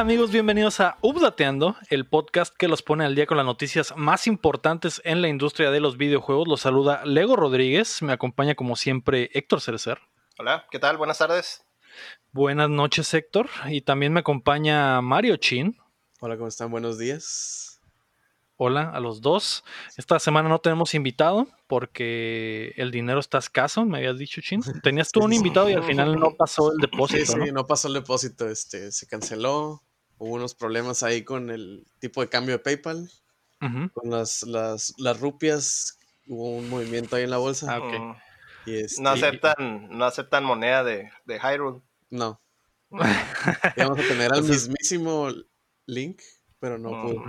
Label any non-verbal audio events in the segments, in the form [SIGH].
¿Qué tal amigos? Bienvenidos a Updateando, el podcast que los pone al día con las noticias más importantes en la industria de los videojuegos. Los saluda Lego Rodríguez, me acompaña como siempre Héctor Cerecer. Hola, ¿qué tal? Buenas tardes. Buenas noches Héctor, y también me acompaña Mario Chin. Hola, ¿cómo están? Buenos días. Hola a los dos. Esta semana no tenemos invitado porque el dinero está escaso, me habías dicho, Chin. Tenías tú un invitado y al final no pasó el depósito. Sí, sí, ¿no? pasó el depósito. Este, se canceló. Hubo unos problemas ahí con el tipo de cambio de PayPal. Con las, las, las, rupias. Hubo un movimiento ahí en la bolsa. Ah, mm. este, no, aceptan, no aceptan moneda de, de Hyrule. No. [LAUGHS] vamos a tener al mismísimo Link pero no pudo.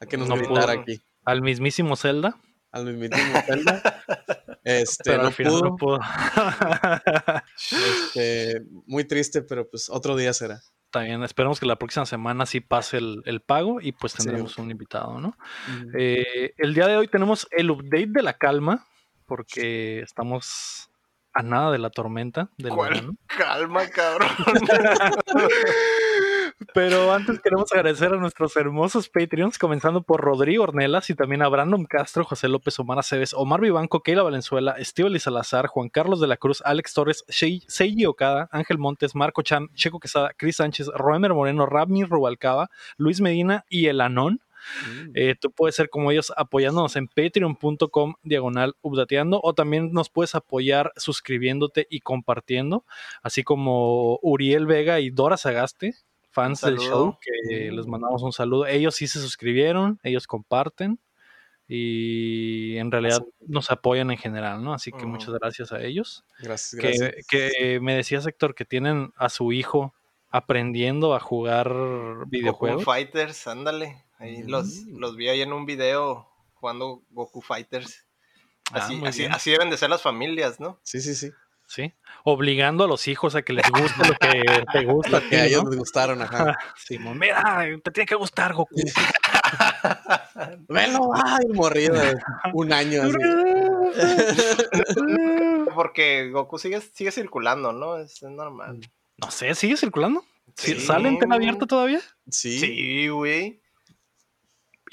¿A qué nos no pudo. aquí? ¿Al mismísimo Zelda? Al mismísimo Zelda. [LAUGHS] Este, pero no al final pudo. no pudo. este, muy triste, pero pues otro día será. Está bien, esperemos que la próxima semana sí pase el, pago y pues tendremos un invitado, ¿no? Eh, el día de hoy tenemos el update de la calma, porque estamos a nada de la tormenta. Del ¿Cuál calma, cabrón? [LAUGHS] [LAUGHS] Pero antes queremos agradecer a nuestros hermosos Patreons, comenzando por Rodrigo Ornelas y también a Brandon Castro, José López, Omar Aceves, Omar Vivanco, Keila Valenzuela, Estíbal Salazar, Juan Carlos de la Cruz, Alex Torres, Seiji Okada, Ángel Montes, Marco Chan, Checo Quesada, Cris Sánchez, Roemer Moreno, Ramir Rubalcaba, Luis Medina y El Anón. Mm. Eh, tú puedes ser como ellos apoyándonos en patreon.com diagonal updateando o también nos puedes apoyar suscribiéndote y compartiendo, así como Uriel Vega y Dora Sagaste, fans del show, que les mandamos un saludo. Ellos sí se suscribieron, ellos comparten y en realidad nos apoyan en general, ¿no? Así que muchas gracias a ellos. Gracias, gracias. Que, me decías, Héctor, que tienen a su hijo aprendiendo a jugar videojuegos. Goku Fighters, ándale. Ahí los, mm. los vi ahí en un video jugando Goku Fighters. Ah, así, así deben de ser las familias, ¿no? Sí, sí, sí. ¿Sí? Obligando a los hijos a que les guste lo que te gusta. [LAUGHS] que a ellos les gustaron, ajá. Sí, mira, te tiene que gustar Goku. Velo, [LAUGHS] ay, morrido un año. [LAUGHS] Porque Goku sigue, sigue circulando, ¿no? Es, normal. No sé, ¿sigue circulando? ¿Sale en tela abierta todavía? Sí. Sí, güey.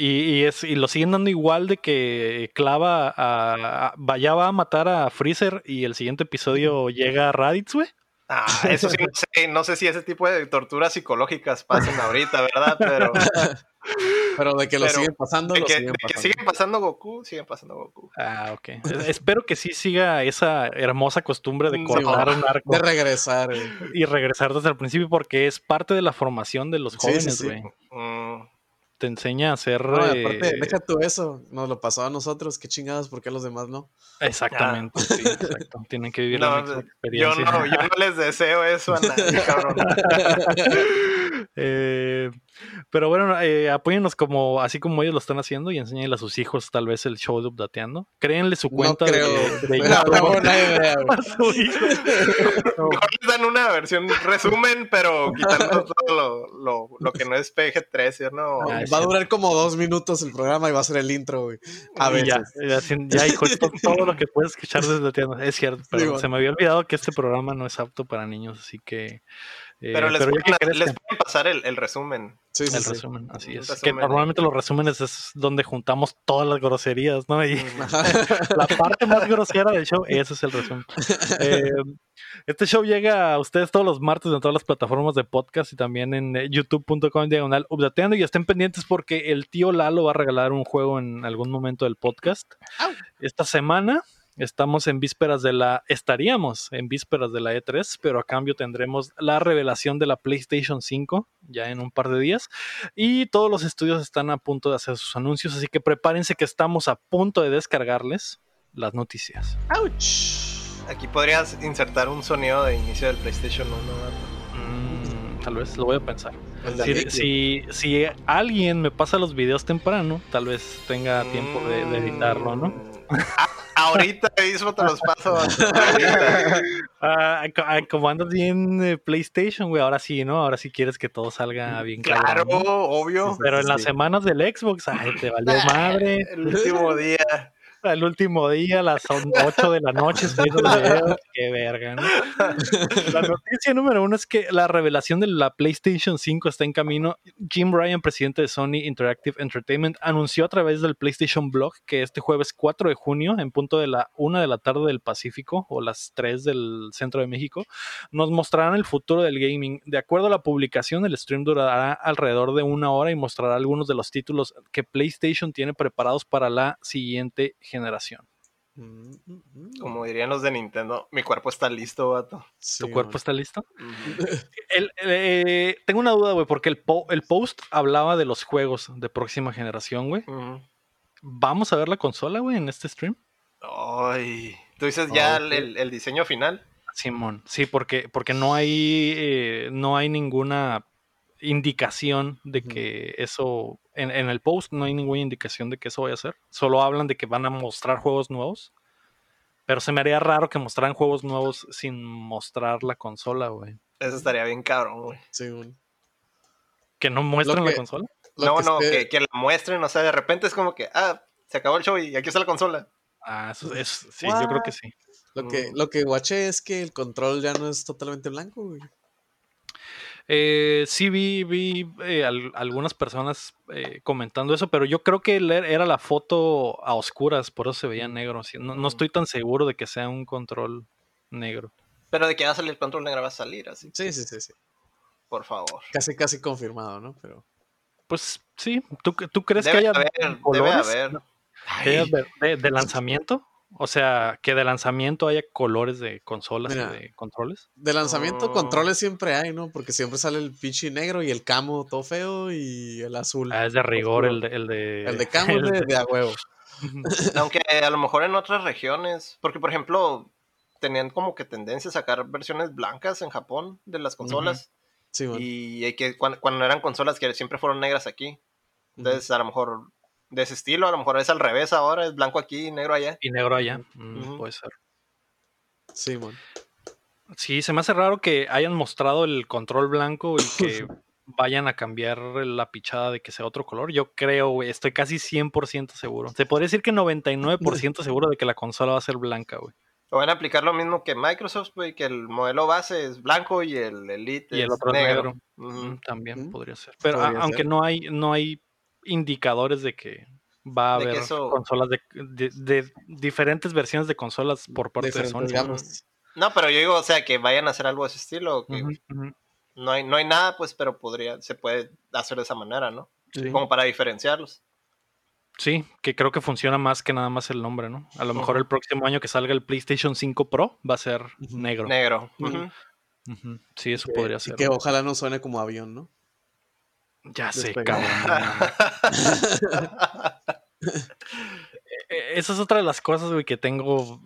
Y, es, y lo siguen dando igual de que clava a, vaya va a matar a Freezer y el siguiente episodio llega a Raditz, güey. Ah, eso sí, no sé, no sé si ese tipo de torturas psicológicas pasan ahorita, ¿verdad? Pero, [LAUGHS] pero de que lo siguen pasando, de que, siguen pasando. que siguen pasando Goku, siguen pasando Goku. Ah, ok. Espero que sí siga esa hermosa costumbre de cortar un arco. De regresar. Y regresar desde el principio porque es parte de la formación de los jóvenes, güey. Mm te enseña a hacer. No, aparte, eh, deja tú eso. Nos lo pasó a nosotros. Qué chingados, ¿por qué a los demás no? Exactamente, sí, exacto. Tienen que vivir la misma experiencia. Yo no, yo no les deseo eso a nadie, [LAUGHS] cabrón. eh, pero bueno, eh, apóyennos como, así como ellos lo están haciendo y enséñenle a sus hijos tal vez el show de Updateando. Créenle su cuenta no creo. de, de no, Mejor les dan una versión resumen, pero quitando [LAUGHS] todo lo, lo, lo que no es PG-13, ¿no? Ah, va a durar como dos minutos el programa y va a ser el intro, güey. A ver. Ya, ya, ya hijo, [LAUGHS] todo lo que puedes escuchar desde Updateando. Es cierto, pero se me había olvidado que este programa no es apto para niños, así que... Eh, pero les, pueden, les pueden, pasar el, el resumen. Sí, sí, el resumen, así es. Que normalmente los resúmenes es donde juntamos todas las groserías, ¿no? Y [LAUGHS] la parte más grosera del show, ese es el resumen. Eh, este show llega a ustedes todos los martes en todas las plataformas de podcast y también en eh, youtube.com diagonal updateando y estén pendientes porque el tío Lalo va a regalar un juego en algún momento del podcast. Esta semana Estamos en vísperas de la, estaríamos en vísperas de la E3, pero a cambio tendremos la revelación de la PlayStation 5 ya en un par de días. Y todos los estudios están a punto de hacer sus anuncios, así que prepárense que estamos a punto de descargarles las noticias. ¡Auch! Aquí podrías insertar un sonido de inicio del PlayStation 1. Mm, tal vez, lo voy a pensar. Si, si, alguien me pasa los videos temprano, tal vez tenga tiempo de, de editarlo, ¿no? Ahorita mismo te los paso. [LAUGHS] Ah, como andas bien eh, PlayStation, güey, ahora sí, ¿no? Ahora sí quieres que todo salga bien claro. obvio. Pero en las semanas del Xbox, ay, te valió [LAUGHS] madre. El último día. El último día, a las 8 de la noche, [LAUGHS] qué verga, ¿no? La noticia número uno es que la revelación de la PlayStation 5 está en camino. Jim Ryan, presidente de Sony Interactive Entertainment, anunció a través del PlayStation Blog que este jueves 4 de junio, en punto de la 1 de la tarde del Pacífico o las 3 del centro de México, nos mostrarán el futuro del gaming. De acuerdo a la publicación, el stream durará alrededor de una hora y mostrará algunos de los títulos que PlayStation tiene preparados para la siguiente generación. Mm, mm, mm. Como dirían los de Nintendo, mi cuerpo está listo, vato. ¿Tu cuerpo está listo? [LAUGHS] Eh, tengo una duda, güey, porque el, el, post hablaba de los juegos de próxima generación, güey. ¿Vamos a ver la consola, güey, en este stream? Ay, ¿tú dices ya el, diseño final? Simón, sí, porque, porque no hay eh, no hay ninguna indicación de que eso, en, el post no hay ninguna indicación de que eso vaya a ser. Solo hablan de que van a mostrar juegos nuevos. Pero se me haría raro que mostraran juegos nuevos sin mostrar la consola, güey. Eso estaría bien cabrón, güey. Sí, güey. ¿Que no muestren la consola? No, no, que, que, la muestren, o sea, de repente es como que, ah, se acabó el show y aquí está la consola. Ah, eso es, [LAUGHS] sí, yo creo que sí. Lo que, mm. lo que guaché es que el control ya no es totalmente blanco, güey. Eh, sí vi, vi eh, algunas personas eh, comentando eso, pero yo creo que era la foto a oscuras, por eso se veía negro. No, estoy tan seguro de que sea un control negro. Pero de que va a salir el control negro va a salir, así. Sí, sí, sí, sí. Por favor. Casi, casi confirmado, ¿no? Pero. Pues sí, ¿tú, tú crees que haya colores? de, lanzamiento? O sea, que de lanzamiento haya colores de consolas y de controles. De lanzamiento, oh. controles siempre hay, ¿no? Porque siempre sale el pinche negro y el camo todo feo y el azul. Ah, es de rigor el de, el de. El de [LAUGHS] camo es de, a huevo. [LAUGHS] Aunque a lo mejor en otras regiones, porque por ejemplo, tenían como que tendencia a sacar versiones blancas en Japón de las consolas. Sí, bueno. Y que cuando, eran consolas que siempre fueron negras aquí. Entonces, a lo mejor de ese estilo. A lo mejor es al revés ahora, es blanco aquí y negro allá. Y negro allá, mm, puede ser. Sí, man. Sí, se me hace raro que hayan mostrado el control blanco y que [LAUGHS] vayan a cambiar la pichada de que sea otro color. Yo creo, estoy casi 100% seguro. Se podría decir que 99% seguro de que la consola va a ser blanca, güey. O van a aplicar lo mismo que Microsoft, güey, que el modelo base es blanco y el Elite y el otro negro. Mm, también podría ser. Pero aunque no hay no hay indicadores de que va a haber consolas de, diferentes versiones de consolas por parte de Sony. No, pero yo digo, o sea, que vayan a hacer algo de ese estilo. No, hay, no hay nada, pues, pero podría, se puede hacer de esa manera, ¿no? Como para diferenciarlos. Sí, que creo que funciona más que nada más el nombre, ¿no? A lo mejor el próximo año que salga el PlayStation 5 Pro va a ser negro. Negro. Sí, eso podría ser. que ojalá no suene como avión, ¿no? Ya sé, cabrón. [LAUGHS] E, e, esa es otra de las cosas, güey, que tengo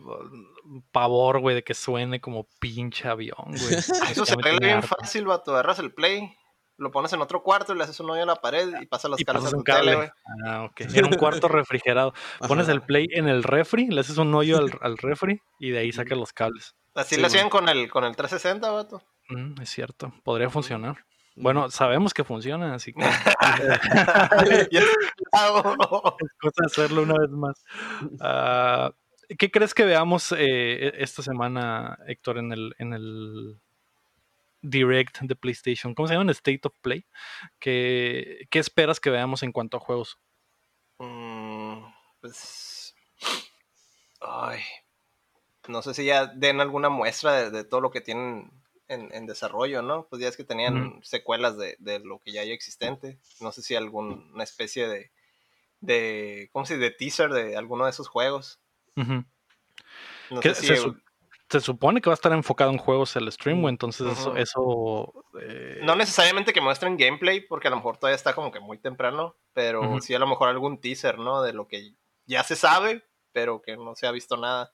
pavor, güey, de que suene como pinche avión, güey. [LAUGHS] Eso se arregla bien fácil, vato. Agarras el play, lo pones en otro cuarto, le haces un hoyo a la pared y pasas los cables a tu tele, güey. Ah, ok. En un cuarto refrigerado. Pones el play en el refri, le haces un hoyo al, refri y de ahí sacas los cables. Así lo hacían con el, con el 360, vato. Mm, es cierto, podría funcionar. Bueno, sabemos que funciona, así que [LAUGHS] cosa hacerlo una vez más. Ah, ¿Qué crees que veamos eh, e, esta semana, Héctor, en el, en el Direct de PlayStation? ¿Cómo se llama? En State of Play. ¿Qué, qué esperas que veamos en cuanto a juegos? Mm, pues. Ay. No sé si ya den alguna muestra de todo lo que tienen en, desarrollo, ¿no? Pues ya es que tenían secuelas de, lo que ya hay existente. No sé si alguna especie de, de ¿cómo se dice? De teaser de alguno de esos juegos. no sé si se, supone que va a estar enfocado en juegos el stream, o entonces eso... Eh, no necesariamente que muestren gameplay, porque a lo mejor todavía está como que muy temprano, pero sí a lo mejor algún teaser, ¿no? De lo que ya se sabe, pero que no se ha visto nada.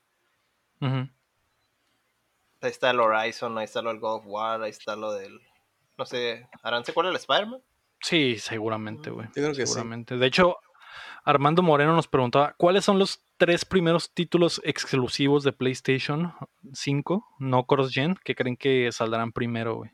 Ahí está el Horizon, ahí está lo del God of War, ahí está lo del. No sé, ¿harán secuela el Spider-Man? Sí, seguramente, güey. seguramente. De hecho, Armando Moreno nos preguntaba: ¿cuáles son los tres primeros títulos exclusivos de PlayStation 5, no cross-gen, que creen que saldrán primero, güey?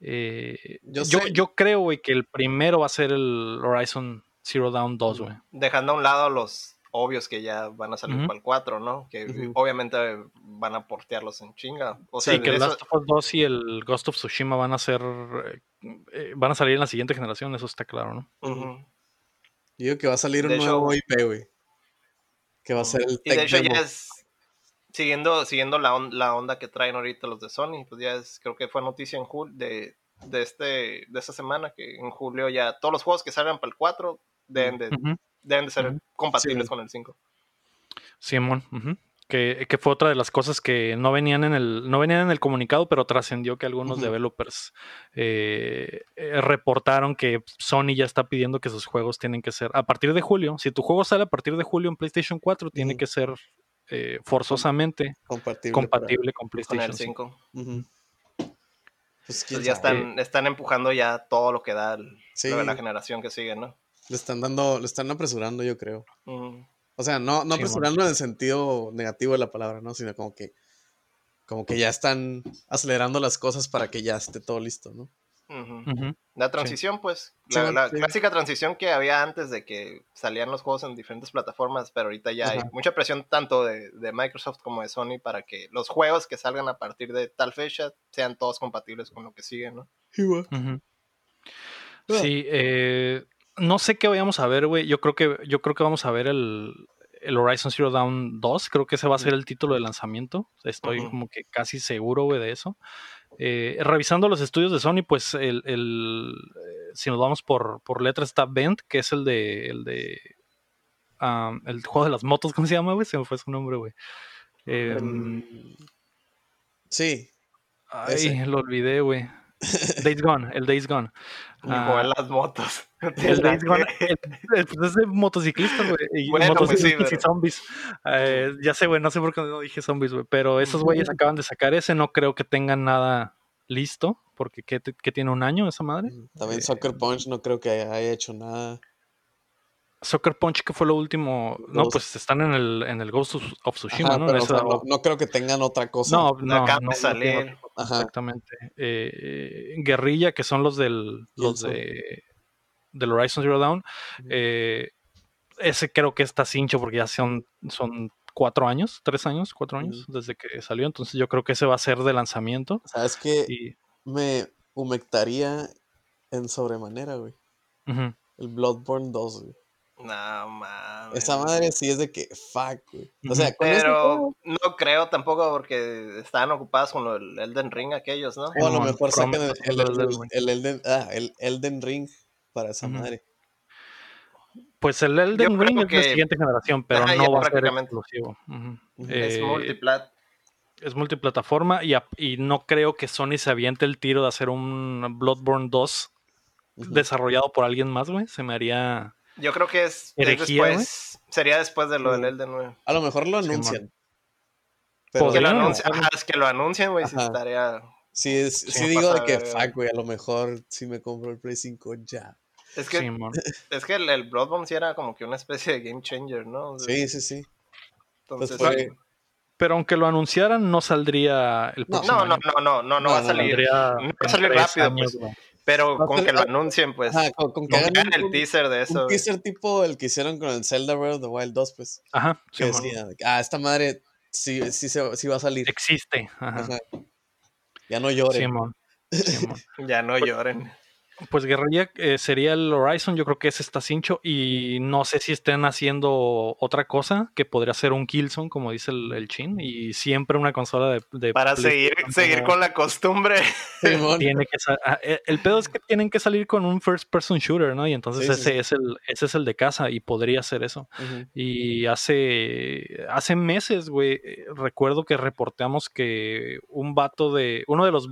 Eh, yo, yo, creo, güey, que el primero va a ser el Horizon Zero Dawn 2, güey. Dejando a un lado los obvios que ya van a salir para el 4, ¿no? Que obviamente van a portearlos en chinga. O sea, sí, que el Last of Us 2 y el Ghost of Tsushima van a ser. Eh, van a salir en la siguiente generación, eso está claro, ¿no? Yo digo que va a salir un nuevo IP, güey. Que va a ser el Y de hecho ya es. Siguiendo, siguiendo la, la, onda que traen ahorita los de Sony, pues ya es, creo que fue noticia en julio de, de, este, de esta semana, que en julio ya todos los juegos que salgan para el 4 deben de, deben de ser compatibles con el 5. Simón, que, que, fue otra de las cosas que no venían en el, no venían en el comunicado, pero trascendió que algunos developers eh, eh, reportaron que Sony ya está pidiendo que sus juegos tienen que ser a partir de julio. Si tu juego sale a partir de julio en PlayStation 4, tiene que ser eh, forzosamente compatible, con PlayStation 5. Pues, pues ya están, están empujando ya todo lo que da la generación que sigue, ¿no? Le están dando, le están apresurando, yo creo. O sea, no, no apresurando en el sentido negativo de la palabra, ¿no? Sino como que, como que ya están acelerando las cosas para que ya esté todo listo, ¿no? La transición, pues, la, clásica transición que había antes de que salían los juegos en diferentes plataformas, pero ahorita ya hay mucha presión tanto de, Microsoft como de Sony para que los juegos que salgan a partir de tal fecha sean todos compatibles con lo que sigue, ¿no? Sí, eh, no sé qué vayamos a ver, güey. Yo creo que, yo creo que vamos a ver el, Horizon Zero Dawn 2. Creo que ese va a ser el título de lanzamiento. Estoy como que casi seguro, güey, de eso. Eh, revisando los estudios de Sony, pues el, el eh, si nos vamos por, por letras está Bent, que es el de el de el juego de las motos, ¿cómo se llama, güey? Se me fue su nombre, güey. Em, sí. Ay, lo olvidé, güey. [LAUGHS] Days Gone, el Days Gone. Uh, las motos. [LAUGHS] El Days Gone, pues es de motociclistas, güey. Y [LAUGHS] pues motociclistas y zombies. Eh, ya sé, güey, no sé por qué no dije zombies, güey. Pero esos güeyes acaban de sacar ese, no creo que tengan nada listo. Porque ¿qué, tiene un año esa madre? También Soccer Punch no creo que haya hecho nada. Soccer Punch, que fue lo último. No, pues están en el, en el Ghost of Tsushima, ¿no? ¿no? creo que tengan otra cosa. No, no, no, salir. Exactamente. Eh, Guerrilla, que son los del, los de, del Horizon Zero Dawn. Eh, ese creo que está cincho porque ya son, son cuatro años, tres años, cuatro años desde que salió. Entonces yo creo que ese va a ser de lanzamiento. ¿Sabes que Me humectaría en sobremanera, güey. El Bloodborne 2, güey. No mames. Esa madre sí es de que fuck, güey. O sea, pero no creo tampoco porque estaban ocupados con el Elden Ring aquellos, ¿no? O a lo mejor sacan el, el, Elden, ah, el Elden Ring para esa madre. Pues el Elden Ring es de siguiente generación, pero no va a ser exclusivo. Es multiplat es multiplataforma y, y, no creo que Sony se aviente el tiro de hacer un Bloodborne 2 desarrollado por alguien más, güey. Se me haría yo creo que es, después. Sería después de lo del Elden, güey. A lo mejor lo anuncian. pero que lo anuncian, es que lo anuncian, güey, si estaría. Sí, sí, digo de que fuck, güey, a lo mejor si me compro el Play 5 ya. Es que, es que el, el, Bloodborne sí era como que una especie de game changer, ¿no? sí, sí, sí. Entonces, pues Pero aunque lo anunciaran, no saldría el próximo no, no, no, no, no, no, va a salir. no va a salir rápido, pues. Pero con que lo anuncien, pues. con, que hagan el teaser de eso. Un teaser tipo el que hicieron con el Zelda Breath of the Wild 2, pues. Ajá. Que decía, ah, esta madre sí, sí, sí, va a salir. Existe. Ajá. Ya no lloren. [LAUGHS] ya no lloren. Pues Guerrilla eh, sería el Horizon, yo creo que ese está cincho y no sé si estén haciendo otra cosa que podría ser un Killzone, como dice el, Chin, y siempre una consola de... Para seguir, seguir con la costumbre. tiene que ah, eh, el pedo es que tienen que salir con un first person shooter, ¿no? Y entonces ese, Es el, ese es el de casa y podría ser eso. Y hace, hace meses, güey, eh, recuerdo que reporteamos que un vato de... Uno de los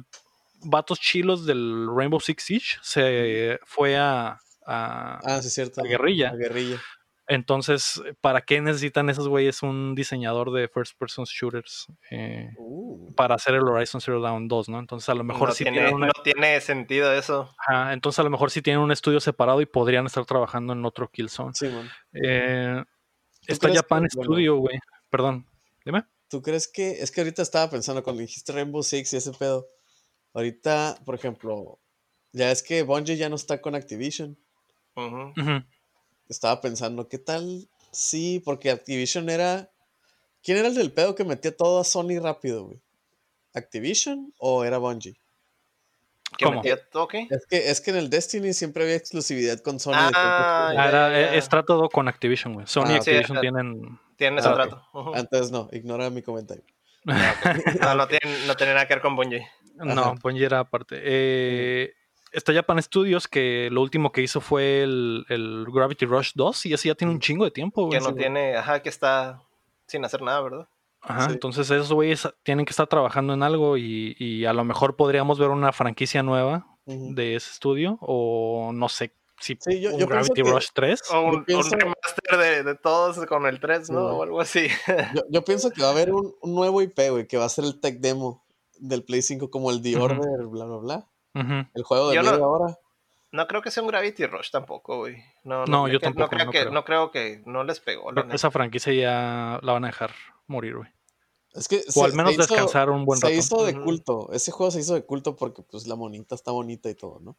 vatos chilos del Rainbow Six Siege se fue a, a, ah, sí, cierto. guerrilla. guerrilla. Entonces, ¿para qué necesitan esos güeyes un diseñador de first person shooters eh, uh. para hacer el Horizon Zero Dawn 2, ¿no? Entonces, a lo mejor no sí tiene, no tiene sentido eso. entonces, a lo mejor sí tienen un estudio separado y podrían estar trabajando en otro Killzone. Sí, eh, está Japan Studio, güey. Perdón, dime. ¿Tú crees que.? Es que ahorita estaba pensando cuando dijiste Rainbow Six y ese pedo. Ahorita, por ejemplo, ya es que Bungie ya no está con Activision. Estaba pensando, ¿qué tal Sí, porque Activision era. ¿Quién era el del pedo que metía todo a Sony rápido, güey? ¿Activision o era Bungie? ¿Que metía todo Es que, es que en el Destiny siempre había exclusividad con Sony. Ah, era, es trato con Activision, güey. Sony y ah, Activision tienen. Tienen ese ah, trato. Entonces no, ignora mi comentario. no, no, tiene, no tiene nada que ver con Bungie. No, Bungie era aparte. Eh, está Japan Studios, que lo último que hizo fue el, el, Gravity Rush 2 y así ya tiene un chingo de tiempo. Que no tiene, ajá, que está sin hacer nada, ¿verdad? Ajá, entonces esos güeyes tienen que estar trabajando en algo y, y, a lo mejor podríamos ver una franquicia nueva de ese estudio o no sé si sí, un Gravity Rush 3. O un, remaster de, de, todos con el 3, ¿no? O algo así. yo, yo, pienso que va a haber un, un, nuevo IP, güey, que va a ser el tech demo del Play 5 como el The Order, bla, bla, bla. El juego de no, ahora. No creo que sea un Gravity Rush tampoco, güey. No, no, yo tampoco. No creo, que, no creo que no les pegó. esa franquicia ya la van a dejar morir, güey. Es que o al menos descansar un buen rato. Se hizo de culto. Ese juego se hizo de culto porque pues la monita está bonita y todo, ¿no?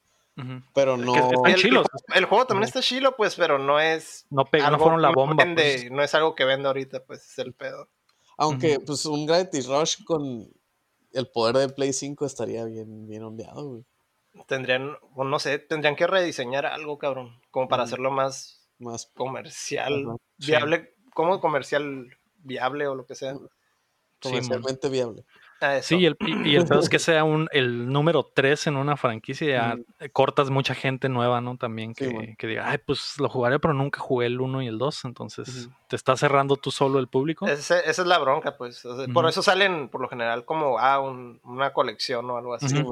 Pero no. el, el, juego también está chilo, pues, pero no es. No, pega, no fueron la bomba. pues. No es algo que vende ahorita, pues, es el pedo. Aunque, pues, un Gravity Rush con el poder de Play 5 estaría bien, bien ondeado, güey. Tendrían, no sé, tendrían que rediseñar algo, cabrón, como para hacerlo más, más comercial, viable, como comercial viable o lo que sea. Comercialmente viable. Ah, sí, y el, y el pedo es que [CLEARS THROAT] sea un, el número 3 en una franquicia, cortas mucha gente nueva, ¿no? También que, que, diga, ay, pues lo jugaré, pero nunca jugué el 1 y el 2, entonces te está cerrando tú solo el público. esa es la bronca, pues. Por eso salen, por lo general, como, ah, una colección o algo así.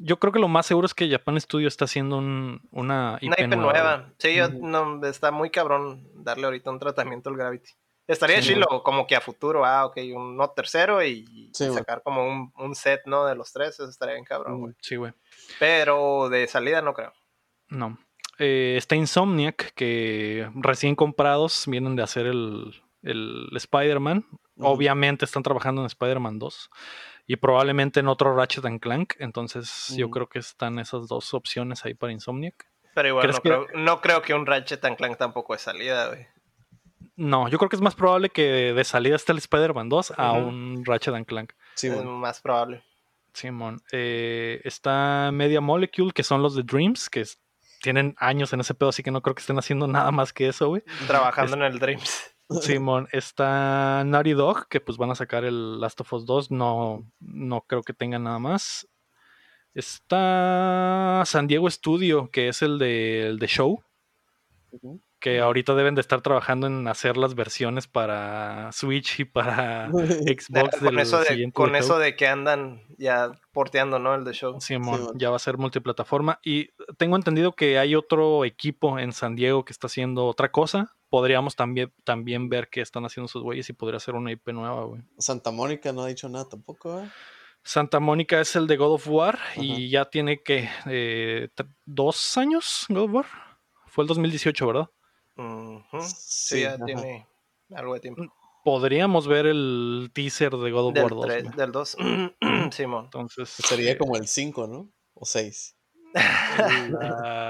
Yo creo que lo más seguro es que Japan Studio está haciendo un, una IP, nueva. Sí, no, está muy cabrón darle ahorita un tratamiento al Gravity. Estaría chilo, como que a futuro, ah, ok, un no tercero y sacar como un, un, set, ¿no? De los tres, eso estaría bien cabrón, güey. Sí, güey. Pero de salida no creo. No. Eh, está Insomniac, que recién comprados vienen de hacer el, el Spider-Man. Obviamente están trabajando en Spider-Man 2 y probablemente en otro Ratchet and Clank. Entonces yo creo que están esas dos opciones ahí para Insomniac. Pero igual no, creo, no creo que un Ratchet and Clank tampoco es salida, güey. No, yo creo que es más probable que de salida esté el Spider-Man 2 a un Ratchet and Clank. Sí, es más probable. Simón. Eh, está Media Molecule, que son los de Dreams, que tienen años en ese pedo, así que no creo que estén haciendo [LAUGHS] nada más que eso, güey. Trabajando en el Dreams. [LAUGHS] Simón, está Naughty Dog, que pues van a sacar el Last of Us 2, no, no creo que tengan nada más. Está San Diego Studio, que es el de, el de Show que ahorita deben de estar trabajando en hacer las versiones para Switch y para [LAUGHS] [LAUGHS] Xbox. con eso, de, con eso de que andan ya porteando, ¿no? El de show. Simón, ya va a ser multiplataforma. Y tengo entendido que hay otro equipo en San Diego que está haciendo otra cosa. Podríamos también, también ver qué están haciendo sus güeyes y podría ser una IP nueva, güey. Santa Mónica no ha dicho nada tampoco, Santa Mónica es el de God of War y ya tiene que eh, dos años God of War. Fue el 2018, ¿verdad? Sí, ya tiene algo de tiempo. Podríamos ver el teaser de God of War 2. Del 2, [CLEARS THROAT] [CLEARS THROAT] Simón. Entonces. Sería como el 5, ¿no? O 6.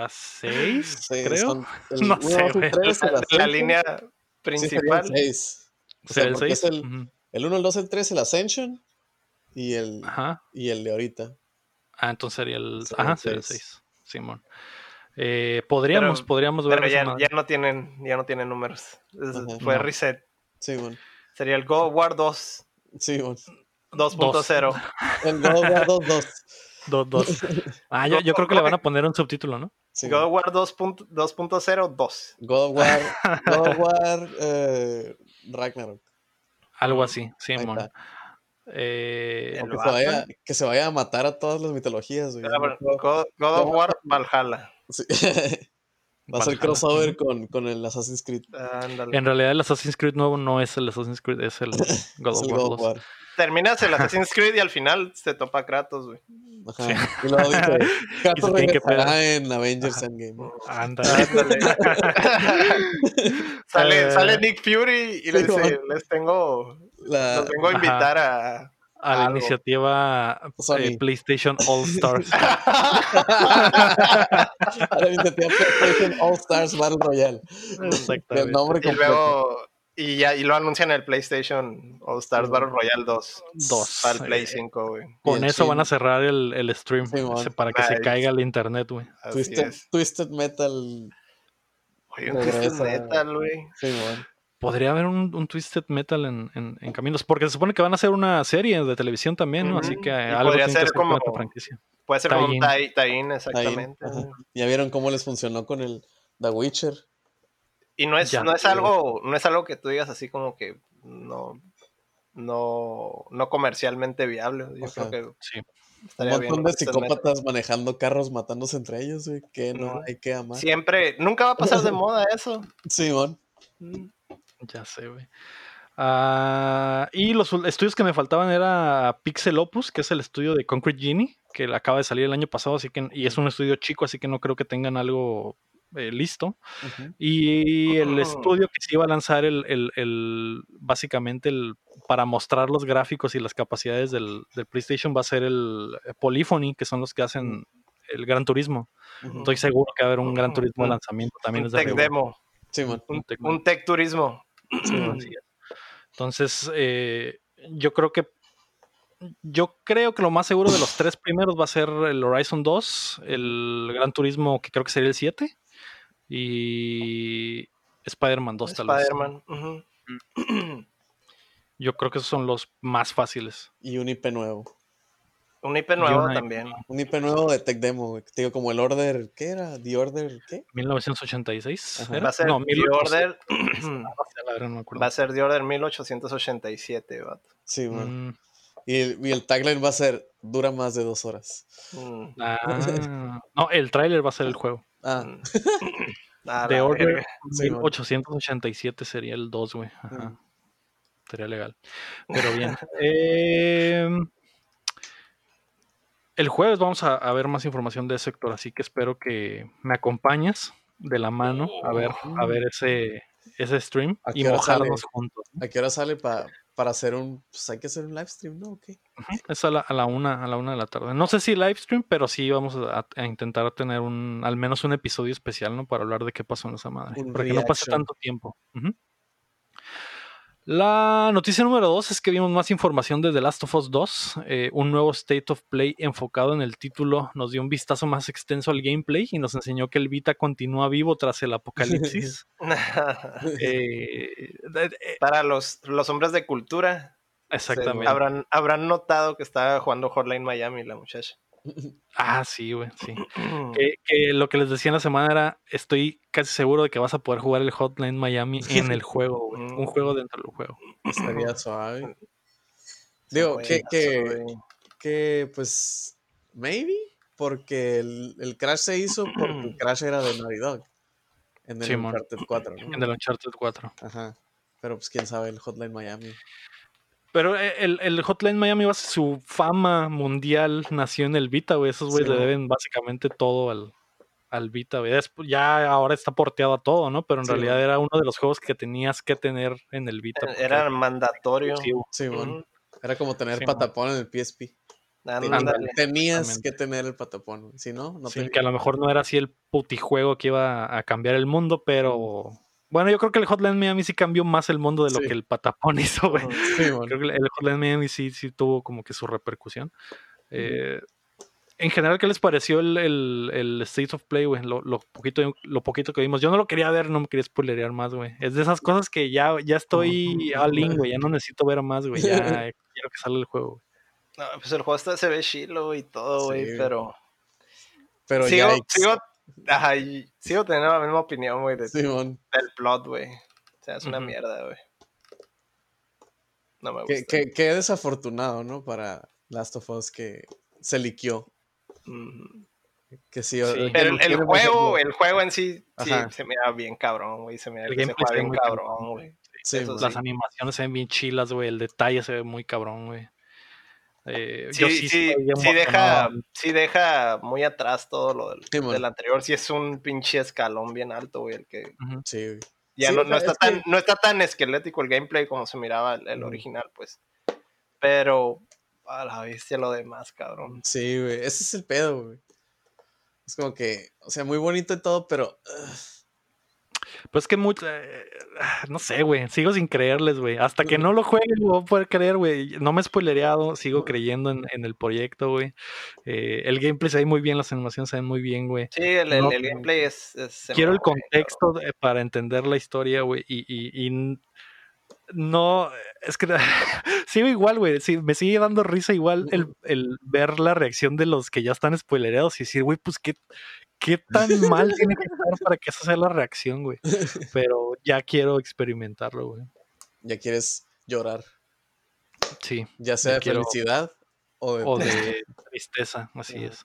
6, creo. [LAUGHS] El, no sé, la, la, línea principal. Sí, o sea, el 6. El, el 1, el 2, el 3, el Ascension y el, Ajá. y el de ahorita. Ah, entonces sería el, Ajá, sería el 6. Simón. Eh, podríamos, podríamos ver. Pero ya, ya, no tienen, ya no tienen números. fue reset. Sí, bueno. Sería el Go War 2. Sí, bueno. 2.0. El God War 2.2. Ah, yo, yo, creo que le van a poner un subtítulo, ¿no? Sí, God War 2.0 2. God War, [LAUGHS] God War eh, Ragnarok. Algo así, sí, bueno. Eh, que, se vaya, que, se vaya, a matar a todas las mitologías. God, God of War Valhalla. [LAUGHS] Va a ser crossover con, con, el Assassin's Creed. En realidad el Assassin's Creed nuevo no es el Assassin's Creed, es el [LAUGHS] God of, War, War. Terminas el [LAUGHS] Assassin's Creed y al final se topa Kratos, güey. Ajá. Y luego dice, Kratos regresará en Avengers Endgame. Ándale. sale, sale Nick Fury y le dice, les tengo, los vengo a invitar a, a la iniciativa eh, PlayStation All Stars. [LAUGHS] a la iniciativa PlayStation All Stars Battle Royale. Exactamente. El nombre completo. Y luego, y, ya, y lo anuncian en el PlayStation All Stars Battle Royale 2. 2. Para el Play 5, güey. Con eso van a cerrar el, el stream para que se caiga el internet, güey. Twisted, Twisted, Metal. Oye, un Twisted Metal, güey. Sí, bueno podría haber un, Twisted Metal en, en, caminos, porque se supone que van a hacer una serie de televisión también, ¿no? Así que algo podría ser como franquicia. Puede ser como un tie-in, exactamente. ya vieron cómo les funcionó con el The Witcher. Y no es, no es algo, no es algo que tú digas así como que no, no, no comercialmente viable. Yo creo que sí. Un montón de psicópatas manejando carros, matándose entre ellos, güey, que no hay que amar. Siempre, nunca va a pasar de [LAUGHS] moda eso. Sí, bueno. Ya sé, güey. Ah, y los estudios que me faltaban era Pixel Opus, que es el estudio de Concrete Genie, que acaba de salir el año pasado, así que, y es un estudio chico, así que no creo que tengan algo eh, listo. Y el oh. estudio que se iba a lanzar el, el, básicamente el, para mostrar los gráficos y las capacidades del, PlayStation va a ser el Polyphony, que son los que hacen el Gran Turismo. Estoy seguro que va a haber un Gran Turismo de lanzamiento también. Un tech demo. un, tech turismo. [CLEARS THROAT] Entonces, eh, yo creo que yo creo que lo más seguro de los tres primeros va a ser el Horizon 2, el Gran Turismo, que creo que sería el 7, y Spider-Man 2 tal vez. Spider-Man. [CLEARS THROAT] Yo creo que esos son los más fáciles. Y un IP nuevo. Un IP nuevo también. Un IP nuevo de Tech Demo, digo, como el Order, ¿qué era? ¿The Order qué? 1986. Va a ser no, The Order. [CLEARS THROAT] [CLEARS THROAT] va a ser The Order 1887, vato. Sí, bueno. Mm. Y, el, y, el, tagline va a ser dura más de dos horas. Mm. Ah, [LAUGHS] no, el trailer va a ser el juego. Ah. Mm. [LAUGHS] The Order 1887 sería el 2, güey. Sería legal. Pero bien. [LAUGHS] eh, el jueves vamos a, ver más información de ese sector, así que espero que me acompañes de la mano a ver, a ver ese, ese stream y mojarnos juntos. ¿A qué hora sale para hacer un, pues hay que hacer un live stream, ¿no? Es a la, una, a la una de la tarde. No sé si live stream, pero sí vamos a, intentar tener un, al menos un episodio especial, ¿no? Para hablar de qué pasó en esa madre. para que no pase tanto tiempo. La noticia número dos es que vimos más información de The Last of Us 2. Eh, un nuevo State of Play enfocado en el título nos dio un vistazo más extenso al gameplay y nos enseñó que el Vita continúa vivo tras el apocalipsis. [LAUGHS] [LAUGHS] Eh, eh, Para los, los hombres de cultura, Exactamente. habrán, habrán notado que está jugando Hotline Miami la muchacha. Ah, sí, güey, sí. [CLEARS THROAT] que, lo que les decía en la semana era, estoy casi seguro de que vas a poder jugar el Hotline Miami en el juego, güey. Un juego dentro del juego. Estaría suave. Digo, que, que, que, pues, maybe, porque el, el, Crash se hizo porque el [CLEARS THROAT] Crash era de Naughty Dog. En el Uncharted 4, ¿no? En el Uncharted 4. Ajá. Pero pues quién sabe el Hotline Miami. Pero eh, el, el, Hotline Miami, su fama mundial nació en el Vita, güey. Esos güeyes le deben básicamente todo al, al Vita, güey. Ya ahora está porteado a todo, ¿no? Pero en realidad era uno de los juegos que tenías que tener en el Vita. Era mandatorio. Sí, bueno. Era como tener patapón en el PSP. Tenías que tener el patapón, si no, no Sí, que a lo mejor no era así el putijuego que iba a cambiar el mundo, pero bueno, yo creo que el Hotline Miami sí cambió más el mundo de lo que el Patapón [LAUGHS] hizo, güey. Creo que el Hotline Miami sí, sí tuvo como que su repercusión. Eh, en general, ¿qué les pareció el, el, State of Play, güey? Lo, poquito, lo poquito que vimos. Yo no lo quería ver, no me quería spoilerear más, güey. Es de esas cosas que ya, ya estoy all in, güey. Ya no necesito ver más, güey. Ya [LAUGHS] quiero que salga el juego, güey. No, pues el juego está, se ve chilo y todo, güey, pero... Pero sigo, sigo Ajá, y sigo teniendo la misma opinión, güey, de, del plot, güey. O sea, es una mierda, güey. No me gusta. Qué, qué, desafortunado, ¿no? Para Last of Us que se liqueó. Que sí, Pero el, juego, el juego en sí, sí se mira bien cabrón, güey. Se mira que se juega bien cabrón, güey. Sí, las animaciones se ven bien chilas, güey. El detalle se ve muy cabrón, güey. Eh, sí, sí, sí, deja, sí deja muy atrás todo lo del, anterior. Sí es un pinche escalón bien alto, güey, el que... Sí, Ya no, está tan, no está tan esquelético el gameplay como se miraba el, original, pues. Pero a la bestia lo demás, cabrón. Sí, güey, ese es el pedo, güey. Es como que, o sea, muy bonito y todo, pero... Pues que mucho, eh, no sé, güey, sigo sin creerles, güey. Hasta que no lo juegue, no voy a poder creer, güey. No me he spoilereado, sigo creyendo en, el proyecto, güy eh, el gameplay se ve muy bien, las animaciones se ven muy bien, güey. Sí, el, gameplay es... quiero el contexto para entender la historia, güey, y, y, no, es que [LAUGHS] sigo igual, güey. Sí, me sigue dando risa igual el, el, ver la reacción de los que ya están spoilereados y decir, güey, pues qué, qué tan mal tiene que [LAUGHS] estar para que esa sea la reacción, güey. Pero ya quiero experimentarlo, güey. Ya quieres llorar. Sí. Ya sea de felicidad o de, tristeza, así es.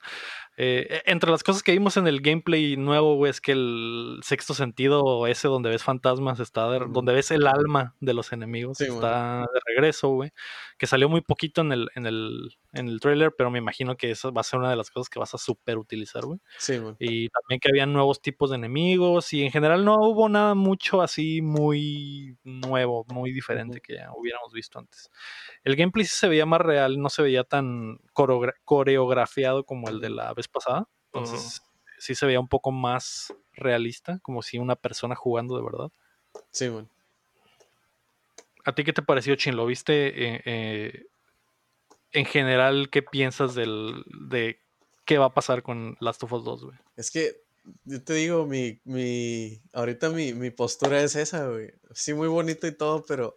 Eh, e, entre las cosas que vimos en el gameplay nuevo, güey, es que el sexto sentido, ese donde ves fantasmas, está donde ves el alma de los enemigos, está de regreso, güey. Que salió muy poquito en el, en el, en el trailer, pero me imagino que eso va a ser una de las cosas que vas a super utilizar, güey. Sí, güey. Y también que había nuevos tipos de enemigos, y en general no hubo nada mucho así muy nuevo, muy diferente que ya hubiéramos visto antes. El gameplay sí se veía más real, no se veía tan coreografiado como el de la vez pasada. Entonces, sí se veía un poco más realista, como si una persona jugando de verdad. Sí, bueno. ¿A ti qué te pareció, Chin? ¿Lo viste eh, eh, en general? ¿Qué piensas del, de qué va a pasar con Last of Us 2, güey? Es que yo te digo, mi, mi, ahorita mi, mi postura es esa, güey. Sí, muy bonito y todo, pero...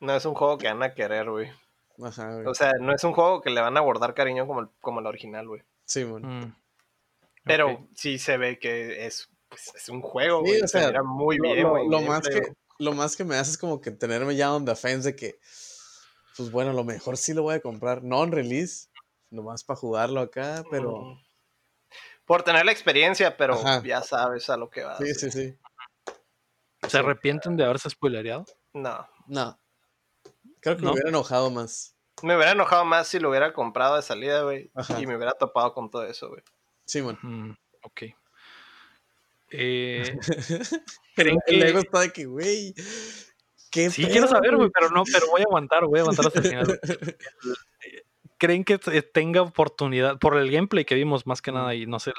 No es un juego que van a querer, güey. O sea, no es un juego que le van a abordar cariño como el, como el original, güey. Sí, bueno. Mm. Pero sí se ve que es, pues, es un juego, güey. o sea, muy bien, güey. Lo, más que, lo más que me hace es como que tenerme ya on defense de que, pues bueno, lo mejor sí lo voy a comprar. No en release, nomás para jugarlo acá, pero... Por tener la experiencia, pero ya sabes a lo que va. Sí, sí, sí. ¿Se arrepienten de haberse spoilereado? No. No. Creo que me hubiera enojado más. Me hubiera enojado más si lo hubiera comprado de salida, güey. Y me hubiera topado con todo eso, güey. Sí, bueno. Mm, ok. Eh, [LAUGHS] ¿Creen que... El ego está de que, güey. ¿qué sí, quiero saber, güey, pero no, pero voy a aguantar, voy a aguantar hasta el final. [LAUGHS] ¿Creen que tenga oportunidad, por el gameplay que vimos más que nada, y no sé,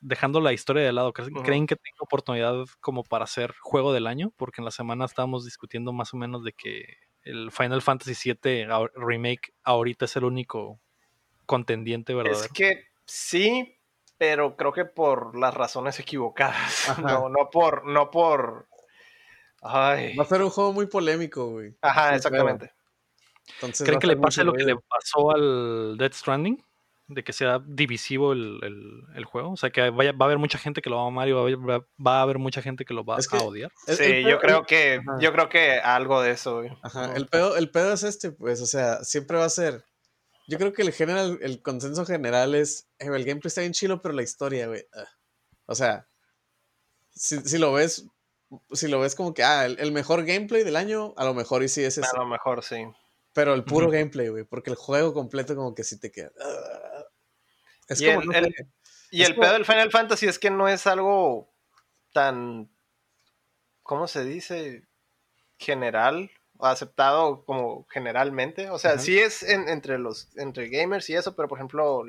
dejando la historia de lado, ¿creen que tenga oportunidad como para hacer juego del año? Porque en la semana estábamos discutiendo más o menos de que el Final Fantasy VII Remake ahorita es el único contendiente, ¿verdad? Es que sí, pero creo que por las razones equivocadas. [LAUGHS] No, no por, no por. Ay. Va a ser un juego muy polémico, güey. Ajá, exactamente. ¿Creen que le pase lo que le pasó al Dead Stranding? De que sea divisivo el, juego. O sea, que vaya, va a haber mucha gente que lo va a amar y va a haber, mucha gente que lo va a odiar. Sí, yo creo que yo creo que algo de eso. Ajá, el pedo, el pedo es este, pues, o sea, siempre va a ser. Yo creo que el general, el consenso general es, eh, el gameplay está bien chilo, pero la historia, güey. Ah". O sea, si, lo ves, si lo ves como que, ah, el, mejor gameplay del año, a lo mejor y sí es ese. A lo mejor sí. Pero el puro gameplay, güey, porque el juego completo como que sí te queda. Ah" y el, pedo del Final Fantasy es que no es algo tan, ¿cómo se dice? General, aceptado como generalmente. O sea, sí es entre los entre gamers y eso, pero por ejemplo,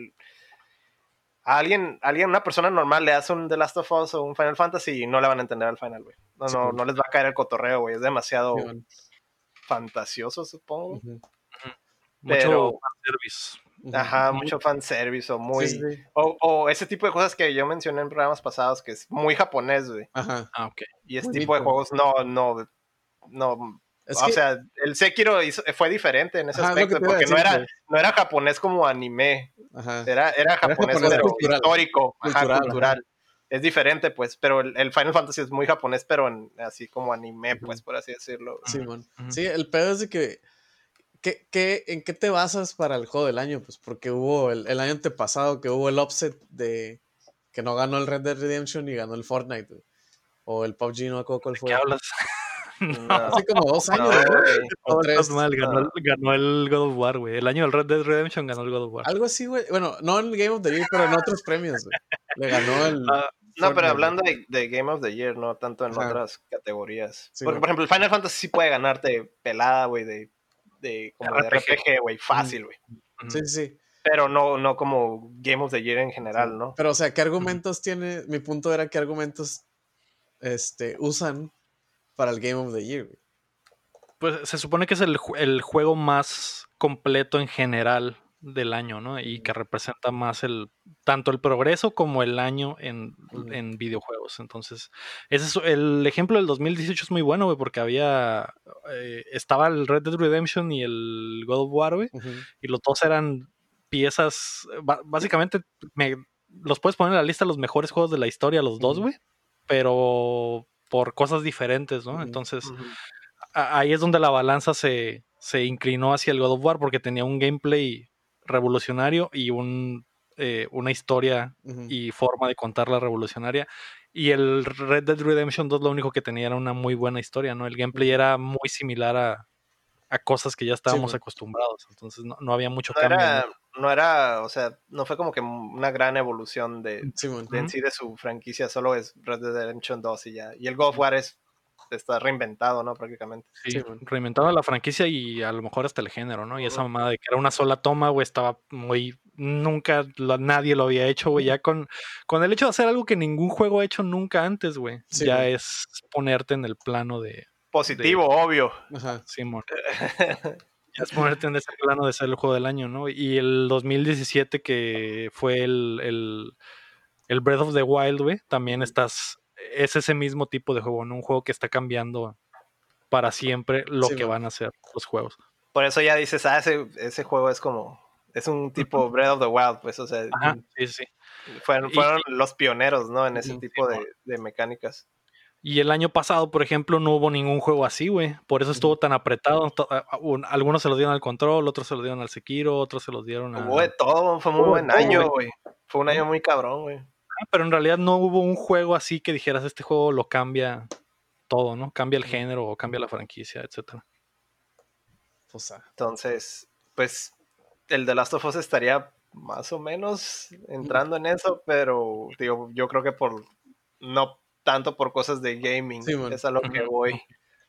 a alguien, alguien, una persona normal le hace un The Last of Us o un Final Fantasy y no le van a entender al final, güey. No, no, no les va a caer el cotorreo, güey. Es demasiado fantasioso, supongo. Mucho service. Ajá, mucho fanservice o muy. O, ese tipo de cosas que yo mencioné en programas pasados, que es muy japonés, güey. Ajá. Ah, ok. Y ese tipo de juegos no, no, no. o sea, el Sekiro fue diferente en ese aspecto, porque no, era, no era japonés como anime. Ajá. Era, era japonés, pero histórico, ajá, cultural. Es diferente, pues, pero el, Final Fantasy es muy japonés, pero así como anime, pues, por así decirlo. Sí, Sí, el pedo es de que ¿Qué, en qué te basas para el juego del año? Pues porque hubo el, el año antepasado que hubo el upset de que no ganó el Red Dead Redemption y ganó el Fortnite. O el PUBG, no acuerdo cuál fue. ¿Qué hablas? [LAUGHS] Hace como dos años, O tres. Mal, ganó, ganó, el God of War, güey. El año del Red Dead Redemption ganó el God of War. Algo así, güey. Bueno, no en el Game of the Year, pero en otros premios, güey. Le ganó el. Ah, No, pero hablando de, Game of the Year, no tanto en otras categorías. Porque, por ejemplo, el Final Fantasy sí puede ganarte pelada, güey, de, de, como de RPG, güey, fácil, güey. Sí, sí. Pero no, no como Game of the Year en general, ¿no? Pero, o sea, ¿qué argumentos tiene? Mi punto era qué argumentos este, usan para el Game of the Year, güey. Pues se supone que es el, el juego más completo en general del año, ¿no? Y que representa más el tanto el progreso como el año en, videojuegos. Entonces, ese es el ejemplo del 2018 es muy bueno, güey, porque había eh, estaba el Red Dead Redemption y el God of War, güey, y los dos eran piezas básicamente me, los puedes poner en la lista de los mejores juegos de la historia los dos, güey, pero por cosas diferentes, ¿no? Entonces, ahí es donde la balanza se, se inclinó hacia el God of War porque tenía un gameplay revolucionario y un, eh, una historia y forma de contarla revolucionaria. Y el Red Dead Redemption 2 lo único que tenía era una muy buena historia, ¿no? El gameplay era muy similar a, a cosas que ya estábamos acostumbrados, entonces no, había mucho cambio. Era, ¿no? era, o sea, no fue como que una gran evolución de, de en sí de su franquicia, solo es Red Dead Redemption 2 y ya. Y el God of War es está reinventado, ¿no? Prácticamente. Sí, reinventado la franquicia y a lo mejor hasta el género, ¿no? Y esa mamada de que era una sola toma, güey, estaba muy. Nunca nadie lo había hecho, güey. Ya con, con el hecho de hacer algo que ningún juego ha hecho nunca antes, güey. ya es ponerte en el plano de. Positivo, obvio. Ajá, Simón. [LAUGHS] ya es ponerte en ese plano de ser el juego del año, ¿no? Y el 2017, que fue el, el, el Breath of the Wild, güey, también estás es ese mismo tipo de juego, ¿no? Un juego que está cambiando para siempre lo que van a ser los juegos. Por eso ya dices, ah, ese, ese juego es como, es un tipo Breath of the Wild, pues, o sea, sí, sí. Fueron, los pioneros, ¿no? En ese tipo de, mecánicas. Y el año pasado, por ejemplo, no hubo ningún juego así, güey. Por eso estuvo tan apretado. Algunos se los dieron al control, otros se los dieron al Sekiro, otros se los dieron a. Hubo de todo, fue muy buen año, güey. Fue un año muy cabrón, güey pero en realidad no hubo un juego así que dijeras, este juego lo cambia todo, ¿no? Cambia el género o cambia la franquicia, etcétera. Entonces, pues el de Last of Us estaría más o menos entrando en eso, pero digo, yo creo que por no tanto por cosas de gaming, es a lo que voy.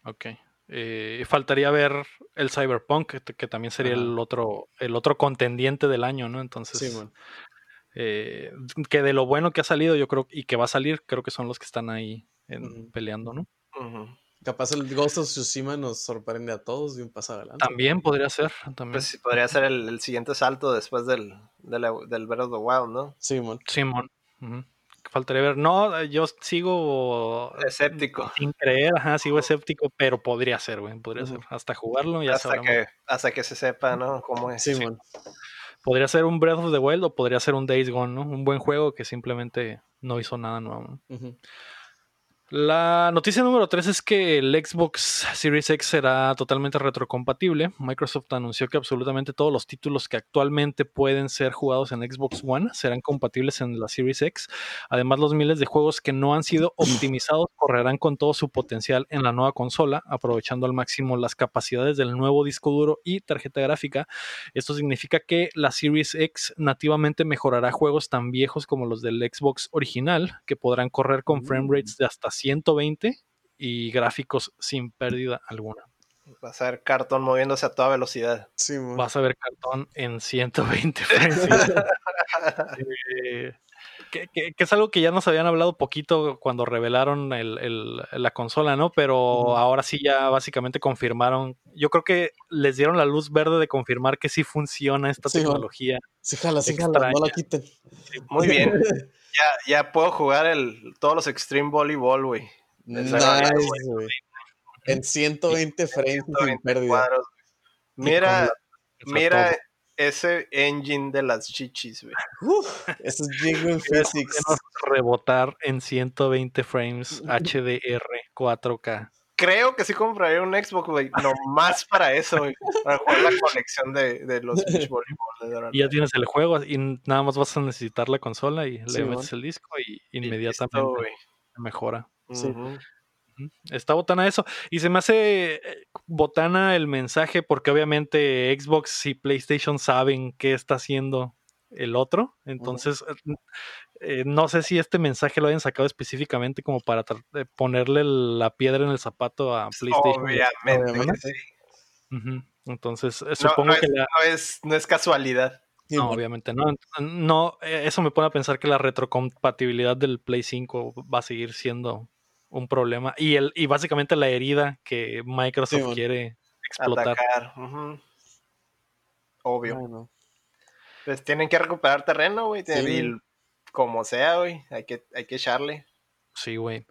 Ok. Eh, faltaría ver el Cyberpunk, que, también sería el otro, el otro contendiente del año, ¿no? Entonces, sí, eh, que de lo bueno que ha salido, yo creo, y que va a salir, creo que son los que están ahí peleando, ¿no? Capaz el Ghost of Tsushima nos sorprende a todos de un paso adelante. También podría ser. También. Pues podría ser el, siguiente salto después del, del, del Breath of the Wild, ¿no? Simón. Simón. Faltaría ver. No, yo sigo. Escéptico. Sin creer, ajá, sigo escéptico, pero podría ser, güey. Podría ser. Hasta jugarlo ya hasta que Hasta que se sepa, ¿no? Cómo es. Simón podría ser un Breath of the Wild o podría ser un Days Gone, ¿no? Un buen juego que simplemente no hizo nada nuevo. La noticia número 3 es que el Xbox Series X será totalmente retrocompatible. Microsoft anunció que absolutamente todos los títulos que actualmente pueden ser jugados en Xbox One serán compatibles en la Series X. Además, los miles de juegos que no han sido [CLEARS THROAT] optimizados correrán con todo su potencial en la nueva consola, aprovechando al máximo las capacidades del nuevo disco duro y tarjeta gráfica. Esto significa que la Series X nativamente mejorará juegos tan viejos como los del Xbox original, que podrán correr con frame rates de hasta 120 y gráficos sin pérdida alguna. Vas a ver cartón moviéndose a toda velocidad. Vas a ver cartón en 120 [LAUGHS] [LAUGHS] eh, que, es algo que ya nos habían hablado poquito cuando revelaron la consola, ¿no? Pero ahora sí ya básicamente confirmaron. Yo creo que les dieron la luz verde de confirmar que sí funciona esta tecnología. Sí, jala, sí, jala, no la quiten. [LAUGHS] Muy bien. Ya, ya puedo jugar el, todos los Extreme Volleyball, güey. En 120 frames sin pérdida. Mira, mira ese engine de las chichis, güey. Eso es Jingle Physics. Rebotar en 120 frames HDR 4K creo que sí compraría un Xbox, güey, nomás para eso, güey, para jugar la colección de, de los [LAUGHS] Beach Volleyball. Y ya tienes el juego y nada más vas a necesitar la consola y le metes el disco y inmediatamente mejora. Sí. Está botana eso. Y se me hace eh, botana el mensaje porque obviamente Xbox y PlayStation saben qué está haciendo el otro. Entonces, eh, no sé si este mensaje lo hayan sacado específicamente como para ponerle la piedra en el zapato a PlayStation. Obviamente. Entonces, supongo que no, es, no es casualidad. No, obviamente no. No, eh, eso me pone a pensar que la retrocompatibilidad del Play 5 va a seguir siendo un problema. Y el, y básicamente la herida que Microsoft quiere explotar. Obvio. Pues tienen que recuperar terreno, güey. como sea, güey. Hay que, hay que echarle. Sí, güey.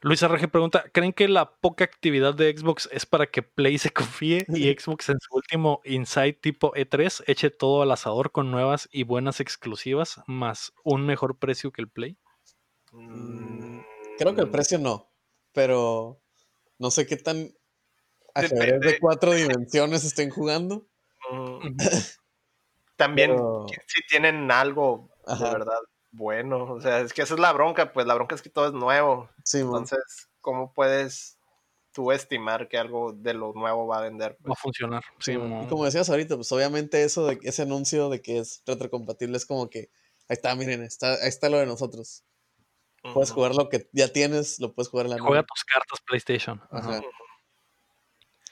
Luis Arreje pregunta: ¿Creen que la poca actividad de Xbox es para que Play se confíe y [LAUGHS] Xbox en su último Inside tipo E3 eche todo al asador con nuevas y buenas exclusivas, más un mejor precio que el Play? Mm, creo que el precio no, pero no sé qué tan ajedrez de cuatro dimensiones estén jugando. Mm. [LAUGHS] También si tienen algo de verdad bueno. O sea, es que esa es la bronca, pues la bronca es que todo es nuevo. Sí, Entonces, ¿cómo puedes tú estimar que algo de lo nuevo va a vender? Va a funcionar. Sí, como decías ahorita, pues obviamente eso de ese anuncio de que es retrocompatible es como que ahí está, miren, está, ahí está lo de nosotros. Puedes jugar lo que ya tienes, lo puedes jugar en la Juega tus cartas PlayStation.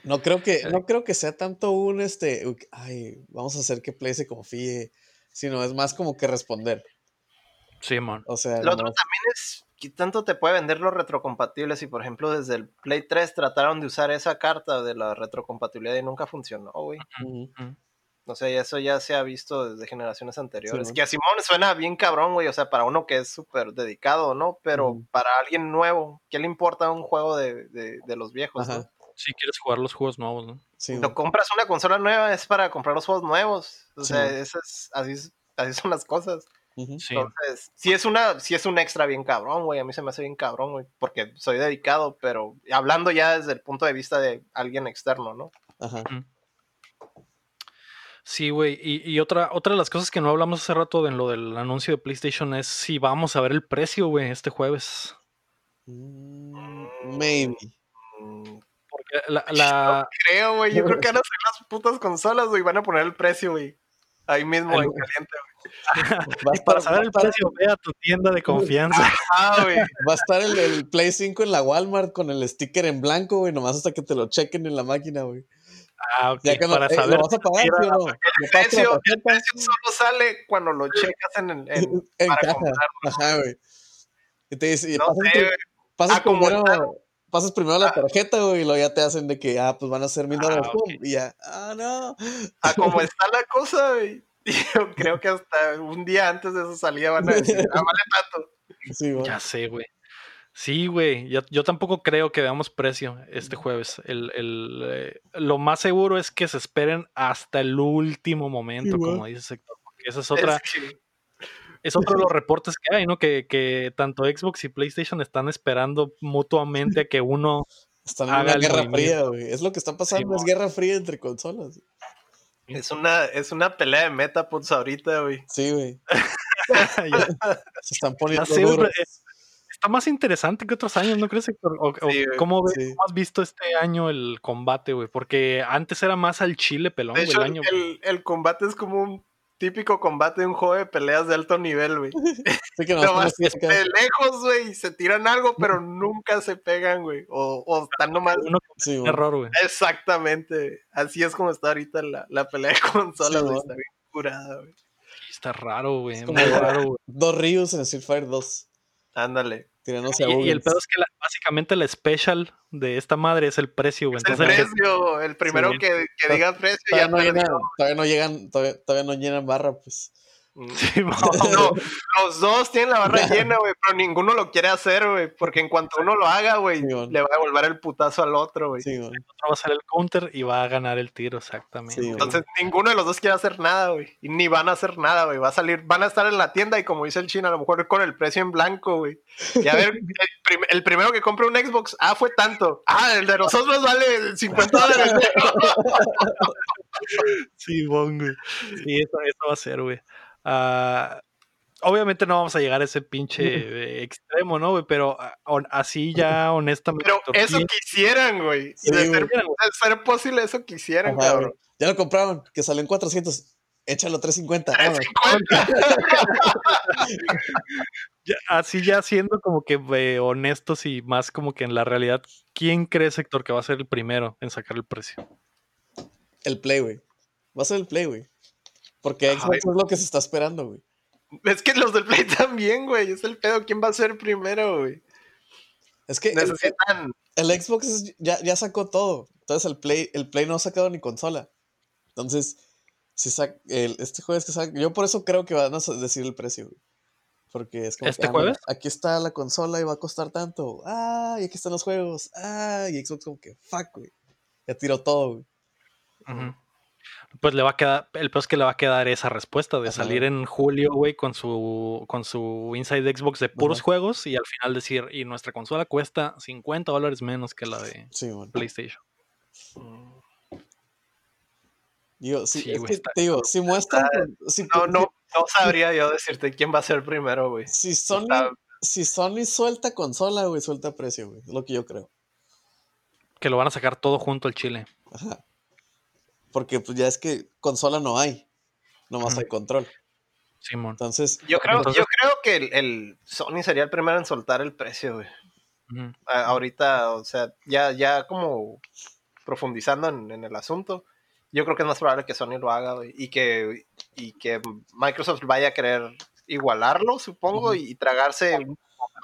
No creo que, no creo que sea tanto un este, ay, vamos a hacer que Play se confíe, sino es más como que responder. Sí, man. O sea, lo otro también es que tanto te puede vender los retrocompatibles si por ejemplo desde el Play 3 trataron de usar esa carta de la retrocompatibilidad y nunca funcionó, güey. No sé, eso ya se ha visto desde generaciones anteriores. que a Simón suena bien cabrón, güey. O sea, para uno que es súper dedicado, ¿no? Pero para alguien nuevo, ¿qué le importa un juego de, de, los viejos? ¿no? Si quieres jugar los juegos nuevos, ¿no? Si no compras una consola nueva, es para comprar los juegos nuevos. O sea, es, así, así son las cosas. Entonces, si es una, si es un extra bien cabrón, güey. A mí se me hace bien cabrón, güey. Porque soy dedicado, pero hablando ya desde el punto de vista de alguien externo, ¿no? Ajá. Sí, güey. Y, otra, otra de las cosas que no hablamos hace rato en lo del anuncio de PlayStation es si vamos a ver el precio, güey, este jueves. Mm, maybe. Porque la. la... creo, güey. Yo [LAUGHS] creo que van a ser las putas consolas, güey. Van a poner el precio, güey. Ahí mismo, en caliente, güey. [LAUGHS] para saber el precio, ve a tu tienda de confianza. Va a estar el, el, Play 5 en la Walmart con el sticker en blanco, güey, nomás hasta que te lo chequen en la máquina, güey. Ah, ok. para eh, saber. vas a pagar, no? el, precio, el, precio, solo sale cuando lo checas en, el, en, en caja. Ajá, güey. Y te dice, no pasas, sé, pasas, primero, pasas, primero, la ah. tarjeta, güey, y luego ya te hacen de que, ah, pues van a ser mil dólares. Ah, okay. Y ya, ah, no. A como está la cosa, güey. [LAUGHS] Yo creo que hasta un día antes de su salida van a decir, ah, vale tanto. ya sé, güey. Sí, güey. Yo, yo, tampoco creo que veamos precio este jueves. El, el, eh, lo más seguro es que se esperen hasta el último momento, como dice Sector. Porque esa es [LAUGHS] otra. Es, otro de los [LAUGHS] reportes que hay, ¿no? Que, que, tanto Xbox y PlayStation están esperando mutuamente a que uno. Están en una guerra fría, güey. Es lo que está pasando, es guerra fría entre consolas. Es una, es una pelea de metapods ahorita, güey. Sí, güey. [LAUGHS] Se están poniendo duros. Está más interesante que otros años, ¿no crees, Héctor? ¿cómo, has visto este año el combate, güey? Porque antes era más al chile pelón, de hecho, el, año, el, el, combate es como un típico combate de un juego de peleas de alto nivel, güey. [LAUGHS] Sí [LAUGHS] que no, de lejos, güey, se tiran algo, pero nunca se pegan, güey. O, o están nomás. Uno sí, error, güey. Exactamente. Así es como está ahorita la, la pelea de consolas, güey. está bien curada, güey. Está raro, güey. Muy raro, güey. Dos Ryus en Street Fighter 2. Ándale. Y, y, el pedo es que básicamente la special de esta madre es el precio, güey. el precio, el primero que, que diga precio ya no todavía no llegan, todavía, no llenan barra, pues. Mm. [LAUGHS] no, los dos tienen la barra llena, güey, pero ninguno lo quiere hacer, güey, porque en cuanto uno lo haga, güey, le va a devolver el putazo al otro, güey. el otro va a hacer el counter y va a ganar el tiro, exactamente. Entonces, ninguno de los dos quiere hacer nada, güey, y ni van a hacer nada, güey, va a salir, van a estar en la tienda y como dice el chino, a lo mejor con el precio en blanco, güey. Y a ver, [LAUGHS] el, primero que compre un Xbox, ah, fue tanto. Ah, el de nosotros vale 50 dólares. [LAUGHS] sí, bon, güey. Sí, eso, eso va a ser, güey. Ah, obviamente no vamos a llegar a ese pinche extremo, ¿no, Pero ah, así ya honestamente. Pero eso quisieran, güey. de, ser, posible, eso quisieran, cabrón. Ya lo compraron, que salen 400. échalo 350. [LAUGHS] así ya siendo como que eh, honestos y más como que en la realidad, ¿quién cree, sector, que va a ser el primero en sacar el precio? El Play, güey. Va a ser el Play, güey. Porque Xbox es lo que se está esperando, güey. Es que los del Play [LAUGHS] también, güey. Es el pedo. ¿Quién va a ser primero, güey? Es que Necesitan... el, Xbox ya, ya, sacó todo. Entonces el Play, el Play no ha sacado ni consola. Entonces, si saca, el, este jueves que saca, yo por eso creo que van a decir el precio, güey. Porque es como ¿Este ah, jueves? aquí está la consola y va a costar tanto. Ah, y aquí están los juegos. Ah, y Xbox como que fuck, güey. Ya tiró todo, güey pues le va a quedar, el peor es que le va a quedar esa respuesta de salir en julio, güey, con su, con su Inside Xbox de puros juegos y al final decir, y nuestra consola cuesta 50 dólares menos que la de PlayStation. Digo, sí, digo, si muestran. no, no, no sabría yo decirte quién va a ser primero, güey. Si Sony, si Sony suelta consola, güey, suelta precio, güey. Es lo que yo creo. Que lo van a sacar todo junto al chile. Ajá. Porque pues ya es que consola no hay, nomás hay control. Simón. Entonces, yo creo, yo creo que el, Sony sería el primero en soltar el precio, güey. ahorita, o sea, ya, ya como profundizando en, el asunto, yo creo que es más probable que Sony lo haga, güey, y que, y que Microsoft vaya a querer igualarlo, supongo, y, tragarse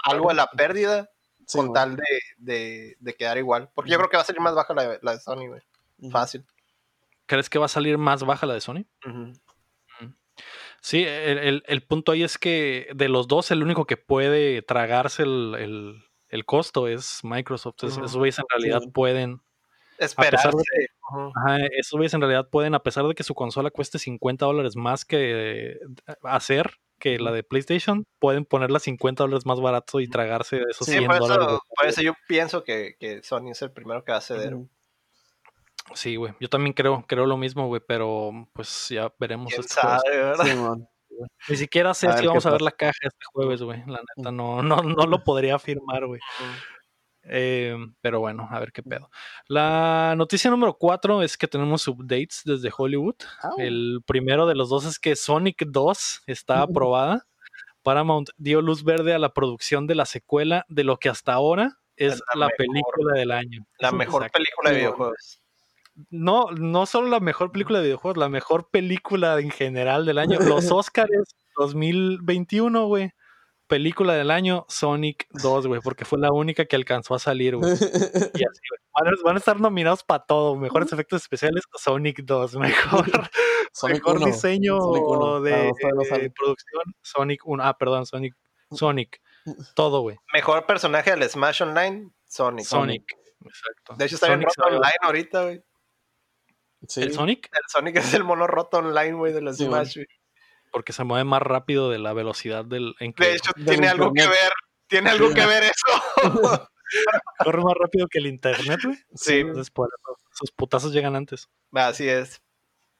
algo de la pérdida con tal de, quedar igual. Porque yo creo que va a salir más baja la, la de Sony, güey. Fácil. ¿Crees que va a salir más baja la de Sony? Sí, el, punto ahí es que de los dos, el único que puede tragarse el, costo es Microsoft. Esos güeyes en realidad pueden. Esperarse. esos güeyes en realidad pueden, a pesar de que su consola cueste 50 dólares más que hacer que la de PlayStation, pueden ponerla 50 dólares más barato y tragarse esos 100 dólares. Por eso yo pienso que, que, Sony es el primero que va a ceder. Sí, güey. Yo también creo, creo lo mismo, güey, pero pues ya veremos. este sabe, [LAUGHS] Ni siquiera sé si vamos a ver la caja este jueves, güey. La neta, no, no, no lo podría afirmar, güey. Em, pero bueno, a ver qué pedo. La noticia número cuatro es que tenemos updates desde Hollywood. El primero de los dos es que Sonic 2 está [LAUGHS] aprobada. Paramount dio luz verde a la producción de la secuela de lo que hasta ahora es la, película del año. La mejor película de videojuegos no, no solo la mejor película de videojuegos, la mejor película en general del año. [LAUGHS] Los Oscars 2021, güey. Película del año, Sonic 2, güey, porque fue la única que alcanzó a salir, güey. Y así, Van, a estar nominados para todo. Mejores efectos especiales, Sonic 2. [LAUGHS] Mejor, mejor diseño de, producción, Sonic 1. Ah, perdón, Sonic. Sonic. Todo, güey. Mejor personaje del Smash Online, Sonic. Sonic. Exacto. De hecho, está en online ahorita, güey. ¿El Sonic? El Sonic es el mono roto online, güey, de los Smash, Porque se mueve más rápido de la velocidad del. de hecho, tiene algo que ver. Tiene algo que ver eso. [LAUGHS] Corre más rápido que el internet, güey. Sí. Después, sus putazos llegan antes. Así es.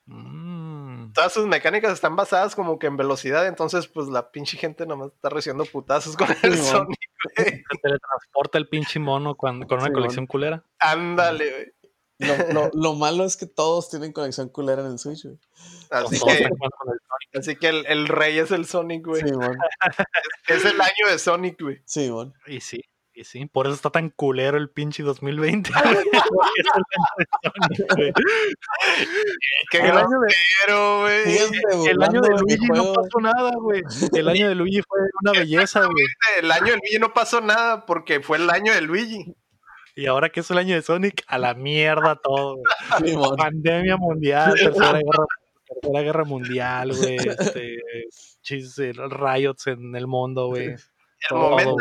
Mm. Todas sus mecánicas están basadas como que en velocidad, entonces pues la pinche gente nomás está recibiendo putazos con el Sonic, güey. Se teletransporta el pinche mono con una colección culera. Ándale, güey. Lo, [LAUGHS] lo, malo es que todos tienen conexión culera en el Switch, Así que, así que el, el, rey es el Sonic, güey. Sí, [LAUGHS] es, el año de Sonic, güey. Sí, bueno. Y sí, y sí. Por eso está tan culero el pinche 2020. Qué grosero, güey. El, año de Luigi no pasó nada, güey. El año de Luigi fue una [LAUGHS] belleza, güey. El año de Luigi no pasó nada porque fue el año de Luigi. Y ahora que es el año de Sonic, a la mierda todo. Pandemia mundial, [LAUGHS] tercera guerra, mundial, güey. Este, chis, riots en el mundo, güey. El, momento,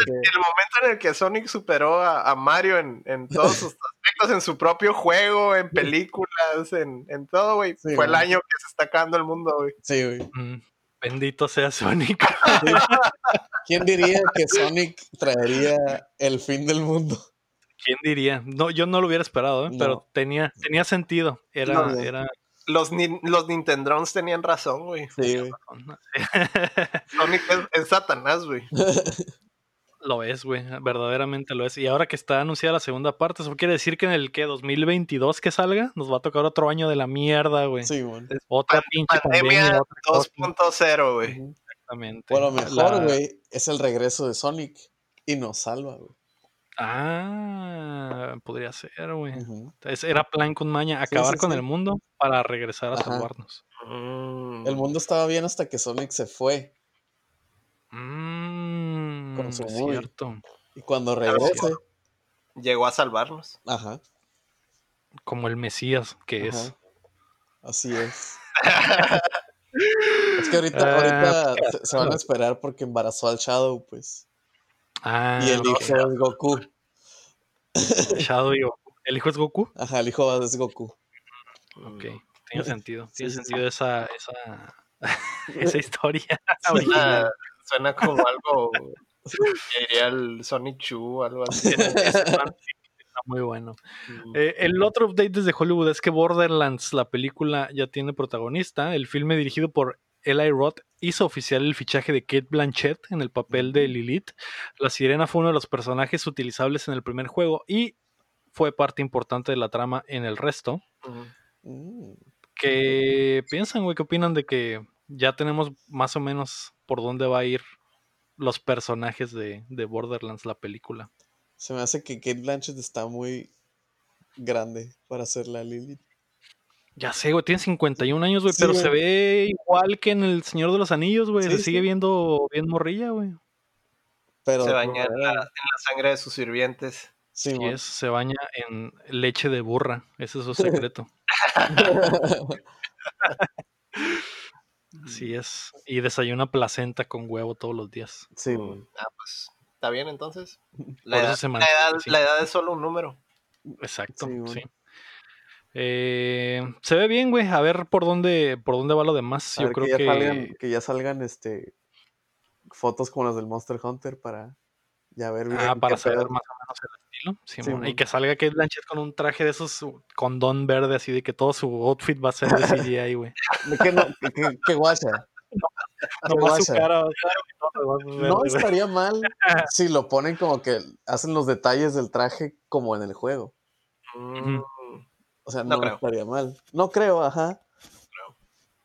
en el que Sonic superó a, Mario en, todos sus [LAUGHS] aspectos, en su propio juego, en películas, en, todo, güey. fue el año que se está acabando el mundo, güey. Sí, güey. Mm, bendito sea Sonic. [LAUGHS] ¿Quién diría que Sonic traería el fin del mundo? ¿Quién diría? No, yo no lo hubiera esperado, ¿eh? pero tenía, tenía sentido. Era, era... Los, los Nintendrons tenían razón, güey. Sí, güey. [LAUGHS] Sonic es, Satanás, güey. [LAUGHS] Lo es, güey, verdaderamente lo es. Y ahora que está anunciada la segunda parte, eso quiere decir que en el que 2022 que salga, nos va a tocar otro año de la mierda, güey. Sí, güey. Otra pinche pandemia 2.0, güey. Exactamente. Bueno, mejor, güey, es el regreso de Sonic y nos salva, güey. Ah, podría ser, güey. Era plan con maña, acabar con el mundo para regresar a salvarnos. Mm. El mundo estaba bien hasta que Sonic se fue. Mmm, con su cierto. Y cuando regrese. Llegó a salvarnos. Ajá. Como el Mesías que es. Así es. [LAUGHS] es que ahorita, ah, ahorita se, van a esperar porque embarazó al Shadow, pues. Ah, y el hijo es Goku. Shadow y Goku. ¿El hijo es Goku? Ajá, el hijo es Goku. Ok, tiene [LAUGHS] sentido. Tiene sentido esa, esa, [LAUGHS] esa historia. [LAUGHS] Suena, suena como algo que diría el Sonic Chu o algo así. Está muy bueno. Eh, el otro update desde Hollywood es que Borderlands, la película, ya tiene protagonista. El filme dirigido por Eli Roth hizo oficial el fichaje de Kate Blanchett en el papel de Lilith. La sirena fue uno de los personajes utilizables en el primer juego y fue parte importante de la trama en el resto. ¿Qué piensan, güey? ¿Qué opinan de que ya tenemos más o menos por dónde va a ir los personajes de, de Borderlands, la película? Se me hace que Kate Blanchett está muy grande para ser la Lilith. Ya sé, güey, tiene 51 años, güey, pero se ve igual que en El Señor de los Anillos, güey. se sigue viendo bien morrilla, güey. Pero, se baña en la, sangre de sus sirvientes. Sí, es, se baña en leche de burra. Ese es su secreto. [LAUGHS] Así es. Y desayuna placenta con huevo todos los días. Sí, güey. Ah, pues está bien entonces. La, edad, la, edad, es solo un número. Exacto, sí. Eh, se ve bien, güey. A ver por dónde, por dónde va lo demás. Yo creo que ya, Salgan, que ya salgan este fotos como las del Monster Hunter para ya ver bien. Ah, para saber más o menos el estilo. y que salga Kate Blanchett con un traje de esos con don verde, así de que todo su outfit va a ser de CGI, [LAUGHS] güey. ¿Qué, no, qué, guacha? [LAUGHS] No, su cara, no estaría mal [LAUGHS] si lo ponen como que hacen los detalles del traje como en el juego. Mm. O sea, no, estaría mal. No creo, ajá.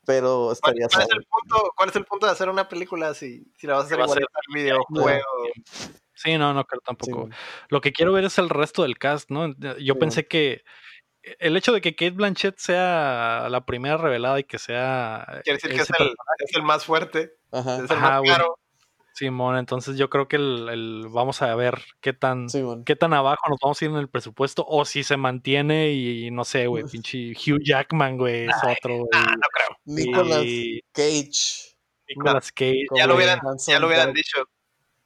Pero estaría ¿Cuál, es el punto, ¿Cuál es el punto de hacer una película si, si la vas a hacer igual al videojuego? Sí, no, no creo tampoco. Lo que quiero ver es el resto del cast, ¿no? Yo pensé que el hecho de que Kate Blanchett sea la primera revelada y que sea. Quiere decir que es el, es el, más fuerte. Ajá. Es el más caro. Simón, entonces yo creo que el, vamos a ver qué tan qué tan abajo nos vamos a ir en el presupuesto o si se mantiene y no sé, güey, pinche Hugh Jackman, güey, es otro. Güey. no creo. Nicolas Cage. Nicolas Cage. Ya lo hubieran, ya lo hubieran dicho.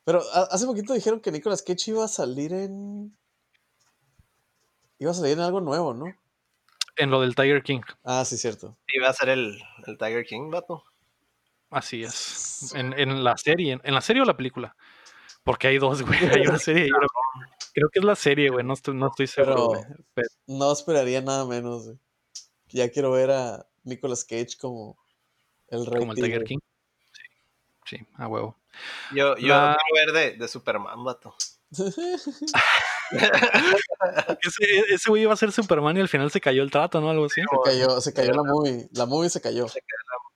Pero hace poquito dijeron que Nicolas Cage iba a salir en iba a salir en algo nuevo, ¿no? En lo del Tiger King. Ah, sí, cierto. Iba a ser el, el Tiger King, vato. Así es. En, en la serie, en, la serie o la película. Porque hay dos, [LAUGHS] güey. Hay una serie y una... Creo que es la serie, güey. No estoy, no estoy seguro, pero, No esperaría nada menos, güey. Ya quiero ver a Nicolas Cage como el rey. Como el Tiger King. Sí, sí, a huevo. Yo, yo quiero ver de, de Superman, vato. [LAUGHS] [LAUGHS] ese, ese güey iba a ser Superman y al final se cayó el trato, ¿no? Algo así. Se cayó, se cayó la movie. La movie se cayó. Se cayó la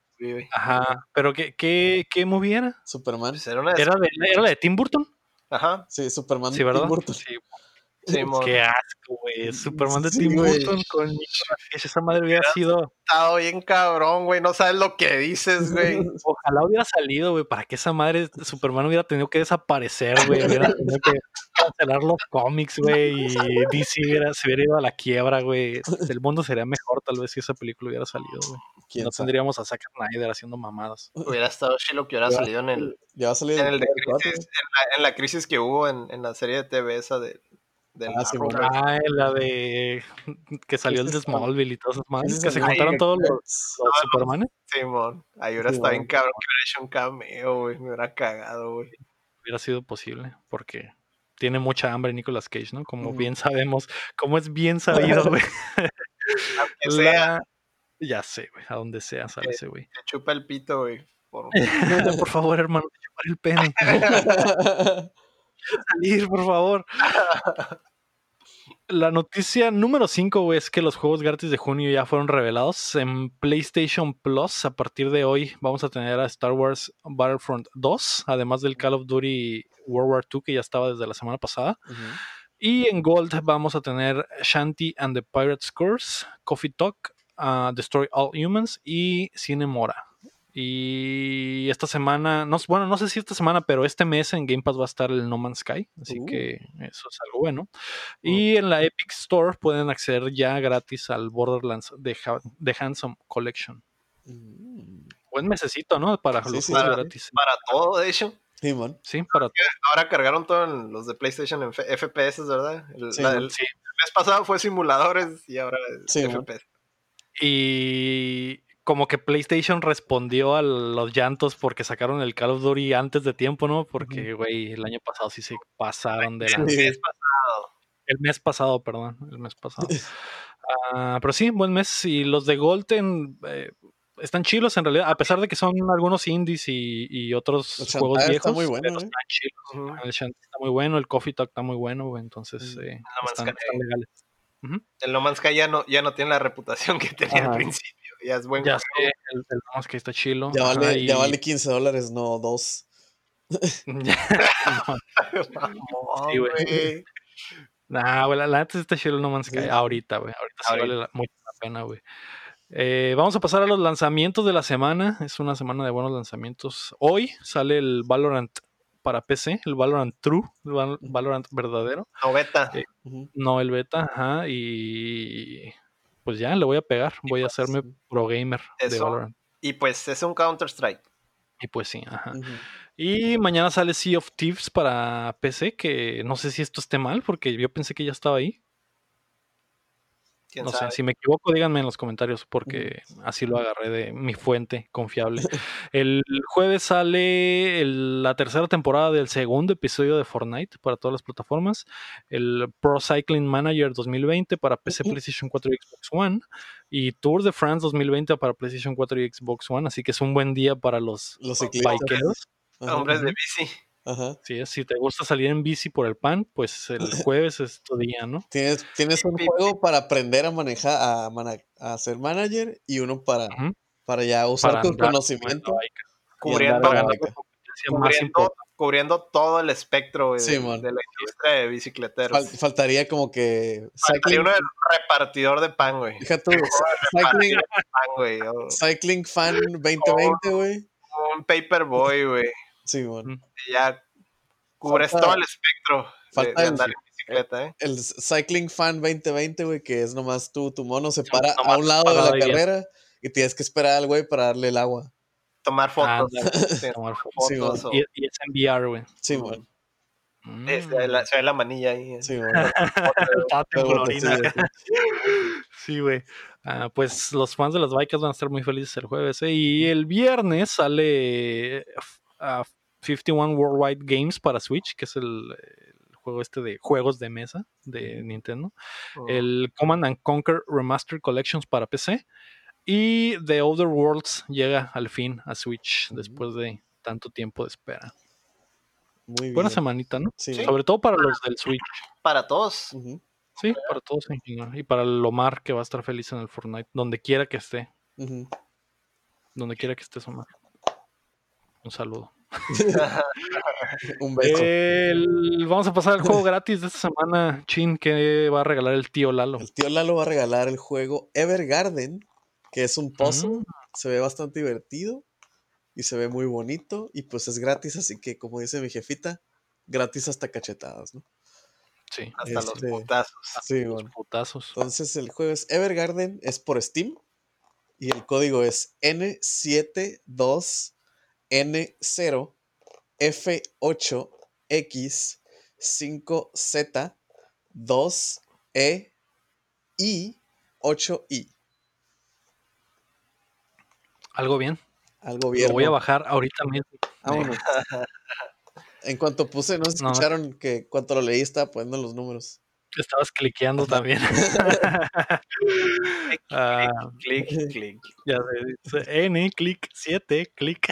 Ajá, pero ¿qué, qué, qué movie era? Superman. Pues era, de, ¿Era la de Tim Burton? Ajá. Sí, Superman sí, ¿verdad? Tim Burton. Sí. Qué asco, güey. Superman de Tim Burton con Esa madre hubiera sido. Estado bien cabrón, güey. No sabes lo que dices, güey. [LAUGHS] Ojalá hubiera salido, güey, para que esa madre Superman hubiera tenido que desaparecer, güey. Hubiera tenido que cancelar los cómics, güey. Y DC hubiera, se hubiera ido a la quiebra, güey. El mundo sería mejor, tal vez, si esa película hubiera salido, güey. No tendríamos a Zack Snyder haciendo mamadas. Hubiera estado chido que hubiera salido en el. Ya en, el de crisis, en, la, crisis que hubo en, en la serie de TV esa de ah, la de que salió el de Smallville y todas esas más. que se juntaron todos los, los Supermanes. Simón, ahí hubiera estado bien cabrón que hubiera hecho un cameo, güey. Me hubiera cagado, güey. Hubiera sido posible, porque tiene mucha hambre Nicolas Cage, ¿no? Como bien sabemos, como es bien sabido, [LAUGHS] güey. sea. Ya sé, güey, a donde sea sale ese güey. Te chupa el pito, güey. Por... [LAUGHS] Por favor, hermano, te chupa el pene. [LAUGHS] salir, por favor. [LAUGHS] La noticia número 5, es que los juegos gratis de junio ya fueron revelados en PlayStation Plus. A partir de hoy vamos a tener a Star Wars Battlefront 2, además del Call of Duty World War II que ya estaba desde la semana pasada. Y en Gold vamos a tener Shanty and the Pirates Curse, Coffee Talk, uh, Destroy All Humans y Cinemora. Y esta semana, no, bueno, no sé si esta semana, pero este mes en Game Pass va a estar el No Man's Sky, así uh. que eso es algo bueno. Y en la Epic Store pueden acceder ya gratis al Borderlands de, de Handsome Collection. Mm. Buen mesecito, ¿no? Para los juegos gratis. Para todo, de hecho. Sí, man. Sí, para Ahora cargaron todo los de PlayStation en FPS, ¿verdad? El, sí, el, mes pasado fue simuladores y ahora es FPS. Y como que PlayStation respondió a los llantos porque sacaron el Call of Duty antes de tiempo, ¿no? Porque, güey, el año pasado sí se pasaron de la... El mes pasado. El mes pasado, perdón, el mes pasado. [LAUGHS] Ah, pero sí, buen mes. Y los de Golden eh, están chilos en realidad, a pesar de que son algunos indies y, otros juegos viejos. Está muy bueno, ¿eh? están chilos. El Shanty está muy bueno, el Coffee Talk está muy bueno, entonces eh, están, legales. El No Man's Sky ya no, ya no tiene la reputación que tenía al principio. Ya es buen Ya sé, el, No Man's Sky está chilo. Ya vale, ya vale 15 dólares, no 2. [LAUGHS] [LAUGHS] sí, güey. Nah, güey, la, neta está chilo el No Man's Sky. Ahorita, güey. Ahorita, sí vale mucho la pena, güey. Eh, vamos a pasar a los lanzamientos de la semana. Es una semana de buenos lanzamientos. Hoy sale el Valorant para PC, el Valorant True, el Valorant verdadero. No beta. Eh, no el beta, ajá. Y pues ya le voy a pegar. Voy a pues, hacerme pro gamer de Valorant. Y pues es un Counter Strike. Y pues sí, ajá. Y mañana sale Sea of Thieves para PC, que no sé si esto esté mal, porque yo pensé que ya estaba ahí no sé, si me equivoco, díganme en los comentarios porque así lo agarré de mi fuente confiable. [LAUGHS] El jueves sale la tercera temporada del segundo episodio de Fortnite para todas las plataformas. El Pro Cycling Manager 2020 para PC, PlayStation 4 y Xbox One. Y Tour de France 2020 para PlayStation 4 y Xbox One. Así que es un buen día para los, los Hombres de bici. Sí, si te gusta salir en bici por el pan, pues el [LAUGHS] jueves es tu día, ¿no? Tienes, tienes un juego para aprender a manejar, a, a ser manager y uno para, para ya usar tu conocimiento. Cubriendo, cubriendo, todo el espectro de, la industria de bicicleteros. faltaría como que. Faltaría uno del repartidor de pan, güey. Fíjate, [LAUGHS] cycling, cycling Fan [LAUGHS] 2020, güey. Un Paperboy, güey. Sí, bueno. ya cubres todo el espectro falta de, andar en bicicleta, ¿eh? El Cycling Fan 2020, güey, que es nomás tú, tu mono se para a un lado de la carrera y tienes que esperar al güey para darle el agua. Tomar fotos. [LAUGHS] tomar fotos. y, es enviar, güey. Sí, bueno. Mm. Se, ve la, se, ve la, manilla ahí. ¿eh? Sí, [LAUGHS] bueno. [LAUGHS] sí, güey. Ah, pues los fans de las bikes van a estar muy felices el jueves. ¿eh? Y el viernes sale uh, 51 Worldwide Games para Switch, que es el, juego este de juegos de mesa de Nintendo. Oh. El Command and Conquer Remastered Collections para PC. Y The Other Worlds llega al fin a Switch después de tanto tiempo de espera. Muy Buena semanita, ¿no? Sobre todo para los del Switch. Para todos. Sí, para todos Y para el Omar que va a estar feliz en el Fortnite, donde quiera que esté. Donde quiera que esté Omar. Un saludo. [LAUGHS] Un beso. vamos a pasar al juego gratis de esta semana, Chin, que va a regalar el tío Lalo. El tío Lalo va a regalar el juego Evergarden, que es un puzzle. Mm. Se ve bastante divertido y se ve muy bonito y pues es gratis, así que como dice mi jefita, gratis hasta cachetadas, ¿no? Sí. Hasta los este, putazos. Sí, putazos. Entonces el juego es Evergarden, es por Steam y el código es N72 N0 F8X 5Z 2E I 8I. Algo bien. Algo bien. Lo voy a bajar ahorita mismo. [LAUGHS] en cuanto puse, no escucharon que cuando lo leí estaba poniendo los números. Estabas cliqueando también. [LAUGHS] [LAUGHS] clic, [LAUGHS] clic, clic. Ya dice N, clic, 7, clic.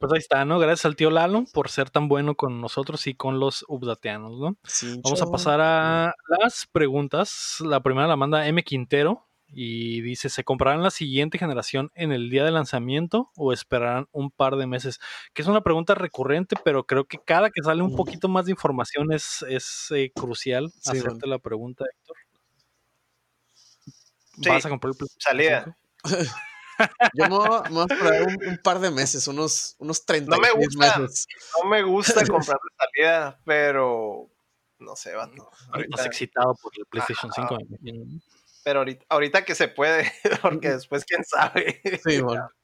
pues ahí está, ¿no? Gracias al tío Lalo por ser tan bueno con nosotros y con los updateanos, ¿no? Vamos a pasar a las preguntas. La primera la manda M. Quintero y dice, ¿se comprarán la siguiente generación en el día de lanzamiento o esperarán un par de meses? Que es una pregunta recurrente, pero creo que cada que sale un poquito más de información es, es eh, crucial hacerte la pregunta, Héctor. ¿Vas a comprar el Salida. [LAUGHS] Yo me voy, a esperar un, par de meses, unos, unos 30 no me gusta, meses. No me gusta [LAUGHS] comprar de salida, pero no sé, va. Ahorita... Estás excitado por el PlayStation 5 pero ahorita, que se puede, [LAUGHS] porque después quién sabe. Sí, bueno. [LAUGHS]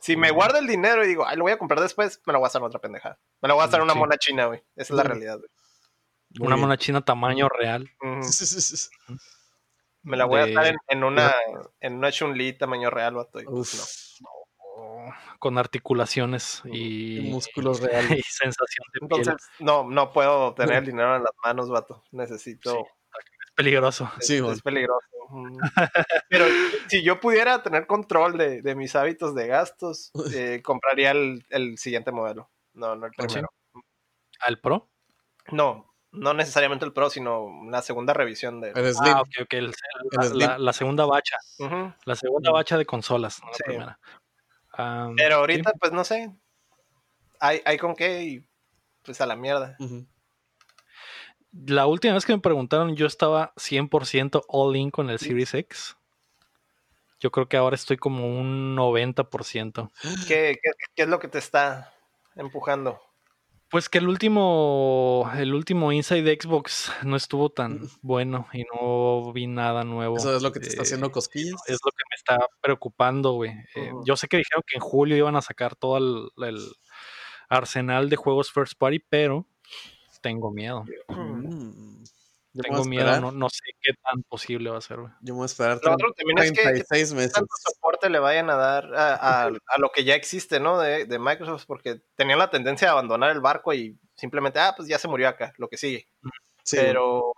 Si me guardo el dinero y digo, ay, lo voy a comprar después, me lo voy a hacer otra pendejada. Me lo voy a hacer una mona china, güey. Esa es la realidad, güey. Una mona china tamaño real. Me la voy a hacer en, una en una Chun-Li tamaño real, vato. Pues Con articulaciones y, músculos [LAUGHS] reales. Y sensación de Entonces, no, no puedo tener el dinero en las manos, vato. Necesito peligroso. sí, es peligroso. [LAUGHS] Pero si yo pudiera tener control de, mis hábitos de gastos, eh, compraría el, siguiente modelo. No, no el primero. ¿Al Pro? No, no necesariamente el Pro, sino la segunda revisión de. ah, ok, ok. la, segunda bacha. La segunda bacha de consolas, no la primera. Pero ahorita, pues no sé. Hay, hay con qué y pues a la mierda la última vez que me preguntaron, yo estaba 100% all in con el Series X. Yo creo que ahora estoy como un 90%. ¿Qué, qué, es lo que te está empujando? Pues que el último, el último Inside Xbox no estuvo tan bueno y no vi nada nuevo. ¿Eso es lo que te está haciendo cosquillas? Es lo que me está preocupando, güey. Eh, yo sé que dijeron que en julio iban a sacar todo el arsenal de juegos first party, pero tengo miedo. Mm. Tengo miedo, no, sé qué tan posible va a ser. Yo me voy a esperar lo otro también es que, meses. tanto soporte le vayan a dar a, lo que ya existe, ¿no? De, Microsoft, porque tenían la tendencia a abandonar el barco y simplemente, ah, pues ya se murió acá, lo que sigue. Pero,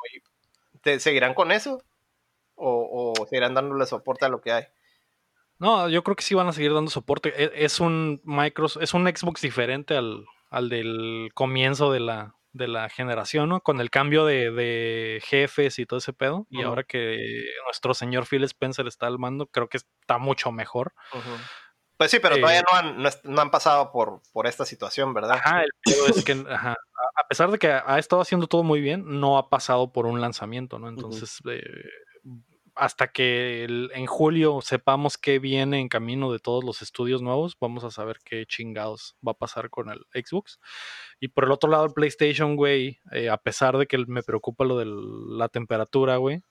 ¿te seguirán con eso? ¿O, ¿O seguirán dándole soporte a lo que hay? No, yo creo que sí van a seguir dando soporte. E, es, un Microsoft, es un Xbox diferente al, al del comienzo de la, de la generación, ¿no? Con el cambio de, jefes y todo ese pedo. Y ahora que nuestro señor Phil Spencer está al mando, creo que está mucho mejor. Pues sí, pero todavía eh no han, pasado por, por esta situación, ¿verdad? Ajá, el pedo es que, a pesar de que ha estado haciendo todo muy bien, no ha pasado por un lanzamiento, ¿no? Entonces, eh, hasta que en julio sepamos qué viene en camino de todos los estudios nuevos, vamos a saber qué chingados va a pasar con el Xbox. Y por el otro lado, el PlayStation, güey, eh, a pesar de que me preocupa lo de la temperatura, güey.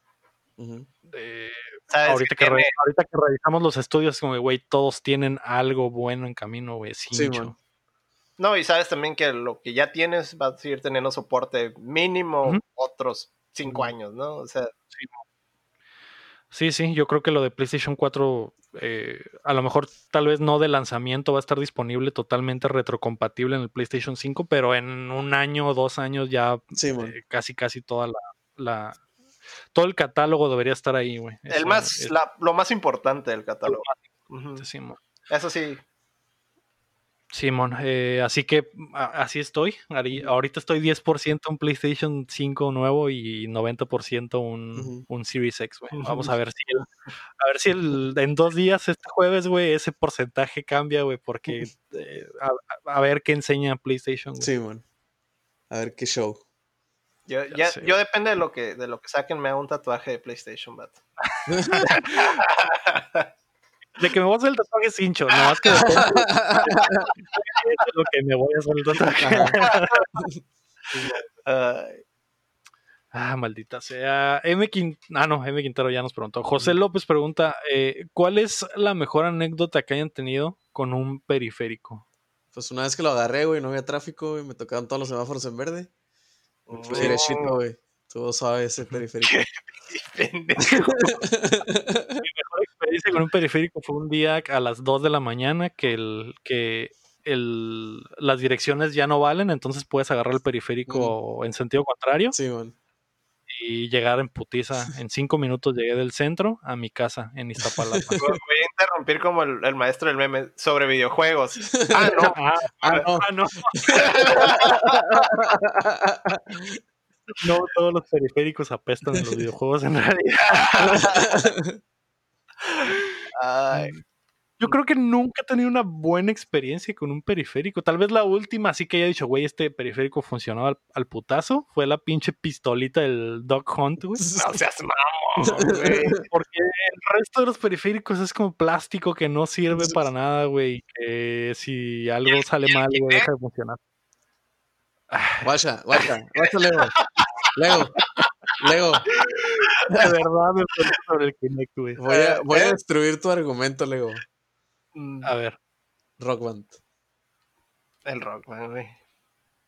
Eh, ahorita, que, revisamos los estudios, como, güey, todos tienen algo bueno en camino, güey. Sí, no, y sabes también que lo que ya tienes va a seguir teniendo soporte mínimo otros cinco años, ¿no? O sea, Sí, sí, yo creo que lo de PlayStation 4, eh, a lo mejor tal vez no de lanzamiento va a estar disponible totalmente retrocompatible en el PlayStation 5, pero en un año o dos años ya eh, casi casi toda la, todo el catálogo debería estar ahí, güey. El más, lo más importante del catálogo. Eso sí, Simón, eh, así que así estoy. Ahorita estoy 10% un PlayStation 5 nuevo y 90% un, un Series X, güey. Vamos a ver si, a ver si en dos días, este jueves, güey, ese porcentaje cambia, güey, porque eh, a, ver qué enseña PlayStation. Güey. Sí, A ver qué show. Yo, ya, yo depende de lo que de lo que saquen, me hago un tatuaje de PlayStation, bat. [LAUGHS] [LAUGHS] De que me voy a hacer el tatuaje cincho, no más que de [LAUGHS] lo que me voy a hacer el tatuaje. ah, maldita sea. M. Ah, no, M. Quintero ya nos preguntó. José López pregunta: eh, ¿Cuál es la mejor anécdota que hayan tenido con un periférico? Pues una vez que lo agarré, güey, no había tráfico, y me tocaban todos los semáforos en verde. Oh. Derechito, güey. Tú sabes ese periférico. [LAUGHS] [LAUGHS] dice con un periférico fue un día a las 2 de la mañana que, el, que el, las direcciones ya no valen, entonces puedes agarrar el periférico en sentido contrario. Sí. Y llegar en putiza. [LAUGHS] En cinco minutos llegué del centro a mi casa en Iztapalapa. [LAUGHS] Voy a interrumpir como el, maestro del meme sobre videojuegos. Ah, no. [LAUGHS] Ah, ah, no. Ah, no. no, todos los periféricos apestan en los videojuegos en realidad. Ay. Yo creo que nunca he tenido una buena experiencia con un periférico. Tal vez la última, así que haya dicho, güey, este periférico funcionaba al, putazo. Fue la pinche pistolita del Dog Hunt, güey. [LAUGHS] No seas mamón, [LAUGHS] güey. Porque el resto de los periféricos es como plástico que no sirve para nada, güey. Que si algo sale mal, güey, deja de funcionar. Guacha, guacha, guacha, Lego. Lego, Lego. De verdad me sobre el Kinect, güey. Voy a, voy a destruir tu argumento, Lego. Mm. A ver. Rock Band. El Rock Band, güey.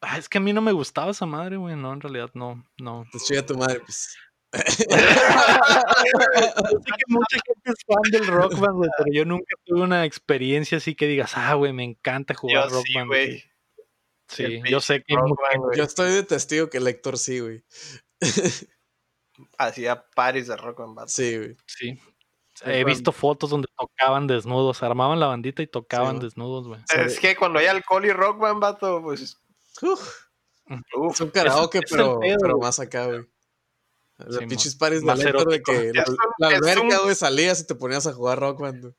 Ah, es que a mí no me gustaba esa madre, güey. No, en realidad no, no. Pues chica tu madre, pues. yo sé que mucha gente es fan del Rock Band, güey, pero yo nunca tuve una experiencia así que digas, ah, güey, me encanta jugar Rock Band. Güey. Sí, yo sé que. yo estoy de testigo que el Héctor sí, güey. [LAUGHS] Hacía paris de Rock Band. Sí, güey. Sí, He visto fotos donde tocaban desnudos, armaban la bandita y tocaban desnudos, güey. Es que cuando hay alcohol y rock band, vato, pues. Uf. Uf. Es un karaoke, pero, pero más acá, güey. Los pinches pares de de que la, alberca, güey, salías y te ponías a jugar rock band.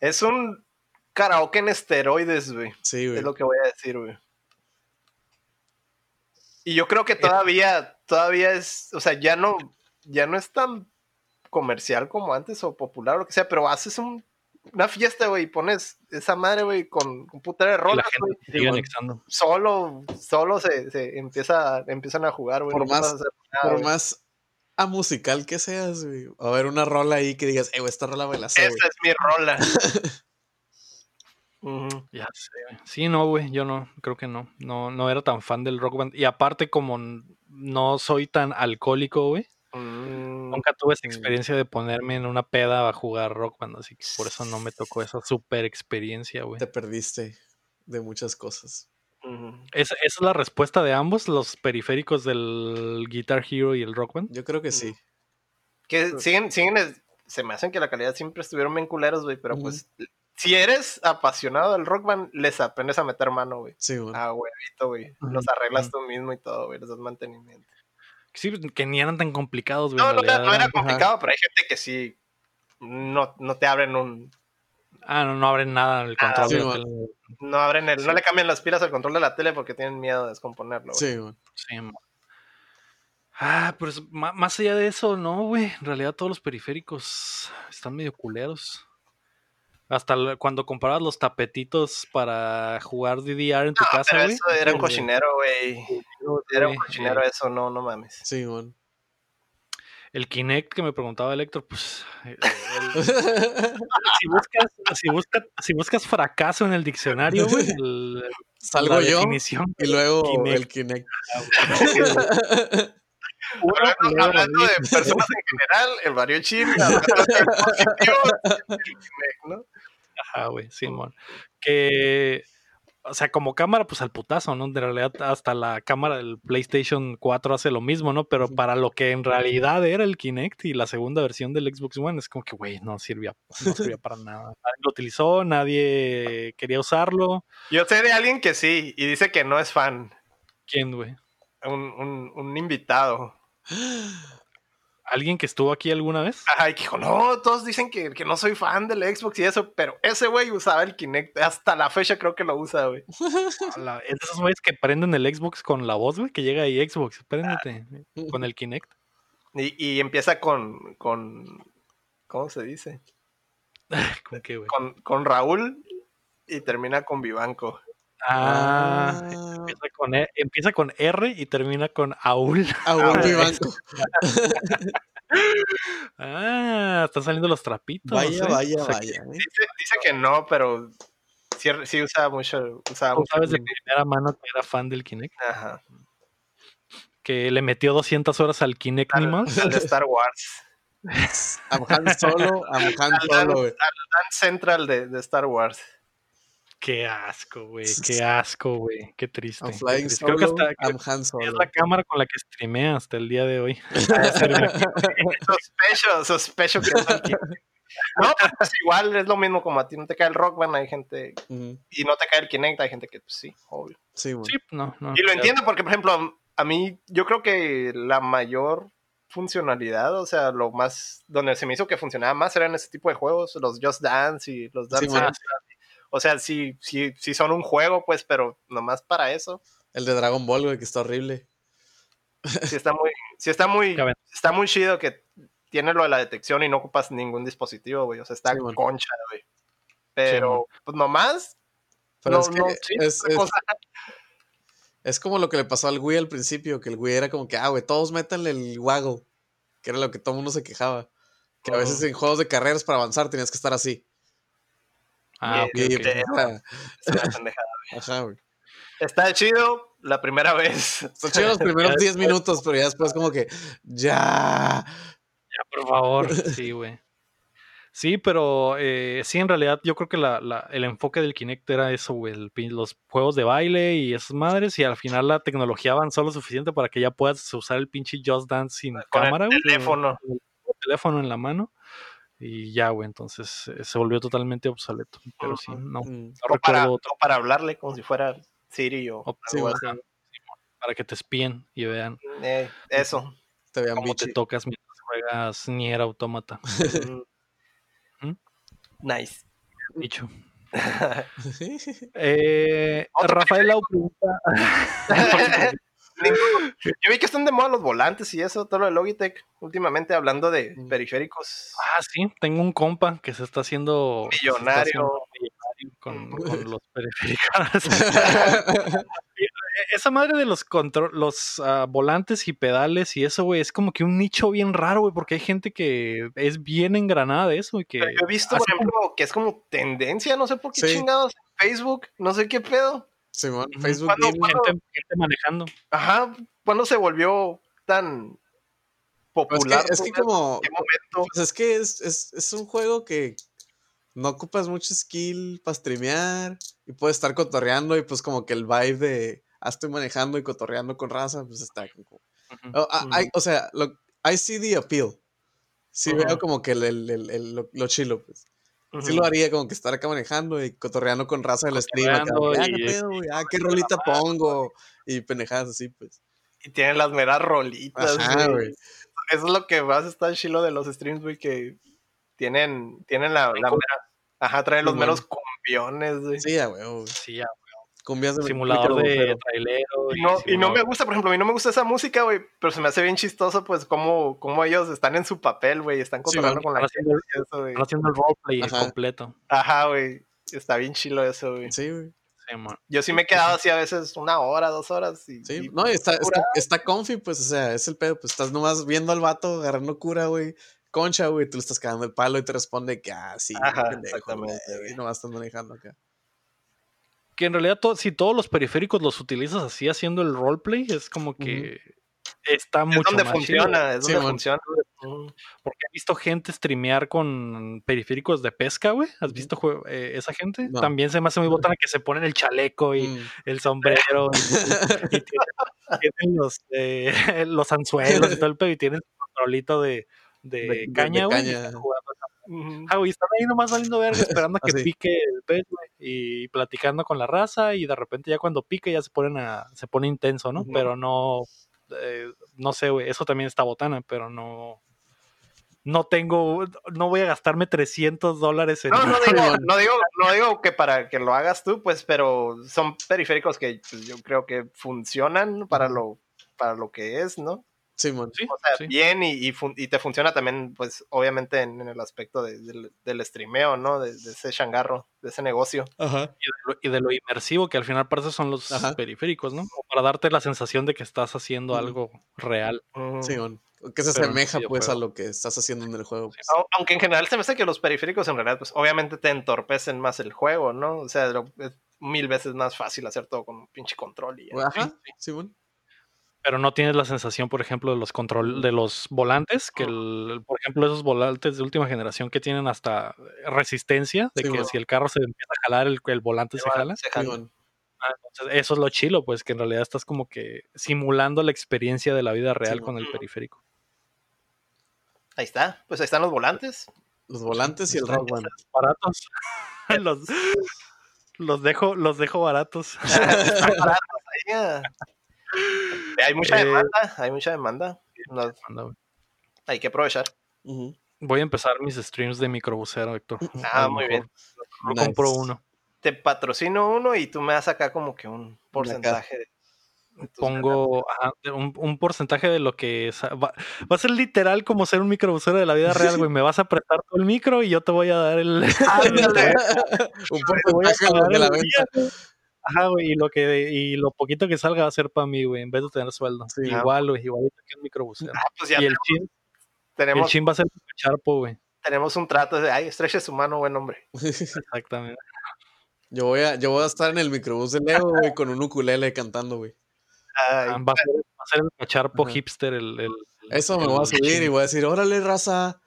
Es un karaoke en esteroides, güey. Sí, güey. Es lo que voy a decir, güey. Y yo creo que todavía, todavía es, o sea, ya no, ya no es tan comercial como antes o popular o lo que sea, pero haces una fiesta, güey, y pones esa madre, güey, con un putero de rolas, Solo, solo se, se, empieza, empiezan a jugar, güey. Por, más, por más a musical que seas, güey. A ver una rola ahí que digas, eh, güey, esta rola me la sé, Esa es mi rola. [LAUGHS] Ya sé, Sí, no, güey, yo no, creo que no. No, no era tan fan del rock band. Y aparte, como no soy tan alcohólico, güey. Mm, Nunca tuve esa experiencia de ponerme en una peda a jugar rock band, así que por eso no me tocó esa [LAUGHS] super experiencia, güey. Te perdiste de muchas cosas. ¿Esa, es la respuesta de ambos, los periféricos del Guitar Hero y el Rock Band? Yo creo que sí. Que siguen, siguen, se me hacen que la calidad siempre estuvieron bien culeros, güey, pero pues si eres apasionado del rock band, les aprendes a meter mano, güey. Sí, güey. Ah, huevito, güey. Los arreglas tú mismo y todo, güey. Les das mantenimiento. Sí, que ni eran tan complicados, güey. No, no, no, era complicado, pero hay gente que sí no, no te abren un. Ah, no, no abren nada el ah, control de la tele. No abren el, no le cambian las pilas al control de la tele porque tienen miedo de descomponerlo. Güey. Sí, güey. Sí, Ah, pero más allá de eso, no, güey. En realidad todos los periféricos están medio culeros. Hasta cuando comprabas los tapetitos para jugar DDR en tu casa, güey. Eso era un cochinero, güey. Era un cochinero eso, no, no mames. Sí, güey. El Kinect que me preguntaba el Héctor, pues. Eh, [LAUGHS] si, buscas, si, buscas, si, buscas, fracaso en el diccionario, güey. [LAUGHS] Salgo yo. Y luego el Kinect. Hablando, hablando, de personas en general, el Mario Chile, el Kinect, ¿no? Ajá, güey, Simón. Que, o sea, como cámara, pues al putazo, ¿no? De realidad, hasta la cámara del PlayStation 4 hace lo mismo, ¿no? Pero para lo que en realidad era el Kinect y la segunda versión del Xbox One, es como que, güey, no sirvía, no [LAUGHS] servía para nada. Nadie lo utilizó, nadie quería usarlo. Yo sé de alguien que sí, y dice que no es fan. ¿Quién, güey? Un, un, un invitado. [GASPS] [LAUGHS] ¿Alguien que estuvo aquí alguna vez? Ajá, y que dijo, no, todos dicen que, que, no soy fan del Xbox y eso, pero ese güey usaba el Kinect. Hasta la fecha creo que lo usa, güey. [LAUGHS] es esos güeyes que prenden el Xbox con la voz, güey, que llega ahí Xbox, préndete con el Kinect. Y, y empieza con, con, ¿cómo se dice? [LAUGHS] ¿Con qué, güey? Con, con Raúl y termina con Vivanco. Ah, ah. Empieza, con e, empieza, con R y termina con Aul. [LAUGHS] Aul banco. [LAUGHS] ah, están saliendo los trapitos. Vaya, vaya, vaya. ¿eh? Dice, que no, pero sí, sí usa mucho. Usa mucho sabes de primera mano que era fan del Kinect? Ajá. Que le metió 200 horas al Kinect al, al de Star Wars. a Han Solo, a Han Solo, Al, Central de, de Star Wars Qué asco, güey. Qué [LAUGHS] asco, güey. Qué triste. I'm flying triste. Solo, Creo que hasta I'm Han Solo. es la cámara con la que streamea hasta el día de hoy. [LAUGHS] [LAUGHS] sospecho, sospecho que es aquí. No, pues igual es lo mismo como a ti no te cae el Rock Band, hay gente y no te cae el Kinect, hay gente que pues, sí, obvio. Sí, man. sí, no, no. Y lo entiendo porque, por ejemplo, a mí yo creo que la mayor funcionalidad, o sea, lo más, donde se me hizo que funcionaba más eran ese tipo de juegos, los Just Dance y los Dance Sí. O sea, sí, sí, sí son un juego, pues, pero nomás para eso. El de Dragon Ball, güey, que está horrible. Sí está muy, sí está muy, está muy chido que tiene lo de la detección y no ocupas ningún dispositivo, güey. O sea, está Sí, concha, güey. Pero, pues nomás, Pero no, es que no, es, como lo que le pasó al Wii al principio, que el Wii era como que, ah, güey, todos métanle el waggle, que era lo que todo el mundo se quejaba. Que a veces en juegos de carreras para avanzar tenías que estar así. Ah, Y- ajá, güey. Está chido la primera vez. [LAUGHS] Está chido los primeros 10 minutos, pero ya después como que, ya. Ya, por favor. Sí, güey. Sí, pero eh, sí, en realidad yo creo que la, la- el enfoque del Kinect era eso, güey, el los juegos de baile y esas madres, y al final la tecnología avanzó lo suficiente para que ya puedas usar el pinche Just Dance sin Con cámara, el güey. teléfono. el teléfono en la mano. Y ya, güey, entonces eh, se volvió totalmente obsoleto. Pero sí, no, no Mm. O para, o para hablarle como si fuera Siri o O- Sí, man. así. para que te espíen y vean Eh, eso. Te vean cómo te bichi. tocas mientras juegas Nier Automata. Mm. ¿Mm? nice. Dicho. [LAUGHS] [LAUGHS] Eh, Rafael Lau pregunta. [LAUGHS] Yo vi que están de moda los volantes y eso, todo lo de Logitech. Últimamente hablando de periféricos. Ah, sí, tengo un compa que se está haciendo está Millonario. haciendo millonario con, [LAUGHS] con los periféricos. [LAUGHS] Esa madre de los control, los ah, volantes y pedales y eso, güey, es como que un nicho bien raro, güey, porque hay gente que es bien engranada de eso y que Pero yo he visto, por como- ejemplo, que es como tendencia, no sé por qué Sí. chingados Facebook, no sé qué pedo. Simón. Facebook ¿Cuándo- Gaming. cuándo- gente, gente manejando. Ajá, ¿cuándo se volvió tan Pues es popular? que, es que ¿En como, pues es que es, es, es un juego que no ocupas mucho skill para streamear y puedes estar cotorreando y pues como que el vibe de ah, estoy manejando y cotorreando con raza, pues está como... Oh, hay- o sea, lo, I see the appeal. Sí veo como que el, el- el- el- lo, lo chilo, pues. Sí lo haría como que estar acá manejando y cotorreando con raza del stream. acá, ah, qué pedo, güey, ah, qué [LAUGHS] rolita pongo y pendejadas así, pues. Y tienen las meras rolitas, Ajá, güey. güey. Eso es lo que más está chilo de los streams, güey, que tienen, tienen la, la mera... Ajá, traen los meros cumbiones, güey. Sí, a huevo. Sí, ya, Cumbias de simulador de trailero. Y no, y no simulador- me gusta, por ejemplo, a mí no me gusta esa música, güey, pero se me hace bien chistoso, pues, cómo, cómo ellos están en su papel, güey, están Sí, man, con la están gente haciendo- y eso, güey. Están haciendo el roleplay Ajá. completo. Ajá, güey, está bien chilo eso, güey. Sí, güey. Sí, man. Yo sí me he quedado así a veces una hora, dos horas. Y, Sí, y- no, y está, está, está comfy, pues, o sea, es el pedo, pues estás nomás viendo al vato agarrando cura, güey. Concha, güey, tú le estás cagando el palo y te responde que, ah, sí, Ajá, pendejo, exactamente, güey, güey. y nomás estás manejando acá. Que en realidad, to- si todos los periféricos los utilizas así haciendo el roleplay, es como que está es mucho donde más chido. funciona, es Sí, donde funciona. Porque he visto gente streamear con periféricos de pesca, güey. ¿Has visto eh, esa gente? No. También se me hace muy botana que se ponen el chaleco y Mm. el sombrero y, y tienen, [LAUGHS] tienen los, eh, [LAUGHS] los anzuelos y todo el pedo y tienen su controlito de, de, De- de- caña, güey. caña. y están jugando Ujú. Ah, güey, están ahí nomás valiendo verga esperando a que [LAUGHS] Así. pique el pez, güey, y platicando con la raza y de repente ya cuando pique ya se ponen a, se pone intenso, ¿no? Pero no, eh, no sé, güey, eso también está botana, pero no, no tengo, no voy a gastarme 300 dólares en... No, no digo, no, digo, no digo que para que lo hagas tú, pues, pero son periféricos que pues, yo creo que funcionan para lo, para lo que es, ¿no? Simón. Sí, O sea, sí. bien y, y, fun- y te funciona también, pues, obviamente en, en el aspecto de- del, del streameo, ¿no? De, de ese changarro, de ese negocio. Ajá. y de, lo, y de lo inmersivo que al final para eso son los Ajá. periféricos, ¿no? Para darte la sensación de que estás haciendo algo real. Ujú. Simón. Que se Pero asemeja, pues, a lo que estás haciendo en el juego. pues. Au- Aunque en general se me hace que los periféricos en realidad, pues obviamente te entorpecen más el juego, ¿no? O sea, lo- es mil veces más fácil hacer todo con un pinche control y ya. Ajá, Simón. Pero no tienes la sensación, por ejemplo, de los control de los volantes, que por ejemplo esos volantes de última generación que tienen hasta resistencia, de que si el carro se empieza a jalar, el, volante se, jala. Ah, eso es lo chilo, pues que en realidad estás como que simulando la experiencia de la vida real con el periférico. Ahí está, pues ahí están los volantes. Los volantes y el Rock One. Baratos. [LAUGHS] los, los, dejo, los dejo baratos. [LAUGHS] [LAUGHS] hay mucha eh, demanda, hay mucha demanda. hay que aprovechar. Voy a empezar mis streams de microbusero, Héctor. Ah, muy bien. compro uno. Te patrocino uno y tú me das acá como que un porcentaje pongo un, porcentaje de lo que va, a ser literal como ser un microbusero de la vida real, güey. Me vas a prestar todo el micro y yo te voy a dar el. [LAUGHS] [LAUGHS] un porcentaje de la venta. Ajá, güey, y lo que y lo poquito que salga va a ser para mí, güey, en vez de tener sueldo. Igual, güey, igualito que un microbusero. Ah, pues y el chin, tenemos, el chin va a ser charpo, güey. Tenemos un trato de, ay, estreche su mano, buen hombre. [LAUGHS] [LAUGHS] Exactamente. Yo voy a, yo voy a estar en el microbús de Leo, güey, con un ukulele cantando, güey. Ah, va, a ser, el cacharpo hipster. El, Eso me voy a subir y voy a decir: Órale, raza.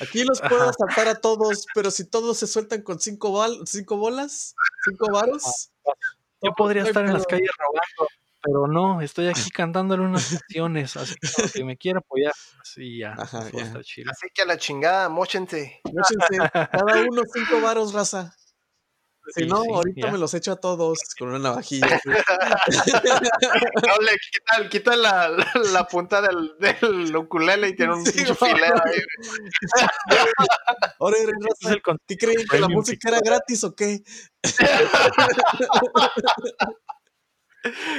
Aquí los puedo asaltar a todos, pero si todos se sueltan con cinco, cinco bolas, cinco varos. Yo podría estar en las calles robando, pero no, estoy aquí cantándole unas canciones, así que si me quiere apoyar, así ya, Así que a la chingada, mochense. Mochense, cada uno cinco varos, raza. Si no, ahorita me los echo a todos con una navajilla. [LAUGHS] no, le quita, quita la, la, punta del, del, ukulele y tiene un pinche filero ahí. [LAUGHS] Ahora, ¿qué creen? ¿Que la música era gratis o qué?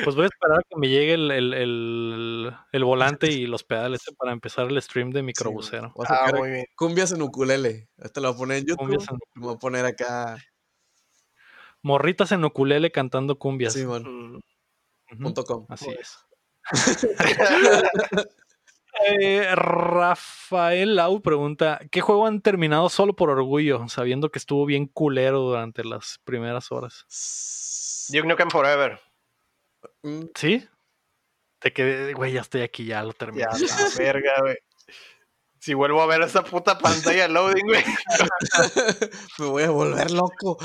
Pues voy a esperar a que me llegue el, el, el, el volante y los pedales para empezar el stream de microbusero. ah, muy bien. Cumbias en ukulele. Este lo voy a poner en YouTube. Lo voy a poner acá Morritas en ukulele cantando cumbias. Sí, bueno. Punto com. Así es. [LAUGHS] Eh, Rafael Lau pregunta: ¿Qué juego han terminado solo por orgullo, sabiendo que estuvo bien culero durante las primeras horas? Duke Nukem Forever. Mm. ¿Sí? Te quedé, güey, ya estoy aquí, ya lo terminé. Ya, la [LAUGHS] verga, güey. Si vuelvo a ver esa puta pantalla loading, güey. [LAUGHS] Me voy a volver loco.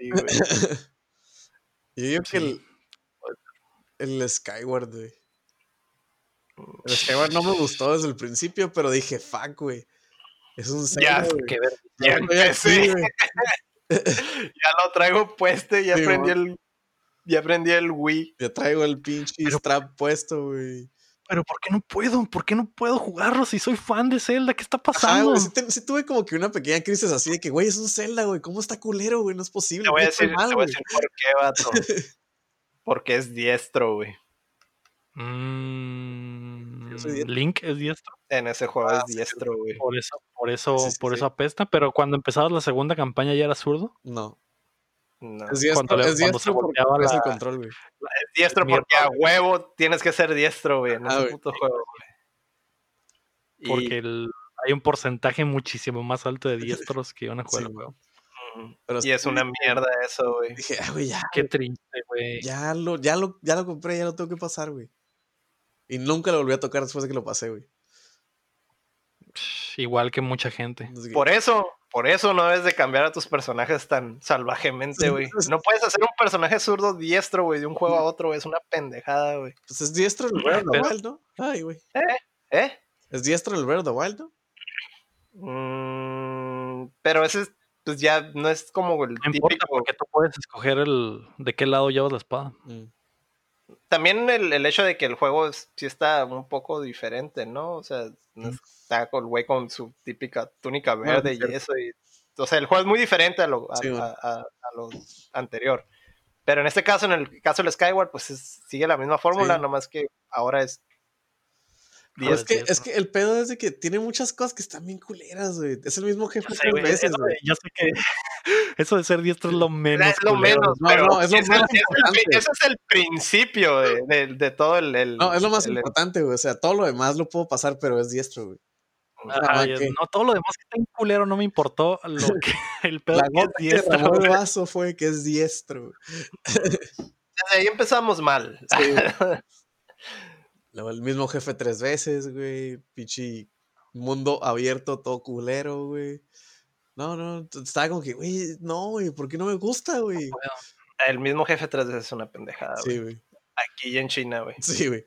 Eh, [LAUGHS] Yo digo que el, el Skyward, güey. El Skyward no me gustó desde el principio, pero dije, fuck, güey. Es un Zelda, ya, ya, [LAUGHS] ya, lo traigo puesto ya aprendí el ya aprendí el Wii. Ya traigo el pinche strap puesto, güey pero ¿por qué no puedo? ¿Por qué no puedo jugarlo si soy fan de Zelda? ¿Qué está pasando? sí, tuve como que una pequeña crisis así de que, güey, es un Zelda, güey. ¿Cómo está culero, güey? No es posible. Te voy a decir, te voy a decir por qué, vato. [LAUGHS] Porque es diestro, güey. Mm, Link es diestro. En ese juego es ah, diestro, güey. Por eso, por eso, por eso apesta. Pero cuando empezabas la segunda campaña ya era zurdo. No. Es diestro, es diestro porque es el control, güey. Es diestro porque a huevo tienes que ser diestro, güey, en ah, ese puto juego, güey. Porque hay un porcentaje muchísimo más alto de [LAUGHS] diestros que van a jugar el juego. y es una mierda eso, güey. Dije, ah, güey, ya. Qué triste, güey. Ya lo, ya, lo, ya lo compré, ya lo tengo que pasar, güey. Y nunca lo volví a tocar después de que lo pasé, güey. Igual que mucha gente. Por eso, por eso no debes de cambiar a tus personajes tan salvajemente, güey. No puedes hacer un personaje zurdo diestro, güey, de un juego a otro, güey. Es una pendejada, güey. Pues es diestro el Breath of the Wild, ¿no? Ay, güey. ¿Eh? ¿Eh? ¿Es diestro el Breath of the Wild, no? Mm, pero ese pues ya no es como el no típico. porque tú puedes escoger el de qué lado llevas la espada. Mm. También el, el, hecho de que el juego sí está un poco diferente, ¿no? O sea, no es está con el güey con su típica túnica verde y eso. Y, o sea, el juego es muy diferente a lo, a, lo anterior. Pero en este caso, en el caso del Skyward, pues sigue la misma fórmula, nomás que ahora es es que, es que el pedo es de que tiene muchas cosas que están bien culeras, güey. Es el mismo jefe tres veces, güey. Yo sé que [LAUGHS] eso de ser diestro es lo menos. Es lo menos, no, no, es lo más importante. Ese es el principio de, de, de todo el, el, No, es lo más importante, güey. O sea, todo lo demás lo puedo pasar, pero es diestro, güey. No, todo lo demás que está en culero no me importó. Lo [LAUGHS] que, [LAUGHS] el pedo que es diestro. El vaso fue que es diestro. Desde ahí empezamos mal. Luego el mismo jefe tres veces, güey. Pichi mundo abierto, todo culero, güey. No, no, estaba como que, güey, no, güey, ¿por qué no me gusta, güey? el mismo jefe tres veces es una pendejada, güey. Sí, güey. Aquí en China, güey. Sí, güey.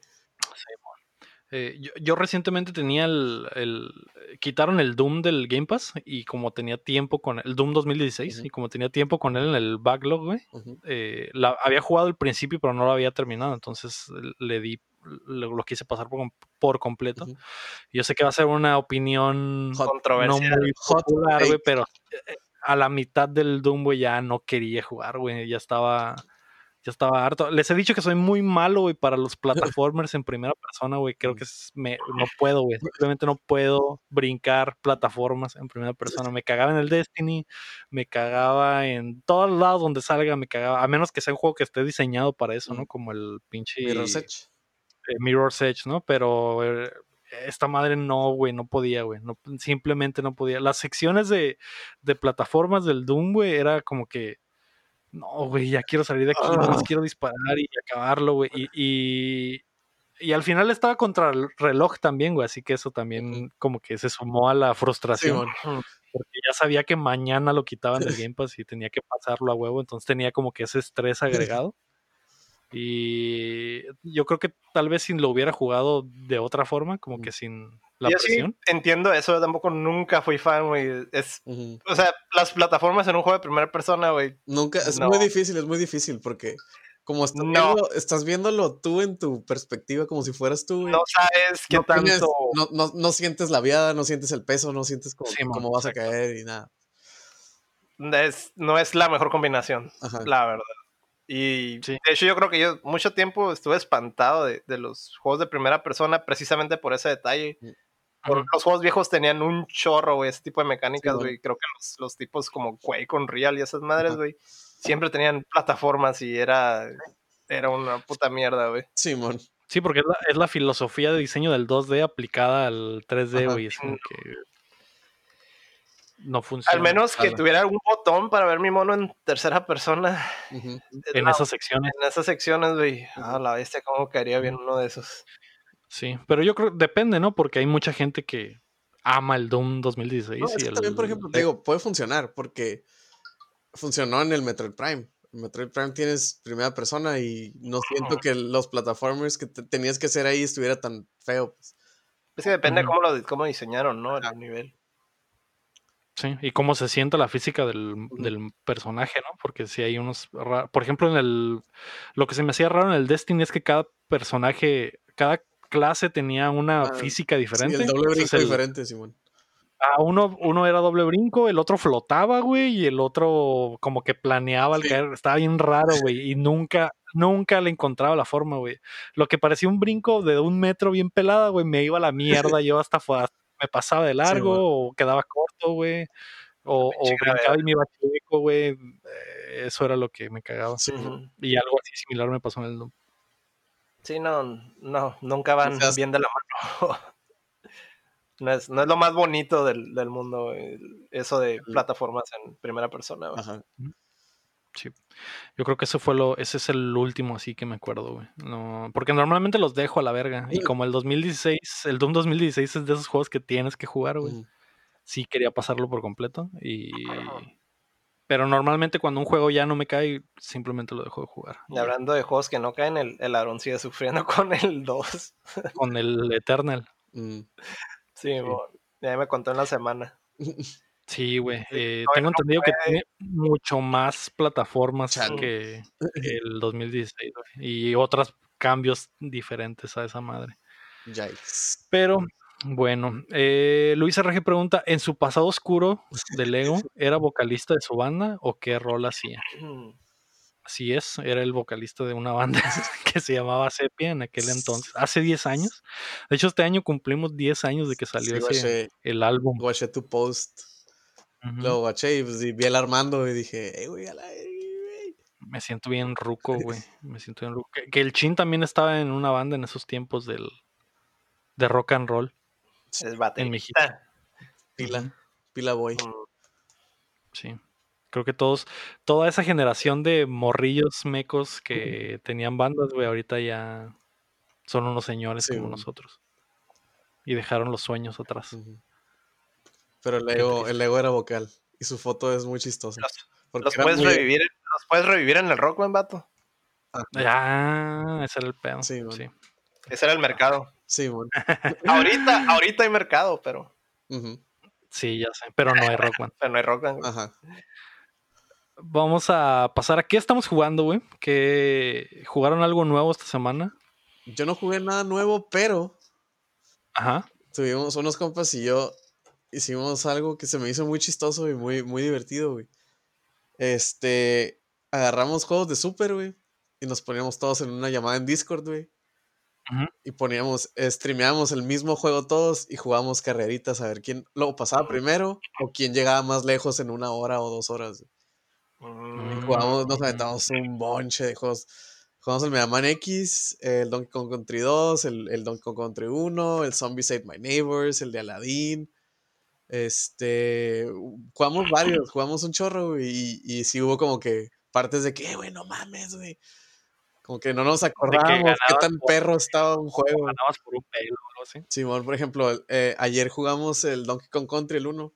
Eh, yo, recientemente tenía el, Quitaron el Doom del Game Pass y como tenía tiempo con el Doom 2016 y como tenía tiempo con él en el backlog, güey, eh, había jugado al principio pero no lo había terminado, entonces le di, lo, quise pasar por, por completo. Yo sé que va a ser una opinión no muy popular, güey, pero eh, a la mitad del Doom, güey, ya no quería jugar, güey, ya estaba ya estaba harto. Les he dicho que soy muy malo, güey, para los plataformers en primera persona, güey. Creo que me, no puedo, güey. Simplemente no puedo brincar plataformas en primera persona. Me cagaba en el Destiny, me cagaba en todos lados donde salga, me cagaba. A menos que sea un juego que esté diseñado para eso, ¿no? Como el pinche. Mirror's Edge. Eh, Mirror's Edge, ¿no? Pero. Eh, esta madre no, güey, no podía, güey. No, simplemente no podía. Las secciones de, de plataformas del Doom, güey, era como que no, güey, ya quiero salir de aquí, no ah. quiero disparar y acabarlo, güey. Y, y, al final estaba contra el reloj también, güey, así que eso también como que se sumó a la frustración. porque ya sabía que mañana lo quitaban del [LAUGHS] Game Pass y tenía que pasarlo a huevo, entonces tenía como que ese estrés [LAUGHS] agregado. Y yo creo que tal vez si lo hubiera jugado de otra forma, como que sin la yo Sí entiendo eso, tampoco nunca fui fan, güey. Es, O sea, las plataformas en un juego de primera persona, güey. Nunca, es muy difícil, es muy difícil porque como estás, viendo, estás viéndolo tú en tu perspectiva como si fueras tú. No sabes qué tanto. no, no, no, sientes la viada, no sientes el peso, no sientes cómo, vas a caer y nada. Es, no es la mejor combinación, la verdad. Y de hecho yo creo que yo mucho tiempo estuve espantado de, los juegos de primera persona precisamente por ese detalle. Mm. Porque los juegos viejos tenían un chorro, güey, ese tipo de mecánicas, güey. creo que los, tipos como Quake, Real y esas madres, güey, siempre tenían plataformas y era, era una puta mierda, güey. Simón. Sí, porque es la, filosofía de diseño del 2D aplicada al 3D, güey. Es como que no funciona. Al menos que tuviera algún botón para ver mi mono en tercera persona. [LAUGHS] En esas secciones. En esas secciones, güey. Ah, la bestia, cómo caería bien uno de esos. Sí, pero yo creo depende, ¿no? Porque hay mucha gente que ama el Doom 2016. y también, por ejemplo, te digo, puede funcionar porque funcionó en el Metroid Prime. En Metroid Prime tienes primera persona y no siento que los plataformers que tenías que hacer ahí estuviera tan feo. Pues. Es que depende de cómo lo cómo diseñaron, ¿no? El nivel. Sí, y cómo se siente la física del, personaje, ¿no? Porque si hay unos... Por ejemplo, en el... Lo que se me hacía raro en el Destiny es que cada personaje, cada clase tenía una ah, física diferente. el doble brinco diferente, Simón. Ah, uno, uno era doble brinco, el otro flotaba, güey, y el otro como que planeaba al caer. Estaba bien raro, [LAUGHS] güey, y nunca, nunca le encontraba la forma, güey. Lo que parecía un brinco de un metro bien pelada, güey, me iba a la mierda, yo hasta fue, me pasaba de largo o quedaba corto, güey. O, o brincaba y me iba chico, güey. Eh, eso era lo que me cagaba. Y algo así similar me pasó en el Sí, no, no, nunca van bien de la mano. [LAUGHS] no, es, no es lo más bonito del, del mundo, eso de plataformas en primera persona. Ajá. Sí. Yo creo que ese fue lo, ese es el último así que me acuerdo, güey. No, porque normalmente los dejo a la verga. Y como el 2016, el Doom 2016 es de esos juegos que tienes que jugar, güey. Sí quería pasarlo por completo. Y. Pero normalmente cuando un juego ya no me cae, simplemente lo dejo de jugar. Y hablando de juegos que no caen, el, el Aaron sigue sufriendo [LAUGHS] con el 2. Con el Eternal. Mm. Sí, ya me contó en la semana. [LAUGHS] Sí, güey. Eh, tengo entendido que tiene mucho más plataformas que, [LAUGHS] el 2016 y otros cambios diferentes a esa madre. Yikes. Pero bueno, eh, Luis RG pregunta: ¿En su pasado oscuro de Lego [LAUGHS] era vocalista de su banda o qué rol hacía? Así es, era el vocalista de una banda [LAUGHS] que se llamaba Sepia en aquel entonces, hace 10 años. De hecho, este año cumplimos 10 años de que salió ese, el álbum. Watché tu post. Lo y, pues, vi el Armando y dije, güey, Me siento bien ruco, güey. [LAUGHS] Me siento bien ruco. Que, el Chin también estaba en una banda en esos tiempos del, de rock and roll. Es En México. Pila. Pila Boy. Mm. Sí. Creo que todos, toda esa generación de morrillos mecos que tenían bandas, güey, ahorita ya son unos señores como nosotros. Y dejaron los sueños atrás. Pero el ego, el ego era vocal. Y su foto es muy chistosa. Los, puedes, revivir, los puedes revivir en el Rockman, vato. Ah, ya, ese era el pedo. Sí, sí. Ese era el mercado. Sí, bueno. [LAUGHS] ahorita, ahorita hay mercado, pero. Sí, ya sé, pero no hay Rockman. [LAUGHS] pero no hay Rockman. Ajá. Vamos a pasar a qué estamos jugando, güey. ¿Que jugaron algo nuevo esta semana? Yo no jugué nada nuevo, pero. Ajá. Tuvimos unos compas y yo hicimos algo que se me hizo muy chistoso y muy, muy divertido, güey. Este. Agarramos juegos de Super, güey. Y nos poníamos todos en una llamada en Discord, güey. Y poníamos, streameábamos el mismo juego todos y jugábamos carreritas a ver quién lo pasaba primero o quién llegaba más lejos en una hora o dos horas. Mm. jugamos, nos aventamos un bonche de juegos. Jugamos el Mega Man X, el Donkey Kong Country 2, el, el Donkey Kong Country 1, el Zombie Save My Neighbors, el de Aladdin. Este, jugamos varios, jugamos un chorro, y, y sí hubo como que partes de que, güey, no mames, güey. Como que no nos acordábamos qué tan perro estaba un juego. Ganabas por un pelo o algo así. Simón, por ejemplo, eh, ayer jugamos el Donkey Kong Country, el 1.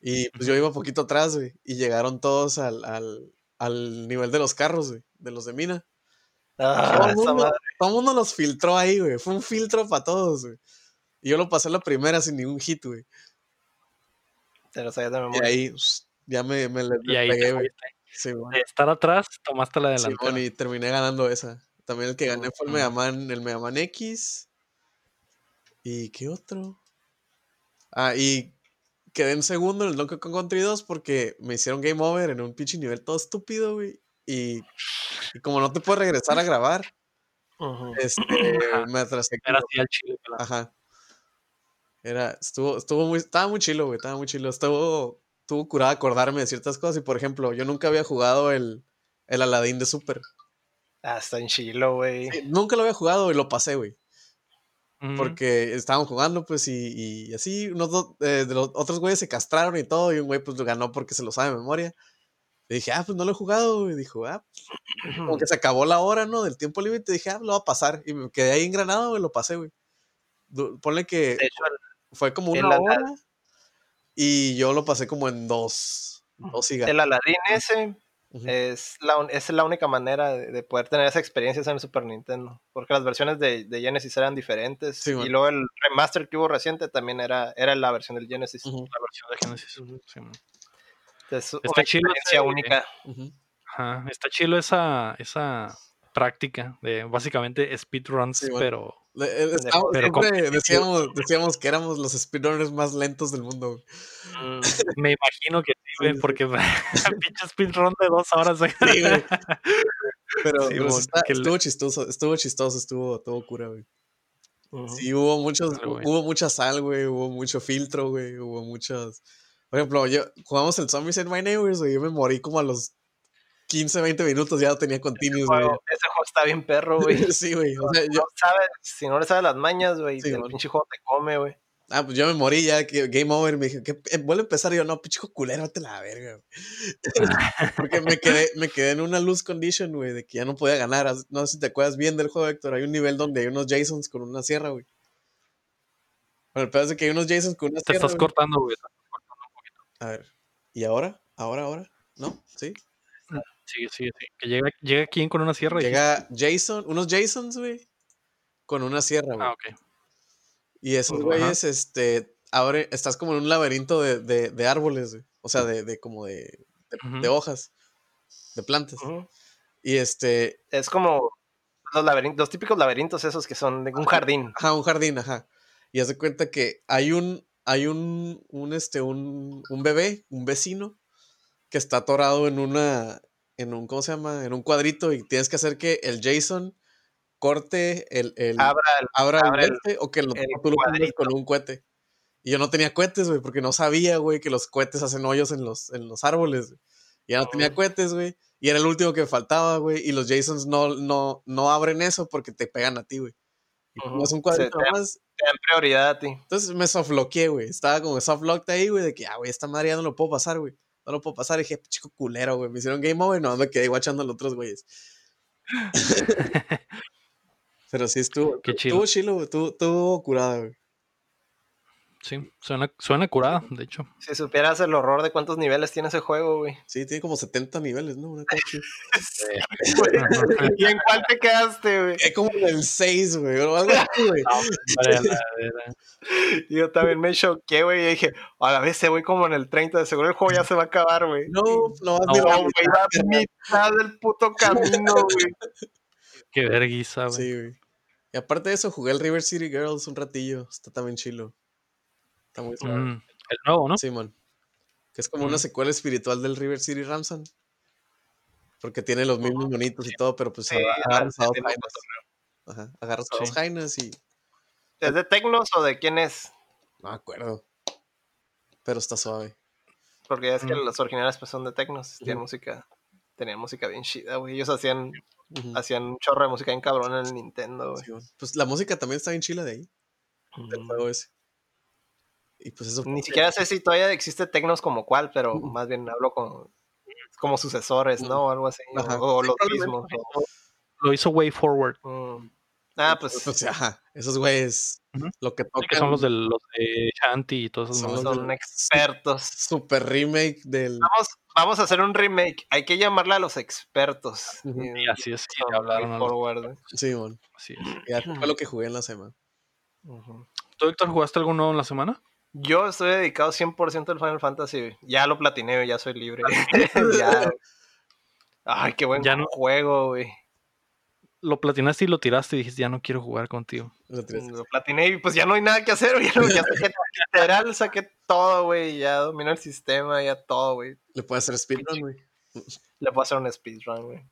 Y pues yo iba poquito atrás, güey. Y llegaron todos al, al, al nivel de los carros, güey. De los de mina. Ah, todo, el mundo, todo, mundo, los filtró ahí, güey. Fue un filtro para todos, güey. Y yo lo pasé la primera sin ningún hit, güey. Te lo sabías de memoria. Y ahí ya me, me le, pegué, güey. Sí, De estar atrás, tomaste la delantera. Sí, y terminé ganando esa. También el que gané fue el Mega Man, el Mega Man X. ¿Y qué otro? Ah, y quedé en segundo en el Donkey Kong Country 2 porque me hicieron game over en un pinche nivel todo estúpido, güey. Y, como no te puedes regresar a grabar, este, me atrasé. Era así al chile. Ajá. Era, estuvo, estuvo muy, estaba muy chilo, güey, estaba muy chilo. Estuvo, estuvo curado acordarme de ciertas cosas. Y por ejemplo, yo nunca había jugado el, el Aladdin de Super. Ah, está en chilo, güey. nunca lo había jugado y lo pasé, güey. Porque estábamos jugando, pues, y, y así, unos eh, de los otros güeyes se castraron y todo, y un güey, pues, lo ganó porque se lo sabe de memoria. Y dije, ah, pues no lo he jugado, y dijo, ah, pues", como que [CLEARS THROAT] se acabó la hora, ¿no? Del tiempo límite, dije, ah, lo va a pasar. Y me quedé ahí engranado, y lo pasé, güey. Ponle que fue como una hora, y yo lo pasé como en dos, dos El Aladdin ese es, la, es la única manera de, poder tener esa experiencia en el Super Nintendo. Porque las versiones de, de Genesis eran diferentes. y luego el remaster que hubo reciente también era, era la versión del Genesis. La versión de Genesis. Es una está experiencia única. Está chido esa, esa práctica de básicamente speedruns, pero decíamos, decíamos que éramos los speedrunners más lentos del mundo. Mm, [LAUGHS] me imagino que sí, porque [LAUGHS] pinche speedrun de dos horas. Pero, estuvo chistoso, estuvo chistoso, estuvo, estuvo cura, güey. Sí, hubo muchos, hubo mucha sal, güey, hubo mucho filtro, güey, hubo muchos. Por ejemplo, yo jugamos el Zombies in My Neighbors, y yo me morí como a los 15, 20 minutos ya lo tenía continuo, güey. Ese juego está bien perro, güey. [LAUGHS] sí, güey. O sea, yo... sabes, si no le sabes las mañas, güey, el pinche juego te come, güey. Ah, pues yo me morí ya, que Game Over, me dije, que eh, vuelve a empezar, y yo, no, pinche culero, te la verga, [LAUGHS] Porque me quedé, me quedé en una lose condition, güey, de que ya no podía ganar. No sé si te acuerdas bien del juego, Héctor, hay un nivel donde hay unos Jasons con una sierra, güey. Bueno, el pedo es que hay unos Jasons con una sierra. Te estás cortando, güey, estás cortando un poquito. A ver, ¿y ahora? ¿Ahora, ahora? ¿No? ¿Sí? Sí, sí, sí. Que llega, llega quién con una sierra. Llega Jason, unos Jasons, güey. Con una sierra, güey. Ah, ok. Y esos güeyes, este, abre, estás como en un laberinto de, de, de árboles, güey. O sea, de, de como de, de, hojas, de plantas. Y este. Es como los laberintos, los típicos laberintos esos que son de un jardín. Ajá, un jardín, ajá. Y haz de cuenta que hay un, hay un, un, este, un, un bebé, un vecino, que está atorado en una, en un, ¿cómo se llama? En un cuadrito y tienes que hacer que el JSON corte el, el abra el, el, o que lo, tú lo con un cohete. Y yo no tenía cohetes, güey, porque no sabía, güey, que los cohetes hacen hoyos en los, en los árboles. Y ya no tenía oh. cohetes, güey. Y era el último que faltaba, güey. Y los JSONs no, no, no abren eso porque te pegan a ti, güey. Y como es un cuadrito más. Te dan prioridad a ti. Entonces me softloqué, güey. Estaba como softlocked ahí, güey, de que, ah, güey, esta madre ya no lo puedo pasar, güey no lo puedo pasar. Y dije, chico culero, güey. Me hicieron game over, no me quedé guachando a los otros güeyes. [LAUGHS] Pero sí estuvo. Qué chido. Estuvo chilo, estuvo curada, güey. Sí, suena, suena curada, de hecho. Si supieras el horror de cuántos niveles tiene ese juego, güey. Sí, tiene como 70 niveles, ¿no? Una [LAUGHS] [LAUGHS] ¿Y en cuál te quedaste, güey? Es como en el 6, güey, o algo así, güey. [LAUGHS] Yo también me choqué, güey, y dije, a la vez se voy como en el 30, de seguro el juego ya se va a acabar, güey. No, no, no, no güey, va a mitad del puto camino, güey. Qué vergüenza, güey. Sí, güey. Y aparte de eso, jugué el River City Girls un ratillo. Está también chilo. Mm, el nuevo, ¿no? Simón. que es como una secuela espiritual del River City Ramson. Porque tiene los mismos monitos y todo, pero pues agarras a dos jainas. Ajá, agarras a dos jainas y. ¿Es de Tecnos o de quién es? No me acuerdo. Pero está suave. Porque es que mm. los originales pues son de Tecnos, tienen música, tenían música bien chida, güey. Ellos hacían, hacían un chorro de música bien cabrón en el Nintendo, güey. pues la música también está bien chila de ahí. Del juego ese. Pues, Ni siquiera sé si todavía existe Tecnos como cual, pero más bien hablo con como sucesores, ¿no? O algo así. O, los mismos. Lo hizo Way Forward. Mm. Ah, pues. pues ajá, esos güeyes. Lo que tocan. que son los de, los de Shanti y todos esos. Son, expertos. Super remake del. Vamos, vamos a hacer un remake. Hay que llamarle a los expertos. Y así es. Sí, hablaron. Forward. Sí, bueno. Así es. Ya fue lo [CLEARS THROAT] que jugué en la semana. ¿Tú, Héctor, jugaste algo nuevo en la semana? Yo estoy dedicado 100% al Final Fantasy. Ya lo platineo, ya soy libre. [LAUGHS] [LAUGHS] ya. Ay, qué buen juego, güey. Lo platinaste y lo tiraste y dijiste, ya no quiero jugar contigo. Lo, platiné y pues ya no hay nada que hacer, güey. Ya, saqué, [LAUGHS] literal, saqué todo, güey. Ya dominé el sistema, ya todo, güey. Le puedo hacer speedrun, güey. Le puedo hacer un speedrun, güey.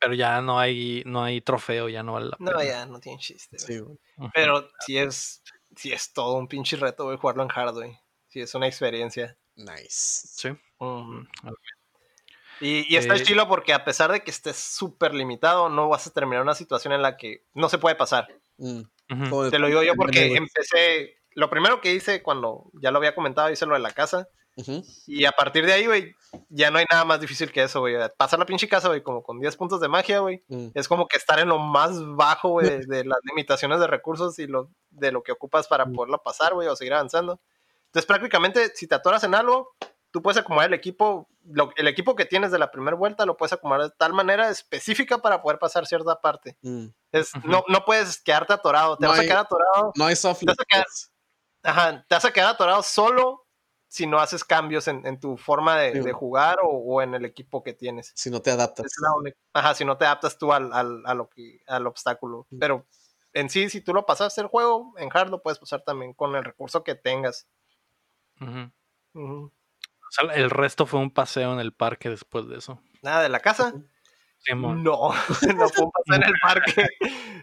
Pero ya no hay, no hay trofeo, ya no vale la pena. No, ya no tiene chiste. Sí, güey. Pero si es sí es todo un pinche reto, güey, jugarlo en hard, güey. Sí, es una experiencia. Nice. Sí. Y, y, está eh, chilo porque a pesar de que estés súper limitado, no vas a terminar una situación en la que no se puede pasar. Mm. Te lo digo yo porque empecé, lo primero que hice cuando ya lo había comentado, hice lo de la casa. Y a partir de ahí, güey, ya no hay nada más difícil que eso, güey. Pasar la pinche casa, güey, como con 10 puntos de magia, güey. Mm. Es como que estar en lo más bajo, güey, de, las limitaciones de recursos y lo, de lo que ocupas para mm. poderlo pasar, güey, o seguir avanzando. Entonces, prácticamente, si te atoras en algo, tú puedes acomodar el equipo, el equipo que tienes de la primera vuelta, lo puedes acomodar de tal manera específica para poder pasar cierta parte. Mm. Es, no, no puedes quedarte atorado, te vas a quedar atorado. No hay soft Ajá, te vas a quedar atorado solo si no haces cambios en, tu forma de, jugar o, en el equipo que tienes. Si no te adaptas. Ajá, si no te adaptas tú al, a lo que, al obstáculo. Pero en sí, si tú lo pasaste el juego, en hard lo puedes pasar también con el recurso que tengas. el resto fue un paseo en el parque después de eso. Nada, de la casa. No, [LAUGHS] no fue un paseo en el parque.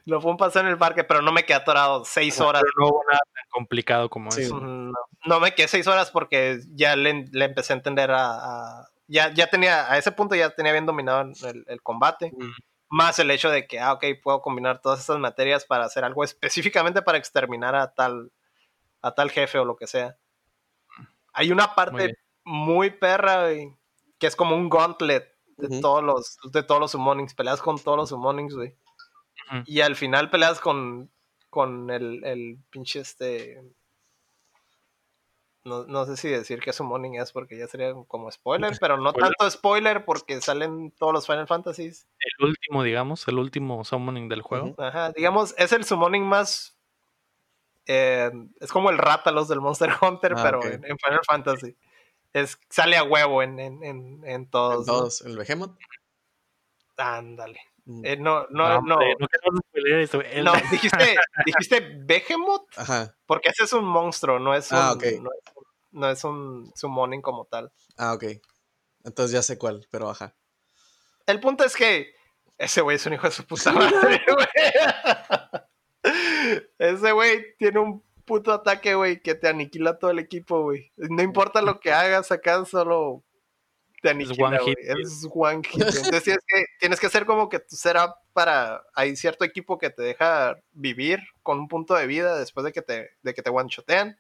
No fue un paseo en el parque, pero no me quedé atorado seis horas. no hubo nada tan complicado como eso. No, me quedé seis horas porque ya le, empecé a entender a, ya, ya tenía, a ese punto ya tenía bien dominado el, combate. Mm. Más el hecho de que, ah, ok, puedo combinar todas estas materias para hacer algo [LAUGHS] específicamente para exterminar a tal, a tal jefe o lo que sea. Hay una parte muy, perra, que es como un gauntlet de todos los de todos los summonings, peleas con todos los summonings, güey. Y al final peleas con con el, el pinche este no, no, sé si decir que summoning es porque ya sería como spoiler, pero no tanto spoiler porque salen todos los Final Fantasies. El último, digamos, el último summoning del juego. Ajá, digamos, es el summoning más. Eh, es como el Rátalos del Monster Hunter, ah, pero en, Final Fantasy es, sale a huevo en, en, en, en todos. ¿En todos? ¿El Behemoth? Ándale. Mm. Eh, no, no, no. No, no dijiste, [LAUGHS] dijiste Behemoth. Ajá. Porque ese es un monstruo, no es ah, un, no, es, no es un summoning como tal. Ah, ok. Entonces ya sé cuál, pero ajá. El punto es que ese güey es un hijo de su puta madre, güey. [LAUGHS] Ese güey tiene un puto ataque, güey, que te aniquila todo el equipo, güey. No importa lo que hagas, acá solo te aniquila, es one, hit. es one hit. Entonces tienes que, tienes que hacer como que tu será para. Hay cierto equipo que te deja vivir con un punto de vida después de que te, de que te one-shotean.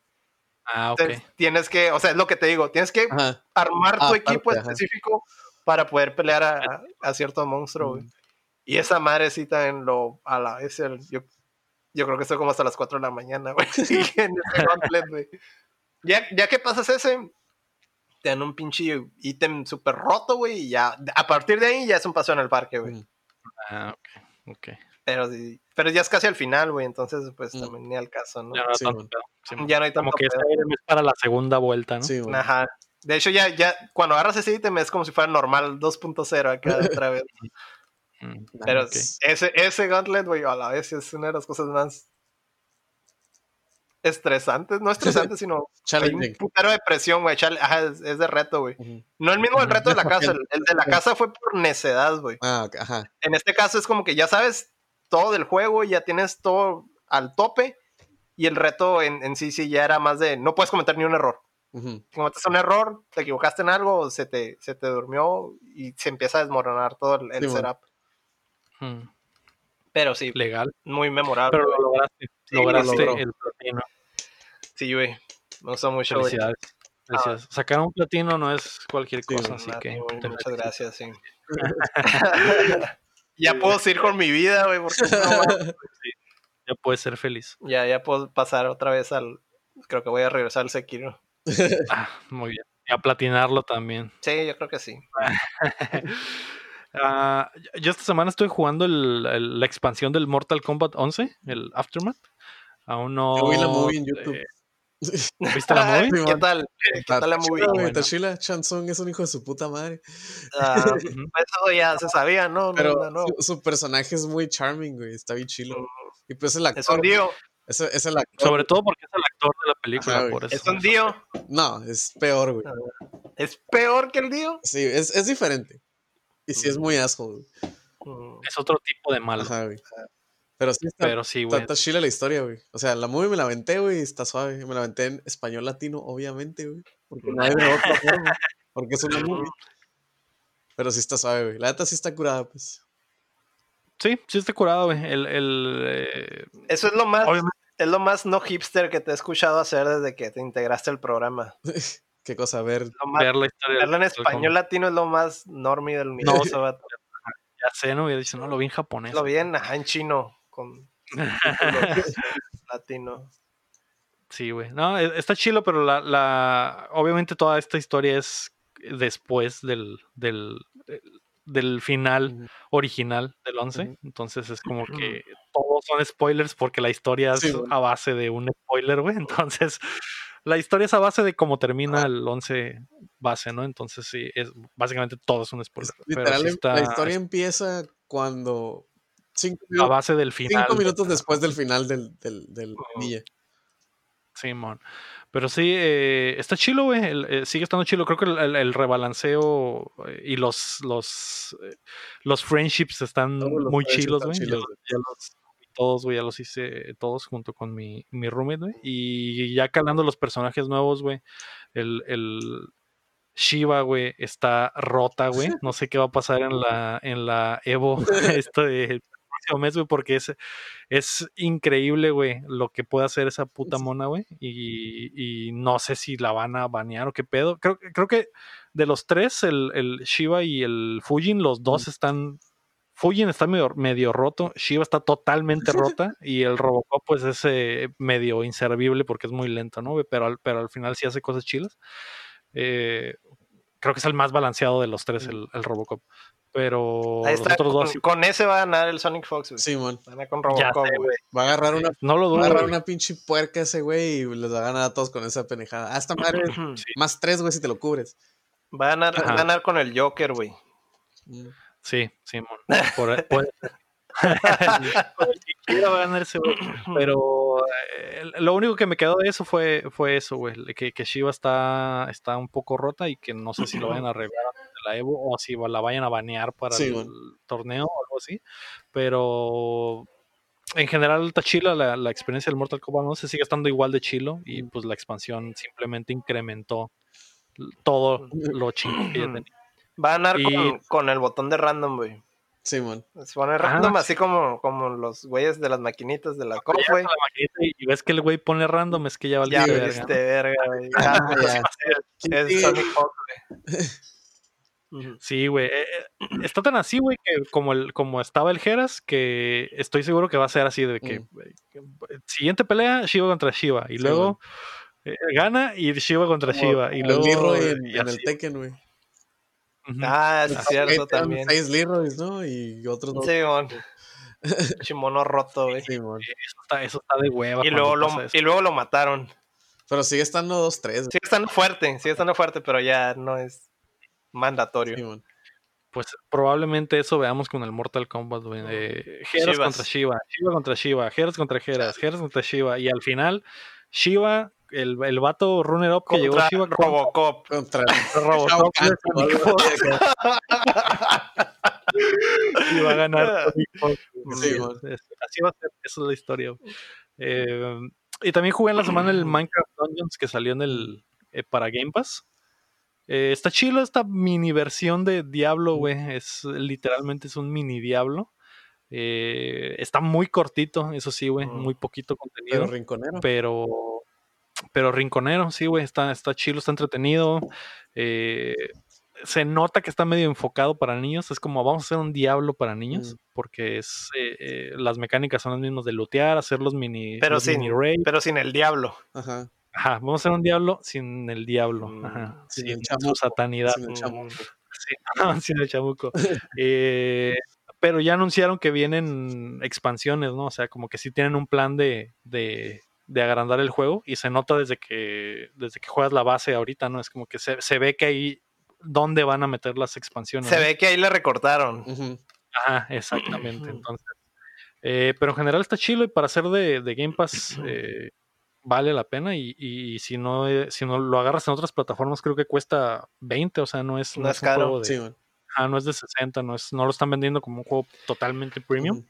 Ah, ok. tienes que, o sea, es lo que te digo, tienes que armar tu equipo específico para poder pelear a, a cierto monstruo, güey. Mm. Y esa madre sí también lo, a la vez, yo, yo creo que estoy como hasta las 4 de la mañana, güey. [LAUGHS] en ese gauntlet, güey. Ya, ya que pasas ese, te dan un pinche ítem súper roto, güey, y ya, a partir de ahí ya es un paso en el parque, güey. Ah, ok, ok. Pero, pero ya es casi al final, güey, entonces pues mm. también ni al caso, ¿no? Ya no, sí, ya no hay tanto Como que es para la segunda vuelta, ¿no? Sí, Ajá. De hecho, ya, ya, cuando agarras ese ítem es como si fuera normal 2.0 acá otra vez. Mm, pero ese, ese Gauntlet, güey, a la vez es una de las cosas más estresantes, no estresantes, [LAUGHS] sino un putero de presión, güey. es, de reto, güey. No el mismo el reto de la casa, [LAUGHS] el, de la casa fue por necedad, güey. Ah, ajá. En este caso es como que ya sabes todo del juego, ya tienes todo al tope, y el reto en, sí sí ya era más de no puedes cometer ni un error. Cometes un error, te equivocaste en algo, se te, se te durmió y se empieza a desmoronar todo el, setup. Pero sí. Legal. Muy memorable. Pero lo lograste. lograste el platino. Sí, güey. Me gustó mucho. Felicidades. Ah. Sacar un platino no es cualquier cosa, así que. muchas gracias, sí. [LAUGHS] ya puedo seguir con mi vida, güey, porque Ya puedes ser feliz. Ya, ya puedo pasar otra vez al. Creo que voy a regresar al Sekiro. ah, muy bien. Y a platinarlo también. Sí, yo creo que sí. [LAUGHS] Uh, yo esta semana estoy jugando el, la expansión del Mortal Kombat 11, el Aftermath. Aún no. Yo vi la movie en YouTube. Eh, ¿Viste la [LAUGHS] movie? ¿Qué tal? ¿Qué tal la movie? Bueno. Tashila Chansung es un hijo de su puta madre. [LAUGHS] Uh, eso ya se sabía, ¿no? Pero no, Su, personaje es muy charming, güey. Está bien chilo. Mm. Y pues el actor. Es un dio. Es, es, el actor. Sobre todo porque es el actor de la película. Ajá, por eso. ¿Es un dio? No, es peor, güey. ¿Es peor que el dio? Sí, es, es diferente. Y sí es muy asco. Es otro tipo de malo. Ajá, güey. Pero sí está, Pero sí, güey. está, chila la historia, güey. O sea, la movie me la aventé, güey, está suave. Me la aventé en español latino, obviamente, güey. Porque no hay de otra forma. Porque es una movie. Pero sí está suave, güey. La neta sí está curada, pues. Sí, sí está curada, güey. El, el eh, Eso es lo más. Es lo más no hipster que te he escuchado hacer desde que te integraste al programa. [LAUGHS] ¿Qué cosa? Ver, ver la historia. Verlo en español latino es lo más normie del [LAUGHS] universo. No, ya sé, no hubiera dicho, no, lo vi en japonés. Lo vi en, en chino, con [LAUGHS] latino. Sí, güey. No, e, está chilo, pero la, la, obviamente toda esta historia es después del, del, del final original del 11. Entonces es como que todos son spoilers porque la historia es a base de un spoiler, güey. [LAUGHS] Entonces la historia es a base de cómo termina el 11 base, ¿no? Entonces sí, es básicamente todo es un spoiler. la historia empieza cuando cinco a base del final. Cinco minutos después del final del, del, del Simón. Pero sí, eh, está chilo, güey. Eh, sigue estando chilo. Creo que el, rebalanceo eh, y los los, los friendships están muy chilos, güey. Ya, los, todos, güey, ya los hice todos junto con mi, mi roommate, güey. Y ya calando los personajes nuevos, güey. El, el Shiva, güey, está rota, güey. No sé qué va a pasar en la, en la Evo [LAUGHS] [LAUGHS] este próximo mes, güey, porque es, es increíble, güey, lo que puede hacer esa puta mona, güey. Y, y, no sé si la van a banear o qué pedo. Creo, creo que de los tres, el, el Shiva y el Fujin, los dos están Fujin está medio, medio roto, Shiva está totalmente [LAUGHS] rota y el Robocop pues es eh, medio inservible porque es muy lento, ¿no? Pero al, pero al final sí hace cosas chilas. Eh, creo que es el más balanceado de los tres, el, el Robocop. Pero Ahí está, con, dos... con, ese va a ganar el Sonic Fox, Sí, man. Va a con Robocop, güey. Va a agarrar una, no lo dudo, va a agarrar una pinche puerca ese güey y les va a ganar a todos con esa penejada. Hasta madre, [CLEARS THROAT] más tres, güey, si te lo cubres. Va a ganar, va a ganar con el Joker, güey. Mm. Sí, Simón. [LAUGHS] Por, puede [LAUGHS] va a ganar ese Pero eh, lo único que me quedó de eso fue, fue eso, güey. Que, que Shiva está, está un poco rota y que no sé si lo vayan a arreglar de la Evo o si la vayan a banear para el torneo o algo así. Pero en general está chila la, la, experiencia del Mortal Kombat no se sigue estando igual de chilo y pues la expansión simplemente incrementó todo lo chingo que ya tenía. Va a ganar con, el botón de random, güey. Sí, man. Se pone random, así como, como los güeyes de las maquinitas de la COP, güey. Y ves que el güey pone random, es que ya valió verga. Este verga, güey. [LAUGHS] Ah, es Sonic güey. Sí, güey. Eh, eh, está tan así, güey, que como, el, como estaba el Geras, que estoy seguro que va a ser así de que, siguiente pelea, Shiva contra Shiva. Y luego eh, gana y Shiva contra Shiva. Y luego. en, el Tekken, güey. Ah, es cierto también. Seis Leroys, ¿no? Y otros dos. Sí, mon. [LAUGHS] Chimono roto, güey. Sí, eso, está, eso está de hueva. Y luego, lo, y luego lo mataron. Pero sigue estando 2-3. Sigue estando fuerte, sigue estando fuerte, pero ya no es mandatorio. pues probablemente eso veamos con el Mortal Kombat, güey. Geras contra Shiva, Shiva contra Shiva, Geras contra Geras, Geras contra Shiva. Y al final, Shiva, el, el vato runner up que llegó a Shiva Robocop. Contra, Robocop. [LAUGHS] y va a ganar. así va a ser, esa es la historia. Eh, y también jugué en la semana el Minecraft Dungeons que salió en el eh, para Game Pass. Eh, está chido esta mini versión de Diablo, güey. Es literalmente es un mini Diablo. Eh, está muy cortito, eso sí, güey. Muy poquito contenido. Pero rinconero. Pero, pero rinconero, sí, güey. Está, está chido, está entretenido. se nota que está medio enfocado para niños. Es como vamos a hacer un Diablo para niños. Porque es las mecánicas son las mismas de lootear, hacer los mini, pero sin, Pero sin el Diablo. Ajá. Ajá, vamos a hacer un diablo sin el diablo. Ajá, mm, sin, el su satanidad. Sin el chamuco. Sí, [LAUGHS] sin el chamuco. [LAUGHS] eh, pero ya anunciaron que vienen expansiones, ¿no? O sea, como que sí tienen un plan de, de, de agrandar el juego y se nota desde que, desde que juegas la base ahorita, ¿no? Es como que se, se ve que ahí dónde van a meter las expansiones. Se ve que ahí le recortaron. Ajá, exactamente. Entonces, eh, pero en general está chilo y para hacer de, de Game Pass eh, vale la pena y, si no eh, si no lo agarras en otras plataformas creo que cuesta 20, o sea, no es, no, es caro, de, no es de 60, no es no lo están vendiendo como un juego totalmente premium,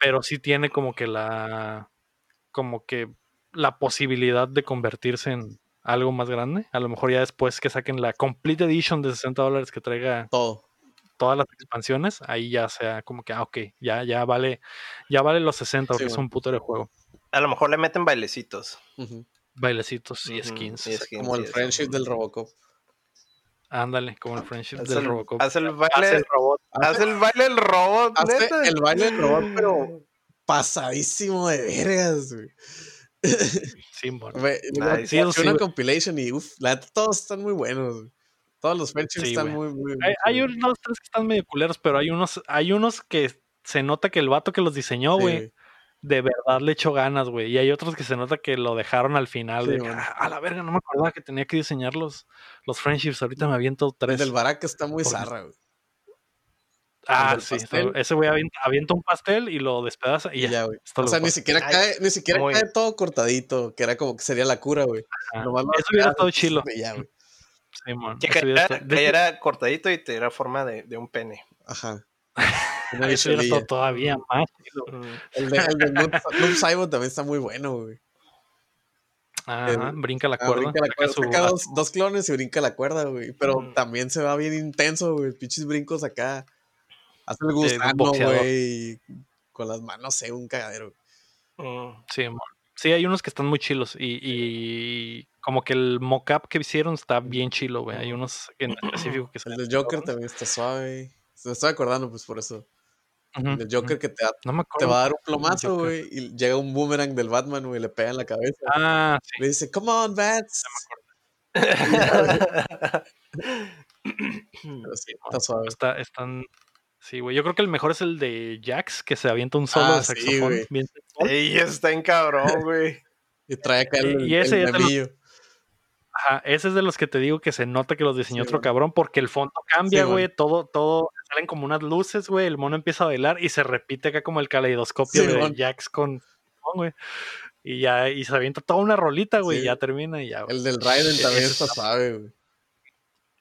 pero sí tiene como que la como que la posibilidad de convertirse en algo más grande, a lo mejor ya después que saquen la Complete Edition de 60 dólares que traiga todo todas las expansiones, ahí ya sea como que, ah, ok, ya, ya vale, ya vale los 60 porque es un puto de juego. A lo mejor le meten bailecitos. Bailecitos y skins. como el friendship del Robocop. Ándale, como el friendship del Robocop. Hace el baile del robot. Hace el baile del robot. Hace el baile del robot, pero pasadísimo de vergas, güey. [LAUGHS] Sí, bueno. sí, una compilation y uff, todos están muy buenos. Todos los friendships están muy, muy, Hay, hay, unos tres que están medio culeros, pero hay unos, hay unos que se nota que el vato que los diseñó, güey, de verdad le echó ganas, güey. Y hay otros que se nota que lo dejaron al final. de, ah, a la verga, no me acordaba que tenía que diseñar los, los friendships. Ahorita me aviento tres. El del Baraka está muy zarra, güey. Ah, sí. Ese güey avienta, un pastel y lo despedaza y ya. güey. O sea, ni siquiera, cae, ni siquiera cae todo cortadito, que era como que sería la cura, güey. Eso hubiera estado chilo. Ya, güey. Sí, man. Que era, cortadito y te era forma de, de un pene. Ajá. [LAUGHS] Eso era todavía más. El de, el de Noob, Cyber también está muy bueno, güey. Ajá, brinca la ah, cuerda. brinca la cuerda. dos, clones y brinca la cuerda, güey. Pero también se va bien intenso, güey. Pinches brincos acá. Hace el gusano, güey. Con las manos, sé, un cagadero. Mm. Sí, Sí, hay unos que están muy chilos. Y, y como que el mock-up que hicieron está bien chilo, güey. Hay unos en específico que El Joker también está suave. Me estoy acordando, pues por eso. el Joker que te, te, va a dar un plomazo, güey, y llega un boomerang del Batman, güey, le pega en la cabeza. Ah, sí. Le dice, come on, Bats. No [LAUGHS] [COUGHS] Pero sí, está suave. Está, están... Sí, güey. Yo creo que el mejor es el de Jax, que se avienta un solo ah, de saxofón. Sí, bien Ey, está en cabrón, güey. [LAUGHS] y trae acá el, y ese el Ajá, ese es de los que te digo que se nota que los diseñó otro cabrón, porque el fondo cambia, güey, todo, todo, salen como unas luces, güey, el mono empieza a bailar y se repite acá como el caleidoscopio de Jax con, güey. Y ya, y se avienta toda una rolita, güey, y ya termina y ya. El del Raiden [LAUGHS] también está suave, güey.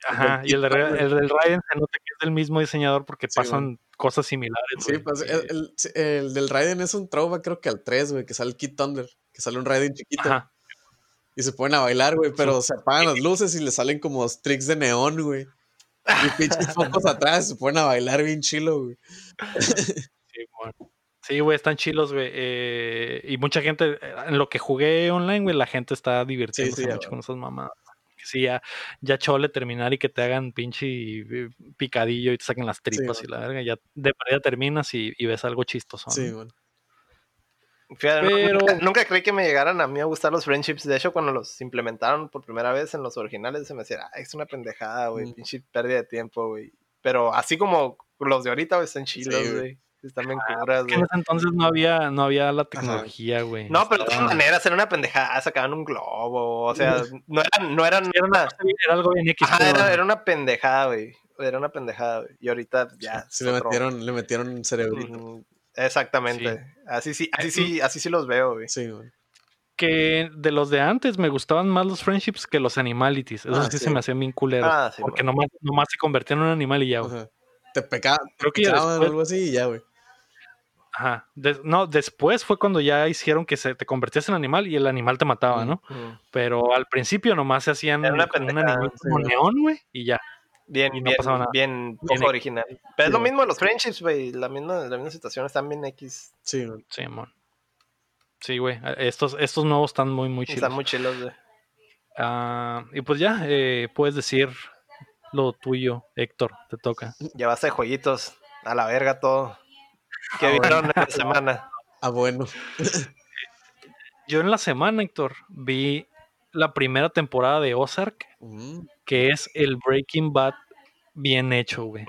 Ajá, y el, el, del Raiden se nota que es del mismo diseñador porque pasan cosas similares. Sí, pues el, el, del Raiden es un trauma, creo que al 3, güey, que sale el Kid Thunder, que sale un Raiden chiquito. Ajá y se ponen a bailar, güey, pero se apagan las luces y le salen como tricks de neón, güey. Y pinches [LAUGHS] focos atrás, se ponen a bailar bien chilo, güey. Sí, bueno. Sí, güey, están chilos, güey. Eh, y mucha gente, en lo que jugué online, güey, la gente está divirtiéndose mucho con esas mamadas. Porque sí, ya, ya chole terminar y que te hagan pinche eh, picadillo y te saquen las tripas y la verga, ya de manera terminas y, ves algo chistoso. Sí, bueno. Pero... Nunca, creí que me llegaran a mí a gustar los friendships. De hecho, cuando los implementaron por primera vez en los originales, se me decía, es una pendejada, güey, mm. pinche pérdida de tiempo, güey. Pero así como los de ahorita, güey, están chilos, güey. Están bien ah, curas, güey. En ese entonces no había, no había la tecnología, güey. No, pero de todas maneras era una pendejada, sacaban un globo, o sea, no eran, no eran, era, una, era algo bien X. era, era, una pendejada, güey. Era una pendejada, güey. Y ahorita ya. Sí, le metieron, le metieron un cerebrito. Exactamente. Así sí, así sí, así sí los veo, güey. Sí, güey. Que de los de antes me gustaban más los friendships que los animalities. Eso ah, sí, se me hacían bien culeros. Ah, porque nomás, nomás, se convertían en un animal y ya, güey. Te pecaban, Creo que ya o algo así y ya, güey. Ajá. no, después fue cuando ya hicieron que se te convertías en animal y el animal te mataba, ¿no? Pero al principio nomás se hacían un animal como neón, güey, y ya. Bien, bien, bien poco original. Pero es lo mismo de los friendships, güey. La misma, la misma situación están bien X. Sí, Sí, amor. Sí, güey. Estos, estos nuevos están muy, muy chilos. Están muy chilos, güey. Ah, y pues ya, eh, puedes decir lo tuyo, Héctor, te toca. Llevaste de jueguitos. A la verga todo. ¿Qué ah, vieron en la semana? Ah, bueno. Yo en la semana, Héctor, vi la primera temporada de Ozark, mm. que es el Breaking Bad bien hecho, güey.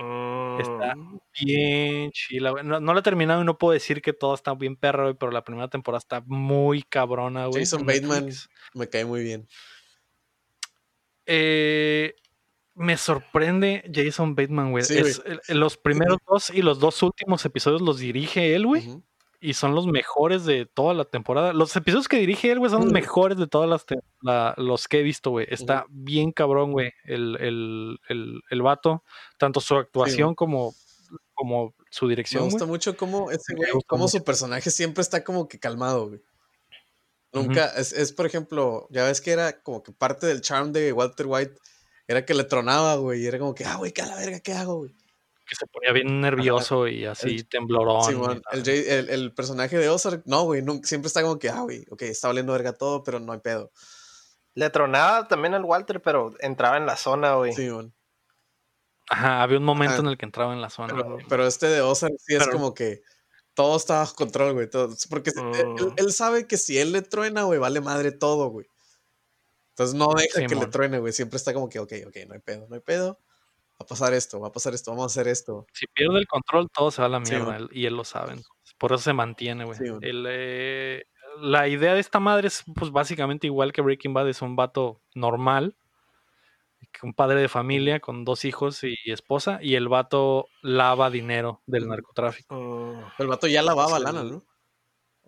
Está mm. bien chila, güey. No, la he terminado y no puedo decir que todo está bien perro, güey, pero la primera temporada está muy cabrona, güey. Jason Bateman me cae muy bien. Eh, me sorprende Jason Bateman, güey. los primeros dos y los dos últimos episodios los dirige él, güey. Y son los mejores de toda la temporada. Los episodios que dirige él, güey, son los mejores de todas las los que he visto, güey. Está bien cabrón, güey, el, el, el, vato. Tanto su actuación como, como su dirección. Me gusta mucho cómo ese güey, cómo su personaje siempre está como que calmado, güey. Nunca, es, es, por ejemplo, ya ves que era como que parte del charm de Walter White era que le tronaba, güey. Y era como que, ah, güey, ¿qué a la verga? ¿Qué hago, güey? Que se ponía bien nervioso y así temblorón. Sí, el, el, personaje de Ozark, no, güey, siempre está como que, ah, güey, ok, está valiendo verga todo, pero no hay pedo. Le tronaba también al Walter, pero entraba en la zona, güey. Sí, güey. Ajá, había un momento en el que entraba en la zona. Pero, este de Ozark sí es como que todo está bajo control, güey. porque mm. él, sabe que si él le truena, güey, vale madre todo, güey. Entonces no deja que le truene, güey. Siempre está como que, ok, ok, no hay pedo, no hay pedo. Va a pasar esto, va a pasar esto, vamos a hacer esto. Si pierde el control, todo se va a la mierda. y él lo sabe. Por eso se mantiene, güey. Eh, la idea de esta madre es, pues, básicamente igual que Breaking Bad. Es un vato normal. Un padre de familia con dos hijos y esposa. Y el vato lava dinero del narcotráfico. Oh. el vato ya lavaba lana, ¿no?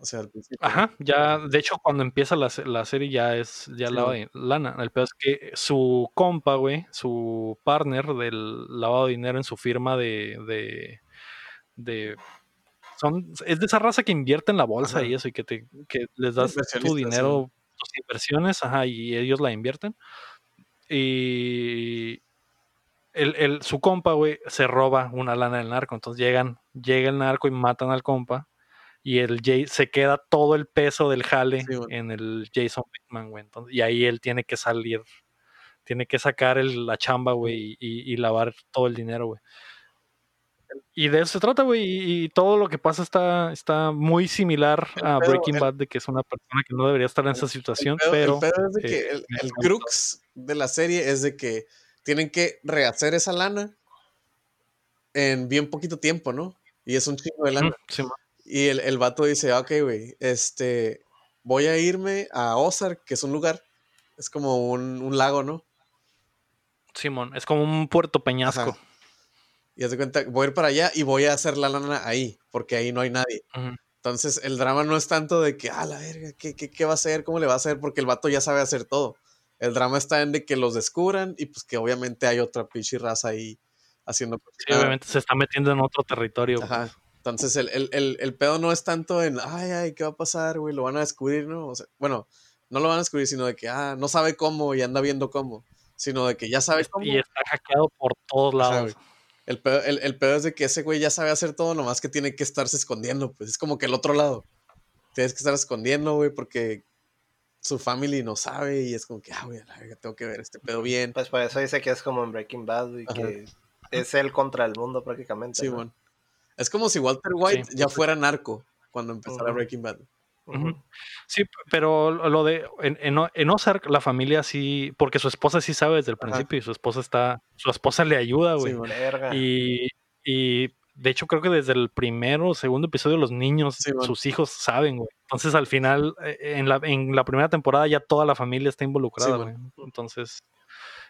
O sea, al principio. Ajá, ya, de hecho, cuando empieza la, serie ya es ya lavado de lana. El peor es que su compa, güey, su partner del lavado de dinero en su firma de. de, son, es de esa raza que invierte en la bolsa y eso, y que, te, que les das tu dinero, tus inversiones, ajá, y ellos la invierten. Y el, el, su compa, güey, se roba una lana del narco. Entonces llegan, llega el narco y matan al compa y el Jay, se queda todo el peso del jale en el Jason Bateman, güey. y ahí él tiene que salir, tiene que sacar el, la chamba, güey, y, lavar todo el dinero, güey. Y de eso se trata, güey, y, todo lo que pasa está, está muy similar a Breaking Bad, de que es una persona que no debería estar en esa situación, pero... El es de que eh, el, crux de la serie es de que tienen que rehacer esa lana en bien poquito tiempo, ¿no? Y es un chingo de lana. Sí, y el, el vato dice, ok, güey, este, voy a irme a Ozark, que es un lugar, es como un, un lago, ¿no? Simón, es como un puerto peñasco. Y hace cuenta, voy a ir para allá y voy a hacer la lana ahí, porque ahí no hay nadie. Entonces, el drama no es tanto de que, ah, la verga, ¿qué, ¿qué, qué, va a hacer? ¿Cómo le va a hacer? Porque el vato ya sabe hacer todo. El drama está en de que los descubran y pues que obviamente hay otra pinche raza ahí haciendo. Sí, obviamente se está metiendo en otro territorio. Ajá. Entonces, el, el, el, pedo no es tanto en, ay, ay, ¿qué va a pasar, güey? Lo van a descubrir, ¿no? O sea, bueno, no lo van a descubrir, sino de que, ah, no sabe cómo y anda viendo cómo, sino de que ya sabe cómo. Y está hackeado por todos lados. el, pedo, el, pedo es de que ese güey ya sabe hacer todo, nomás que tiene que estarse escondiendo, pues es como que el otro lado. Tienes que estar escondiendo, güey, porque su family no sabe y es como que, ah, güey, tengo que ver este pedo bien. Pues por eso dice que es como en Breaking Bad y que es él contra el mundo prácticamente. Sí, bueno. Es como si Walter White ya fuera narco cuando empezara Breaking Bad. Sí, pero lo de en, en, Ozark la familia sí, porque su esposa sí sabe desde el principio y su esposa está, su esposa le ayuda, güey. y, y de hecho creo que desde el primero o segundo episodio los niños, sus hijos saben, güey. Entonces al final, eh, en la, en la primera temporada ya toda la familia está involucrada, güey. Entonces,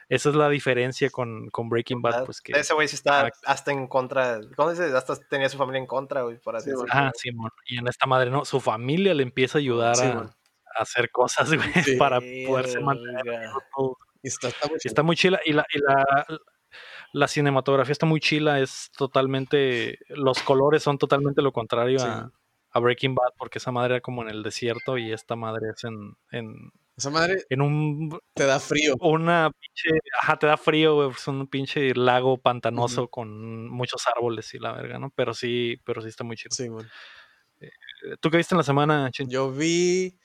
esa es la diferencia con, con Breaking Bad, pues que... Ese güey sí está hasta en contra, ¿cómo dices? Hasta tenía su familia en contra, güey, por así decirlo. Ah, sí, y en esta madre no, su familia le empieza a ayudar a, hacer cosas, güey, [LAUGHS] para poderse mantener está, muy está, muy chila. Y la, y la, la cinematografía está muy chila, es totalmente, los colores son totalmente lo contrario a, Breaking Bad, porque esa madre era como en el desierto y esta madre es en... en esa madre en un... Te da frío. Una pinche... Ajá, te da frío, Es un pinche lago pantanoso con muchos árboles y la verga, ¿no? Pero sí, pero sí está muy chido. Sí, bueno. Eh, ¿Tú qué viste en la semana, Yo vi...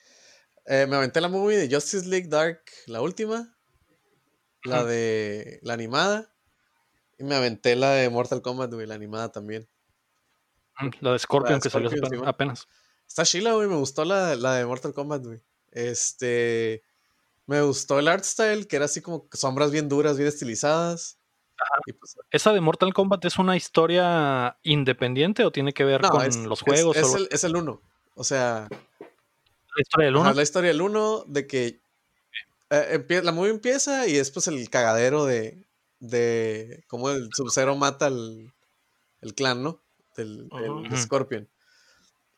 Eh, me aventé la movie de Justice League Dark, la última. La de... La animada. Y me aventé la de Mortal Kombat, güey, la animada también. Mm, la de Scorpion, que salió apenas. Está chila, güey, me gustó la, de Mortal Kombat, güey. Este. Me gustó el art style, que era así como sombras bien duras, bien estilizadas. Pues, ¿Esa de Mortal Kombat es una historia independiente o tiene que ver con los juegos? Es, el, es el uno. O sea. La historia del uno. la historia del uno, de que. Eh, la movie empieza y es pues el cagadero de, de cómo el Sub-Zero mata al el clan, ¿no? Del, Scorpion.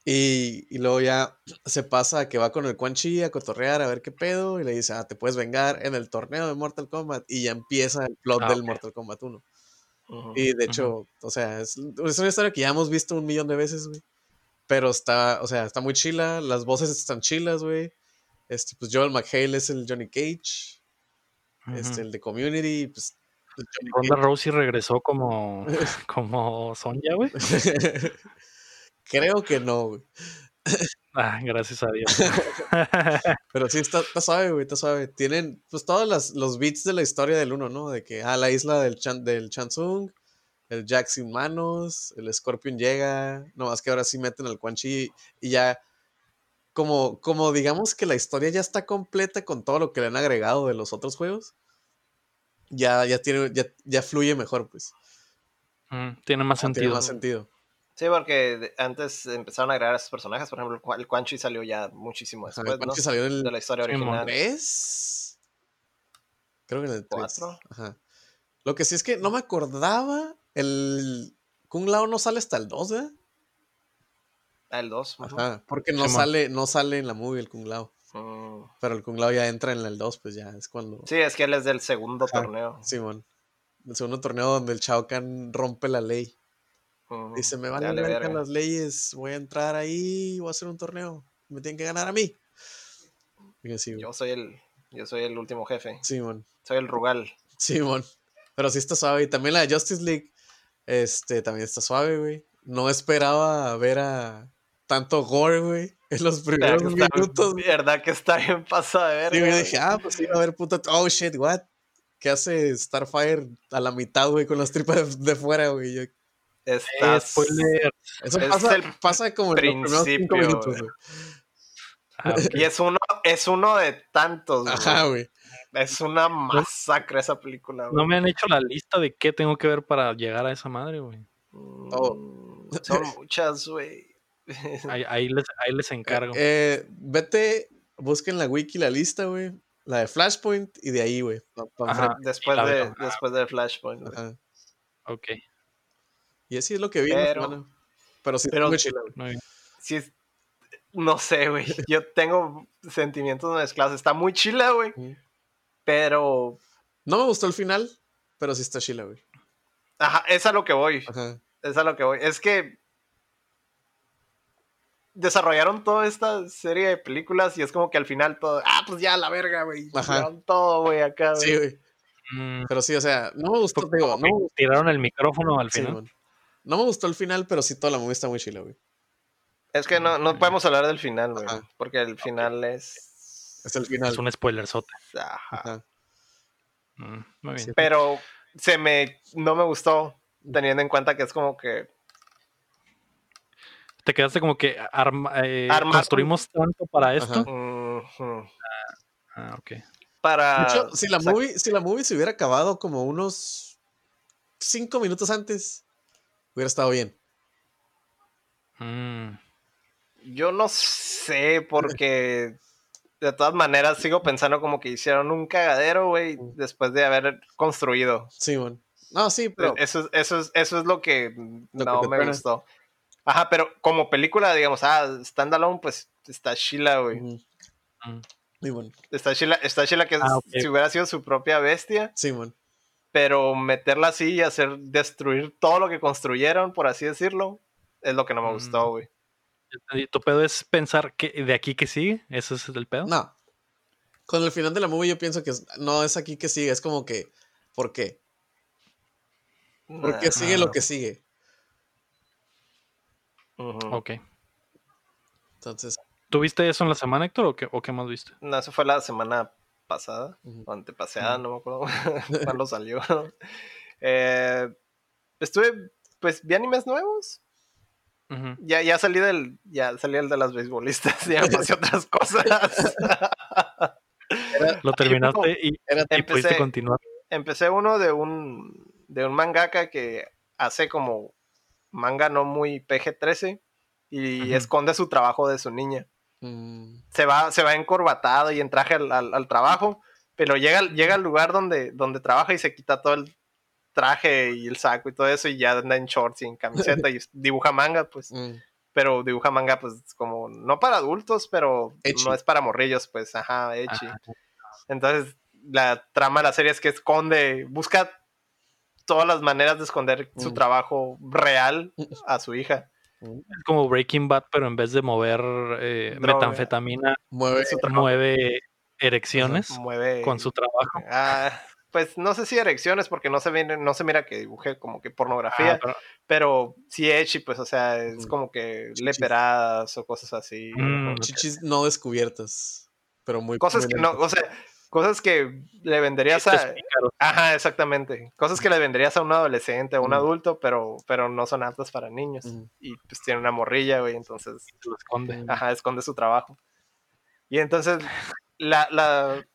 Y, y, luego ya se pasa que va con el Quan Chi a cotorrear a ver qué pedo y le dice, ah, te puedes vengar en el torneo de Mortal Kombat y ya empieza el plot ah, del Mortal Kombat 1. y de hecho, o sea, es, es, una historia que ya hemos visto un millón de veces, güey. Pero está, o sea, está muy chila, las voces están chilas, güey. Este, pues Joel McHale es el Johnny Cage. Este, el de Community, pues Ronda Rousey regresó como, [LAUGHS] como Sonja, güey. [LAUGHS] Creo que no, güey. Ah, gracias a Dios. [LAUGHS] Pero sí, está, está suave, güey, está suave. Tienen, pues, todos los beats de la historia del uno, ¿no? De que, ah, la isla del, Chan, del Chansung, el Jack sin manos, el Scorpion llega, nomás que ahora sí meten al Quan Chi y ya, como, como digamos que la historia ya está completa con todo lo que le han agregado de los otros juegos ya, ya tiene, ya, ya fluye mejor, pues. Mm, tiene más sentido. Tiene más sentido. Sí, porque antes empezaron a agregar a esos personajes. Por ejemplo, el Quan Chi salió ya muchísimo después, el ¿no? salió de la historia original. ¿Tres? Creo que en el 3. Ajá. Lo que sí es que no me acordaba. El Kung Lao no sale hasta el 2, ¿eh? Ah, el 2. Ajá. Porque no sale, no sale en la movie el Kung Lao. Mm. Pero el Kung Lao ya entra en el 2, pues ya es cuando. Sí, es que él es del segundo torneo. Simón. el segundo torneo donde el Shao Kahn rompe la ley. Dice, me van a ver las leyes, voy a entrar ahí, voy a hacer un torneo. Me tienen que ganar a mí. yo soy el, yo soy el último jefe. Simón. Soy el Rugal. Simón. Pero sí está suave. Y también la de Justice League, este, también está suave, güey. No esperaba ver a tanto gore, güey en los [LAUGHS] primeros minutos. Verdad que está bien pasada de ver. Y yo dije, ah, pues iba a ver puta. Oh shit, what? ¿Qué hace Starfire a la mitad, güey, con las tripas de, fuera, güey? Yo... Está spoiler. Eso pasa, pasa como en los primeros cinco minutos, güey. Ah, y es uno, es uno de tantos, güey. Ajá, güey. Es una masacre esa película, güey. No me han hecho la lista de qué tengo que ver para llegar a esa madre, güey. Oh. [LAUGHS] Son muchas, güey. [LAUGHS] Ahí, les, ahí les encargo. Eh, vete, busquen la wiki, la lista, güey. La de Flashpoint y de ahí, güey. Después, de, después de Flashpoint. Ok. Y así es lo que vi, pero, pero sí, pero, muy sí no sé, güey. [LAUGHS] Yo tengo sentimientos mezclados. Está muy chila, güey. Pero. No me gustó el final, pero sí está chila, güey. Ajá, es a lo que voy. Ajá. Es a lo que voy. Es que desarrollaron toda esta serie de películas y es como que al final todo, ah, pues ya la verga, güey. todo, güey, acá, güey. Sí, güey. Mm. Pero sí, o sea, no me gustó, digo, no Tiraron el micrófono al final. No me gustó el final, pero sí toda la movie está muy chila, güey. Es que no, no podemos hablar del final, güey. Porque el final es. Es el final. Es un spoiler sote. Ajá. Mm, muy bien. Pero se me, no me gustó, teniendo en cuenta que es como que te quedaste como que arma, eh, construimos tanto para esto. Ah, ok. Para. De hecho, si la, movie, si la movie se hubiera acabado como unos cinco minutos antes, hubiera estado bien. Mm. Yo no sé, porque de todas maneras sigo pensando como que hicieron un cagadero, güey, después de haber construido. Sí, bueno. No, sí, pero. Eso, eso, es, eso es lo que no me gustó. Ajá, pero como película, digamos, ah, standalone, pues está Sheila, güey. Mm. Muy bueno. Está Sheila, está Sheila que ah, si hubiera sido su propia bestia. Sí, bueno. Pero meterla así y hacer destruir todo lo que construyeron, por así decirlo, es lo que no me gustó, mm. güey. ¿Tu pedo es pensar que de aquí que sigue? ¿Eso es el pedo? No. Con el final de la movie yo pienso que no es aquí que sigue, es como que, ¿por qué? ¿Por qué sigue lo que sigue? Ok. Entonces. ¿Tuviste eso en la semana, Héctor, o qué, o qué más viste? No, eso fue la semana pasada, o antepaseada, no me acuerdo [LAUGHS] [LAUGHS] cuándo salió. Eh, estuve, pues, vi animes nuevos. Ya, ya salí del, ya salí el de las beisbolistas, [LAUGHS] ya pasé otras cosas. Lo terminaste y, y pudiste continuar. Empecé uno de un, de un mangaka que hace como manga no muy PG-13 y esconde su trabajo de su niña. Mm. Se, va, se va encorbatado y en traje al, trabajo, pero llega, llega al lugar donde, donde trabaja y se quita todo el traje y el saco y todo eso y ya anda en shorts y en camiseta y [LAUGHS] dibuja manga, pues. Mm. Pero dibuja manga, pues, como, no para adultos, pero no es para morrillos, pues, ajá, echi. Entonces, la trama de la serie es que esconde, busca todas las maneras de esconder su mm. trabajo real [LAUGHS] a su hija. Es como Breaking Bad, pero en vez de mover eh, metanfetamina, mueve, mueve erecciones con su trabajo. Ah, pues no sé si erecciones, porque no se, no se mira que dibuje como que pornografía, ah, pero... sí echi, pues, o sea, es como que leperadas o cosas así. Mm, chichis no descubiertas, pero muy... Cosas que no, o sea, cosas que le venderías a. Ajá, exactamente. Cosas que le venderías a un adolescente, a un adulto, pero, pero no son aptas para niños. Y pues tiene una morrilla, güey, entonces. Lo esconde. Ajá, esconde su trabajo. Y entonces, la, la,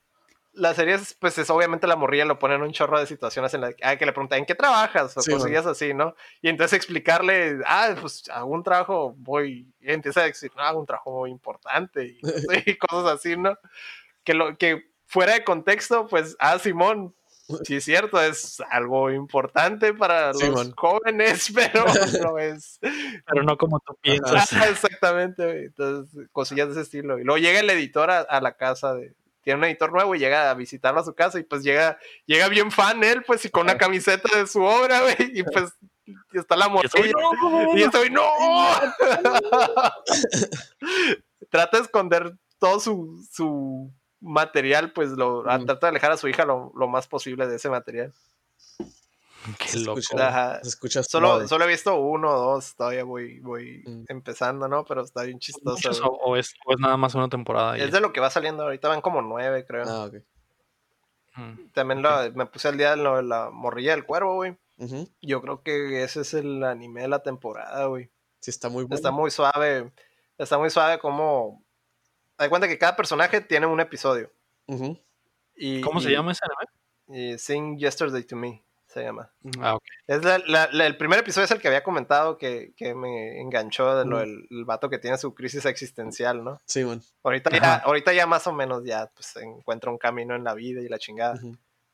la serie es, pues es obviamente la morrilla lo pone en un chorro de situaciones en las que, que le preguntan, ¿en qué trabajas? O cosillas así, ¿no? Y entonces explicarle, ah, pues hago un trabajo muy, y empieza a decir, no, hago un trabajo muy importante y, [LAUGHS] [LAUGHS] y cosas así, ¿no? Que, lo, que fuera de contexto, pues, ah, Simón, sí es cierto, es algo importante para los jóvenes, [LAUGHS] pero no es. Pero no como tú piensas. exactamente, entonces, cosillas de ese estilo. Y luego llega el editor a, la casa de. Tiene un editor nuevo y llega a visitarlo a su casa y pues llega, llega bien fan él, pues, y con una camiseta de su obra, güey, y pues y está la muerte. Y estoy, no. [LAUGHS] Trata de esconder todo su, su material, pues lo trata de alejar a su hija lo, más posible de ese material. Qué loco. escucha solo, solo he visto uno o dos, todavía voy, voy mm. empezando, ¿no? Pero está bien chistoso. O, es, nada más una temporada. Es de lo que va saliendo, ahorita van como nueve, creo. Ah, mm. También me puse al día de la morrilla del cuervo, güey. Yo creo que ese es el anime de la temporada, güey. Sí, está muy bueno. Está muy suave. Está muy suave como hay cuenta que cada personaje tiene un episodio. y, ¿Cómo se llama ese anime? Sing Yesterday to Me se llama. Ah, ok. Es el primer episodio es el que había comentado que, me enganchó de lo del vato que tiene su crisis existencial, ¿no? Sí, bueno. Ahorita ya, ahorita ya más o menos ya pues, encuentra un camino en la vida y la chingada.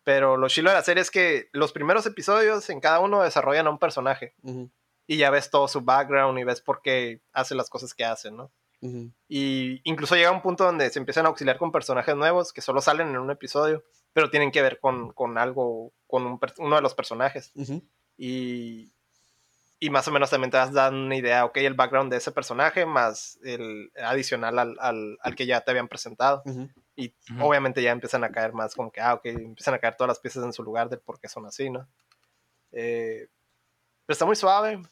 Pero lo chilo de la serie es que los primeros episodios en cada uno desarrollan a un personaje. Y ya ves todo su background y ves por qué hace las cosas que hace, ¿no? Y incluso llega un punto donde se empiezan a auxiliar con personajes nuevos que solo salen en un episodio, pero tienen que ver con, algo, con uno de los personajes. y, y, más o menos también te das dando una idea, ok, el background de ese personaje más el adicional al, que ya te habían presentado. Y obviamente ya empiezan a caer más como que, ah, ok, empiezan a caer todas las piezas en su lugar de por qué son así, ¿no? Eh, pero está muy suave.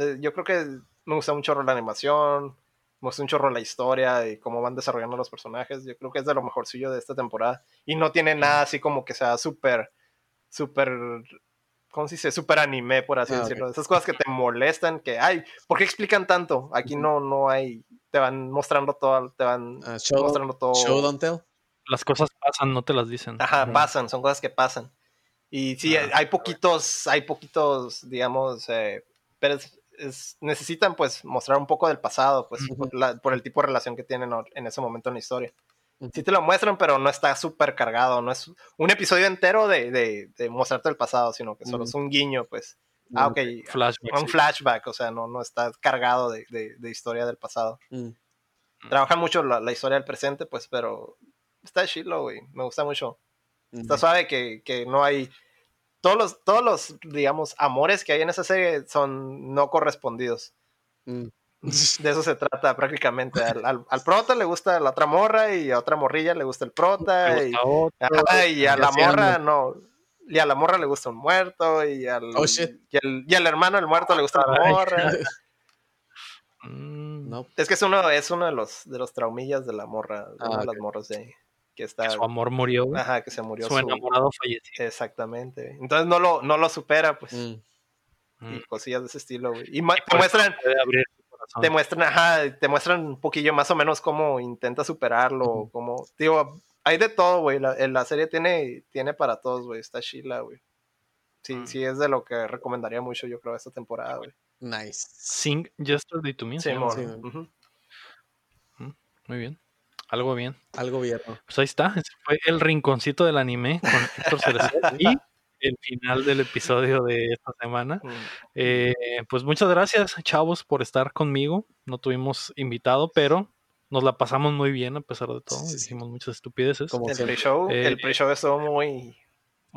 Eh, yo creo que me gusta mucho la animación. Muestra un chorro la historia y cómo van desarrollando los personajes. Yo creo que es de lo mejorcillo de esta temporada. Y no tiene nada así como que sea súper, súper, ¿cómo se dice? Súper anime, por así ah, decirlo. Esas cosas que te molestan, que, ay, ¿por qué explican tanto? Aquí no, no hay, te van mostrando todo, te van ah, mostrando todo. Show, don't tell. Las cosas pasan, no te las dicen. Ajá, pasan, son cosas que pasan. Y sí, ah, hay poquitos, hay poquitos, digamos, eh, pero necesitan pues mostrar un poco del pasado, pues por, el tipo de relación que tienen en ese momento en la historia. Sí te lo muestran, pero no está súper cargado, no es un episodio entero de, de, mostrarte el pasado, sino que solo es un guiño, pues. Ah, ok. un flashback, o sea, no, no está cargado de, historia del pasado. Mm. Trabajan mucho la, historia del presente, pues, pero está chilo, güey. Me gusta mucho. Está suave que, que no hay todos los, todos los, digamos, amores que hay en esa serie son no correspondidos. Mm. [LAUGHS] De eso se trata prácticamente. Al, al, prota le gusta la otra morra y a otra morrilla le gusta el prota. Y, a la morra no. Y a la morra le gusta un muerto y al, oh, y al, hermano del muerto le gusta la morra. [LAUGHS] Mm. no. Es que es uno, es uno de los de los traumillas de la morra, de ah, las morras de ahí que está... su amor murió. Ajá, que se murió. Su, enamorado falleció. Exactamente. Entonces no lo, no lo supera, pues. Mm. Y mm. cosillas de ese estilo, güey. Y, te muestran... Te muestran, ajá, te muestran un poquillo más o menos cómo intenta superarlo, como, digo, hay de todo, güey. La, la, serie tiene, tiene para todos, güey. Está chila, güey. Sí, mm. sí, es de lo que recomendaría mucho, yo creo, esta temporada, güey. Nice. Sing Yesterday to Me. Sí, Muy bien. Algo bien. Algo bien. Pues ahí está. Ese fue el rinconcito del anime con Héctor Cerecer [LAUGHS] y el final del episodio de esta semana. Mm. Eh, pues muchas gracias, chavos, por estar conmigo. No tuvimos invitado, pero nos la pasamos muy bien a pesar de todo. Hicimos muchas estupideces. el pre-show eh, el pre estuvo muy,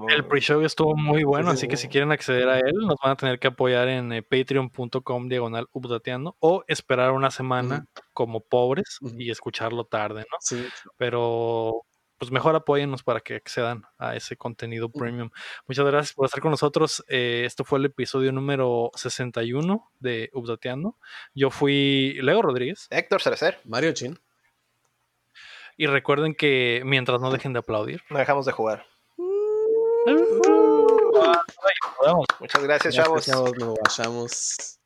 el pre-show estuvo muy bueno, así que si quieren acceder a él, nos van a tener que apoyar en eh, patreon.com diagonal updateando o esperar una semana como pobres y escucharlo tarde, ¿no? Sí. Pero pues mejor apóyennos para que accedan a ese contenido premium. Muchas gracias por estar con nosotros. Eh, esto fue el episodio número 61 de Updateando. Yo fui Leo Rodríguez. Héctor Cerecer. Mario Chin. Y recuerden que mientras no dejen de aplaudir, no dejamos de jugar. Muchas gracias, chavos. Nos vayamos.